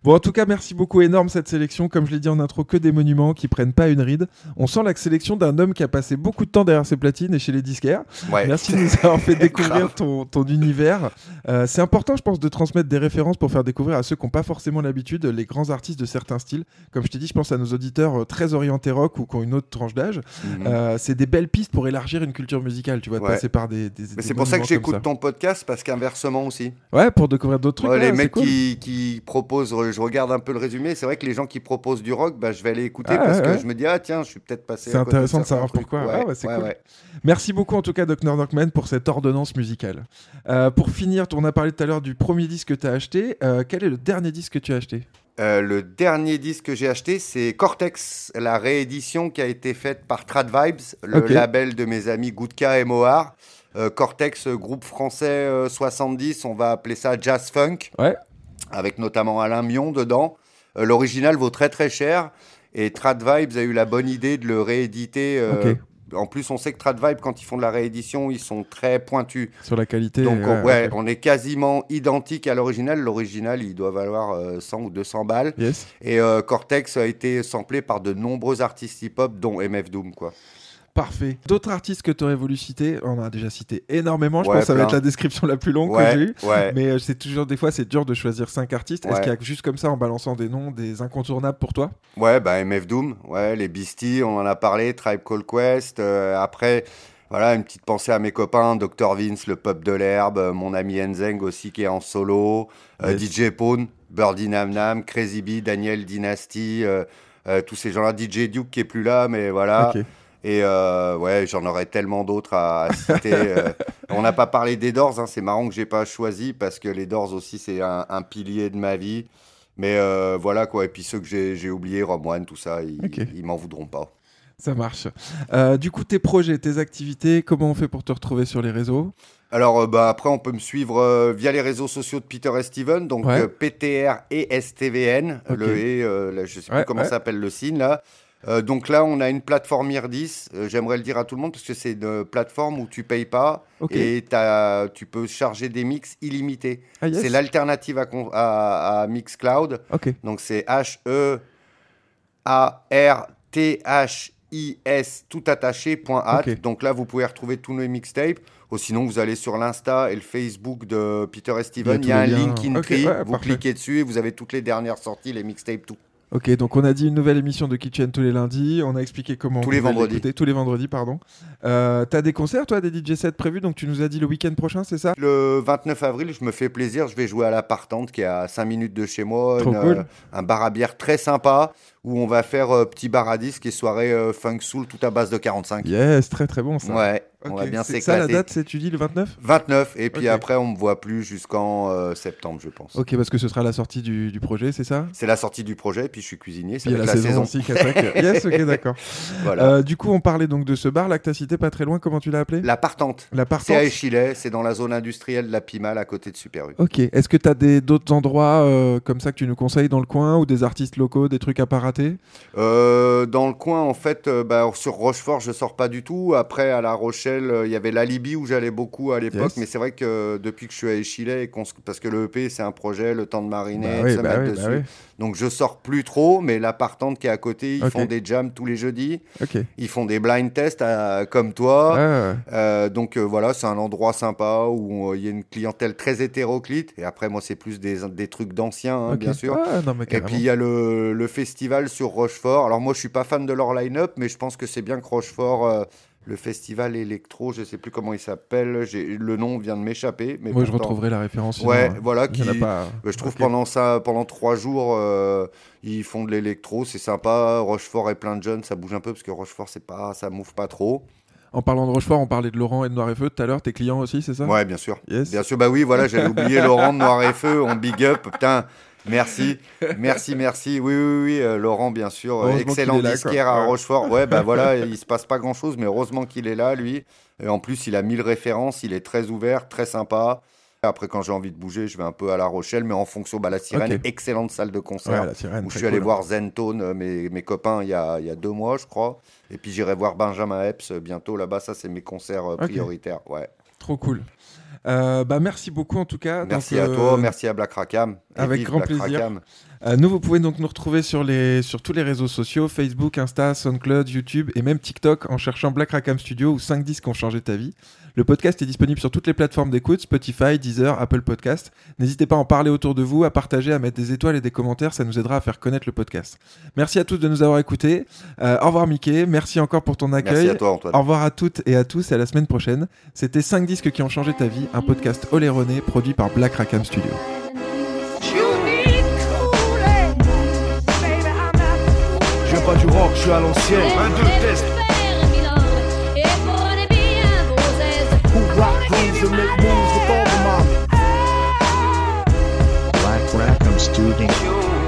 A: Bon, en tout cas, merci beaucoup, énorme cette sélection. Comme je l'ai dit en intro, que des monuments qui prennent pas une ride. On sent la sélection d'un homme qui a passé beaucoup de temps derrière ses platines et chez les disquaires.
B: Ouais.
A: Merci de nous avoir fait découvrir ton, ton univers. Euh, c'est important, je pense, de transmettre des références pour faire découvrir à ceux qui n'ont pas forcément l'habitude les grands artistes de certains styles. Comme je t'ai dit, je pense à nos auditeurs euh, très orientés rock ou qui ont une autre tranche d'âge.
B: Mhm.
A: Euh, c'est des belles pistes pour élargir une culture musicale, tu vois, de passer par des. des-
B: Mais c'est pour ça que j'écoute ton podcast, parce qu'inversement aussi.
A: Ouais, pour découvrir d'autres trucs.
B: Ouais, les mecs
A: cool.
B: qui, qui proposent, je regarde un peu le résumé, c'est vrai que les gens qui proposent du rock, bah, je vais aller écouter
A: Ah,
B: parce
A: ouais,
B: que
A: ouais.
B: je me dis, ah tiens, je suis peut-être passé.
A: C'est intéressant de savoir pourquoi.
B: Ouais,
A: Ah ouais, cool. Merci beaucoup en tout cas Dr Knockman pour cette ordonnance musicale. Euh, pour finir, on a parlé tout à l'heure du premier disque que tu as acheté. Euh, quel est le dernier disque que tu as acheté?
B: Euh, le dernier disque que j'ai acheté, c'est Cortex, la réédition qui a été faite par Trad Vibes, le label de mes amis Goudka et Mohar. Euh, Cortex, groupe français euh, 70, on va appeler ça jazz funk,
A: Ouais.
B: Avec notamment Alain Mion dedans. Euh, L'original vaut très très cher et Trad Vibes a eu la bonne idée de le rééditer. euh. En plus, on sait que Trad Vibes, quand ils font de la réédition, ils sont très pointus.
A: Sur la qualité
B: Donc,
A: ouais,
B: on, ouais, on est quasiment identique à l'original. L'original, il doit valoir euh, 100 ou 200 balles.
A: Yes.
B: Et euh, Cortex a été samplé par de nombreux artistes hip-hop, dont MF Doom, quoi.
A: Parfait. D'autres artistes que tu aurais voulu citer On en a déjà cité énormément. Je
B: Ouais,
A: pense que ça va être la description la plus longue
B: Ouais,
A: que j'ai eue.
B: ouais.
A: Mais euh, c'est toujours des fois c'est dur de choisir cinq artistes. Est-ce qu'il y a juste comme ça en balançant des noms des incontournables pour toi?
B: Ouais, bah MF Doom, ouais, les Beasties, on en a parlé, Tribe Called Quest. euh, après, voilà, une petite pensée à mes copains, Dr Vince, le pop de l'herbe, euh, mon ami Enzeng aussi qui est en solo, euh. DJ Pone, Birdie Nam Nam, Crazy B, Daniel Dynasty, euh, tous ces gens-là, DJ Duke qui est plus là, mais voilà.
A: Ok.
B: Et euh, ouais, j'en aurais tellement d'autres à, à citer. euh. on n'a pas parlé des Doors, hein, c'est marrant que j'ai pas choisi parce que les Doors aussi c'est un, un pilier de ma vie. Mais euh, voilà quoi. Et puis ceux que j'ai oubliés, Rob One, tout ça, ils,
A: Ok.
B: ils m'en voudront pas.
A: Ça marche. Du coup, tes projets, tes activités, comment on fait pour te retrouver sur les réseaux?
B: Alors bah, après, on peut me suivre via les réseaux sociaux de Peter et Steven, donc
A: Ouais.
B: PTR et STVN.
A: Ok.
B: Le et, là, je sais plus comment
A: ouais.
B: s'appelle le signe là. Euh, donc là, on a une plateforme IRDIS. Euh, J'aimerais le dire à tout le monde parce que c'est une plateforme où tu payes pas
A: Ok.
B: et tu peux charger des mix illimités.
A: Ah, yes.
B: C'est l'alternative à, à, à Mixcloud.
A: Ok.
B: Donc c'est H-E A-R-T-H-I-S tout attaché point at.
A: Ok.
B: Donc là, vous pouvez retrouver tous nos mixtapes. Ou sinon, vous allez sur l'Insta et le Facebook de Peter et Steven.
A: Il y a
B: Il y a
A: tous
B: un Linktree.
A: Ouais,
B: vous
A: parfait.
B: cliquez dessus et vous avez toutes les dernières sorties, les mixtapes, tout.
A: Ok, donc on a dit une nouvelle émission de Kitchen tous les lundis. On a expliqué comment.
B: Tous
A: on
B: les vendredis.
A: Tous les vendredis, pardon. Euh, T'as des concerts, toi, des DJ sets prévus Donc tu nous as dit le week-end prochain, c'est ça?
B: Le 29 avril, je me fais plaisir. Je vais jouer à la Partante qui est à 5 minutes de chez moi.
A: Trop
B: Une,
A: cool.
B: euh, un bar à bière très sympa où on va faire euh, petit bar à disque et soirée euh, funk soul tout à base de 45.
A: Yes, très très bon ça.
B: Ouais. On va bien
A: c'est ça la
B: s'éclater.
A: date, c'est tu dis le 29
B: 29, et puis après, on me voit plus jusqu'en euh, septembre, je pense.
A: Ok, parce que ce sera la sortie du, du projet, c'est ça?
B: C'est la sortie du projet, puis je suis cuisinier, être
A: la,
B: la,
A: saison,
B: saison.
A: yes, ok, d'accord.
B: Voilà.
A: Du coup, on parlait donc de ce bar là que t'as cité pas très loin. Comment tu l'as appelé?
B: La partante.
A: La
B: C'est
A: partante.
B: à Échillet, c'est dans la zone industrielle de la Pimal, à côté de Super U.
A: Ok. Est-ce que tu as d'autres endroits comme ça que tu nous conseilles dans le coin ou des artistes locaux, des trucs à
B: Euh, dans le coin, en fait, euh, bah, sur Rochefort, je sors pas du tout. Après, à La Rochelle, euh, il y avait l'Alibi où j'allais beaucoup à l'époque.
A: Yes.
B: Mais c'est vrai que depuis que je suis à et se- parce que le EP, c'est un projet, le temps de mariner,
A: Bah
B: de
A: oui,
B: se
A: bah
B: mettre
A: oui, bah
B: dessus.
A: oui.
B: Donc je sors plus trop, mais la partante qui est à côté, ils font des jams tous les jeudis. Ils font des blind tests à- comme toi.
A: Ah,
B: donc voilà, c'est un endroit sympa où il y a une clientèle très hétéroclite. Et après, moi, c'est plus des, des trucs d'anciens, hein, bien sûr.
A: Ah, non,
B: Et puis il y a le, le festival sur Rochefort. Alors moi je suis pas fan de leur line-up, mais je pense que c'est bien que Rochefort, euh, le festival électro, je sais plus comment il s'appelle, le nom vient de m'échapper. Mais
A: Moi, je retrouverai la référence.
B: Ouais,
A: hein.
B: voilà, qui-
A: pas-
B: je trouve pendant ça, pendant trois jours, euh, ils font de l'électro, c'est sympa. Rochefort est plein de jeunes, ça bouge un peu parce que Rochefort c'est pas, ça move pas trop.
A: En parlant de Rochefort, on parlait de Laurent et de Noir et Feu tout à l'heure. Tes clients aussi, c'est ça?
B: Ouais, bien sûr.
A: Yes.
B: Bien sûr, bah oui, voilà, j'avais oublié Laurent de Noir et Feu, on big up, putain. Merci, merci, merci. Oui, oui, oui, euh, Laurent, bien sûr, euh, excellent
A: là,
B: disquaire à. Rochefort. Ouais, bah voilà, il se passe pas grand chose, mais heureusement qu'il est là, lui. Et en plus, il a mille références, il est très ouvert, très sympa. Après, quand j'ai envie de bouger, je vais un peu à La Rochelle, mais en fonction, bah, la Sirène, excellente salle de concert.
A: Ouais, la Sirène,
B: où je suis allé voir Zentone, euh, mes, mes copains, il y, a, il y a deux mois, je crois. Et puis j'irai voir Benjamin Epps euh, bientôt là-bas. Ça, c'est mes concerts euh, prioritaires. Ouais.
A: Trop cool. Euh, bah, merci beaucoup en tout cas.
B: Merci
A: Donc,
B: à
A: euh,
B: toi, merci à Black Rackham.
A: Avec grand
B: Black
A: plaisir.
B: Rackham.
A: Euh, nous, vous pouvez donc nous retrouver sur, les, sur tous les réseaux sociaux Facebook, Insta, SoundCloud, YouTube et même TikTok en cherchant Black Rackham Studio ou 5 disques ont changé ta vie. Le podcast est disponible sur toutes les plateformes d'écoute Spotify, Deezer, Apple Podcast. N'hésitez pas à en parler autour de vous, à partager, à mettre des étoiles et des commentaires, ça nous aidera à faire connaître le podcast. Merci à tous de nous avoir écoutés. Euh, au revoir Mickey, merci encore pour ton accueil.
B: Merci à toi, Antoine.
A: Au revoir à toutes et à tous et à la semaine prochaine. C'était 5 disques qui ont changé ta vie, un podcast oléroné produit par Black Rackham Studio.
G: Je viens pas du rock, je suis à l'ancienne. Un, deux, test. Rock grooves and make moves with all the mommy.
H: Black Rackham Studio.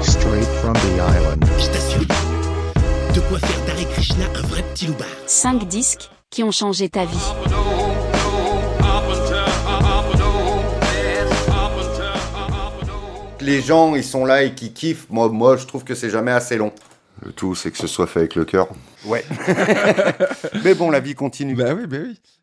H: Straight from the island.
I: Je t'assure, de quoi faire d'Hare Krishna un vrai petit loupard.
J: 5 disques qui ont changé ta vie.
B: Les gens, ils sont là et qui kiffent. Moi, moi je trouve que c'est jamais assez long. Le tout, c'est que ce soit fait avec le cœur. Ouais. Mais bon, la vie continue.
A: Bah oui, bah oui.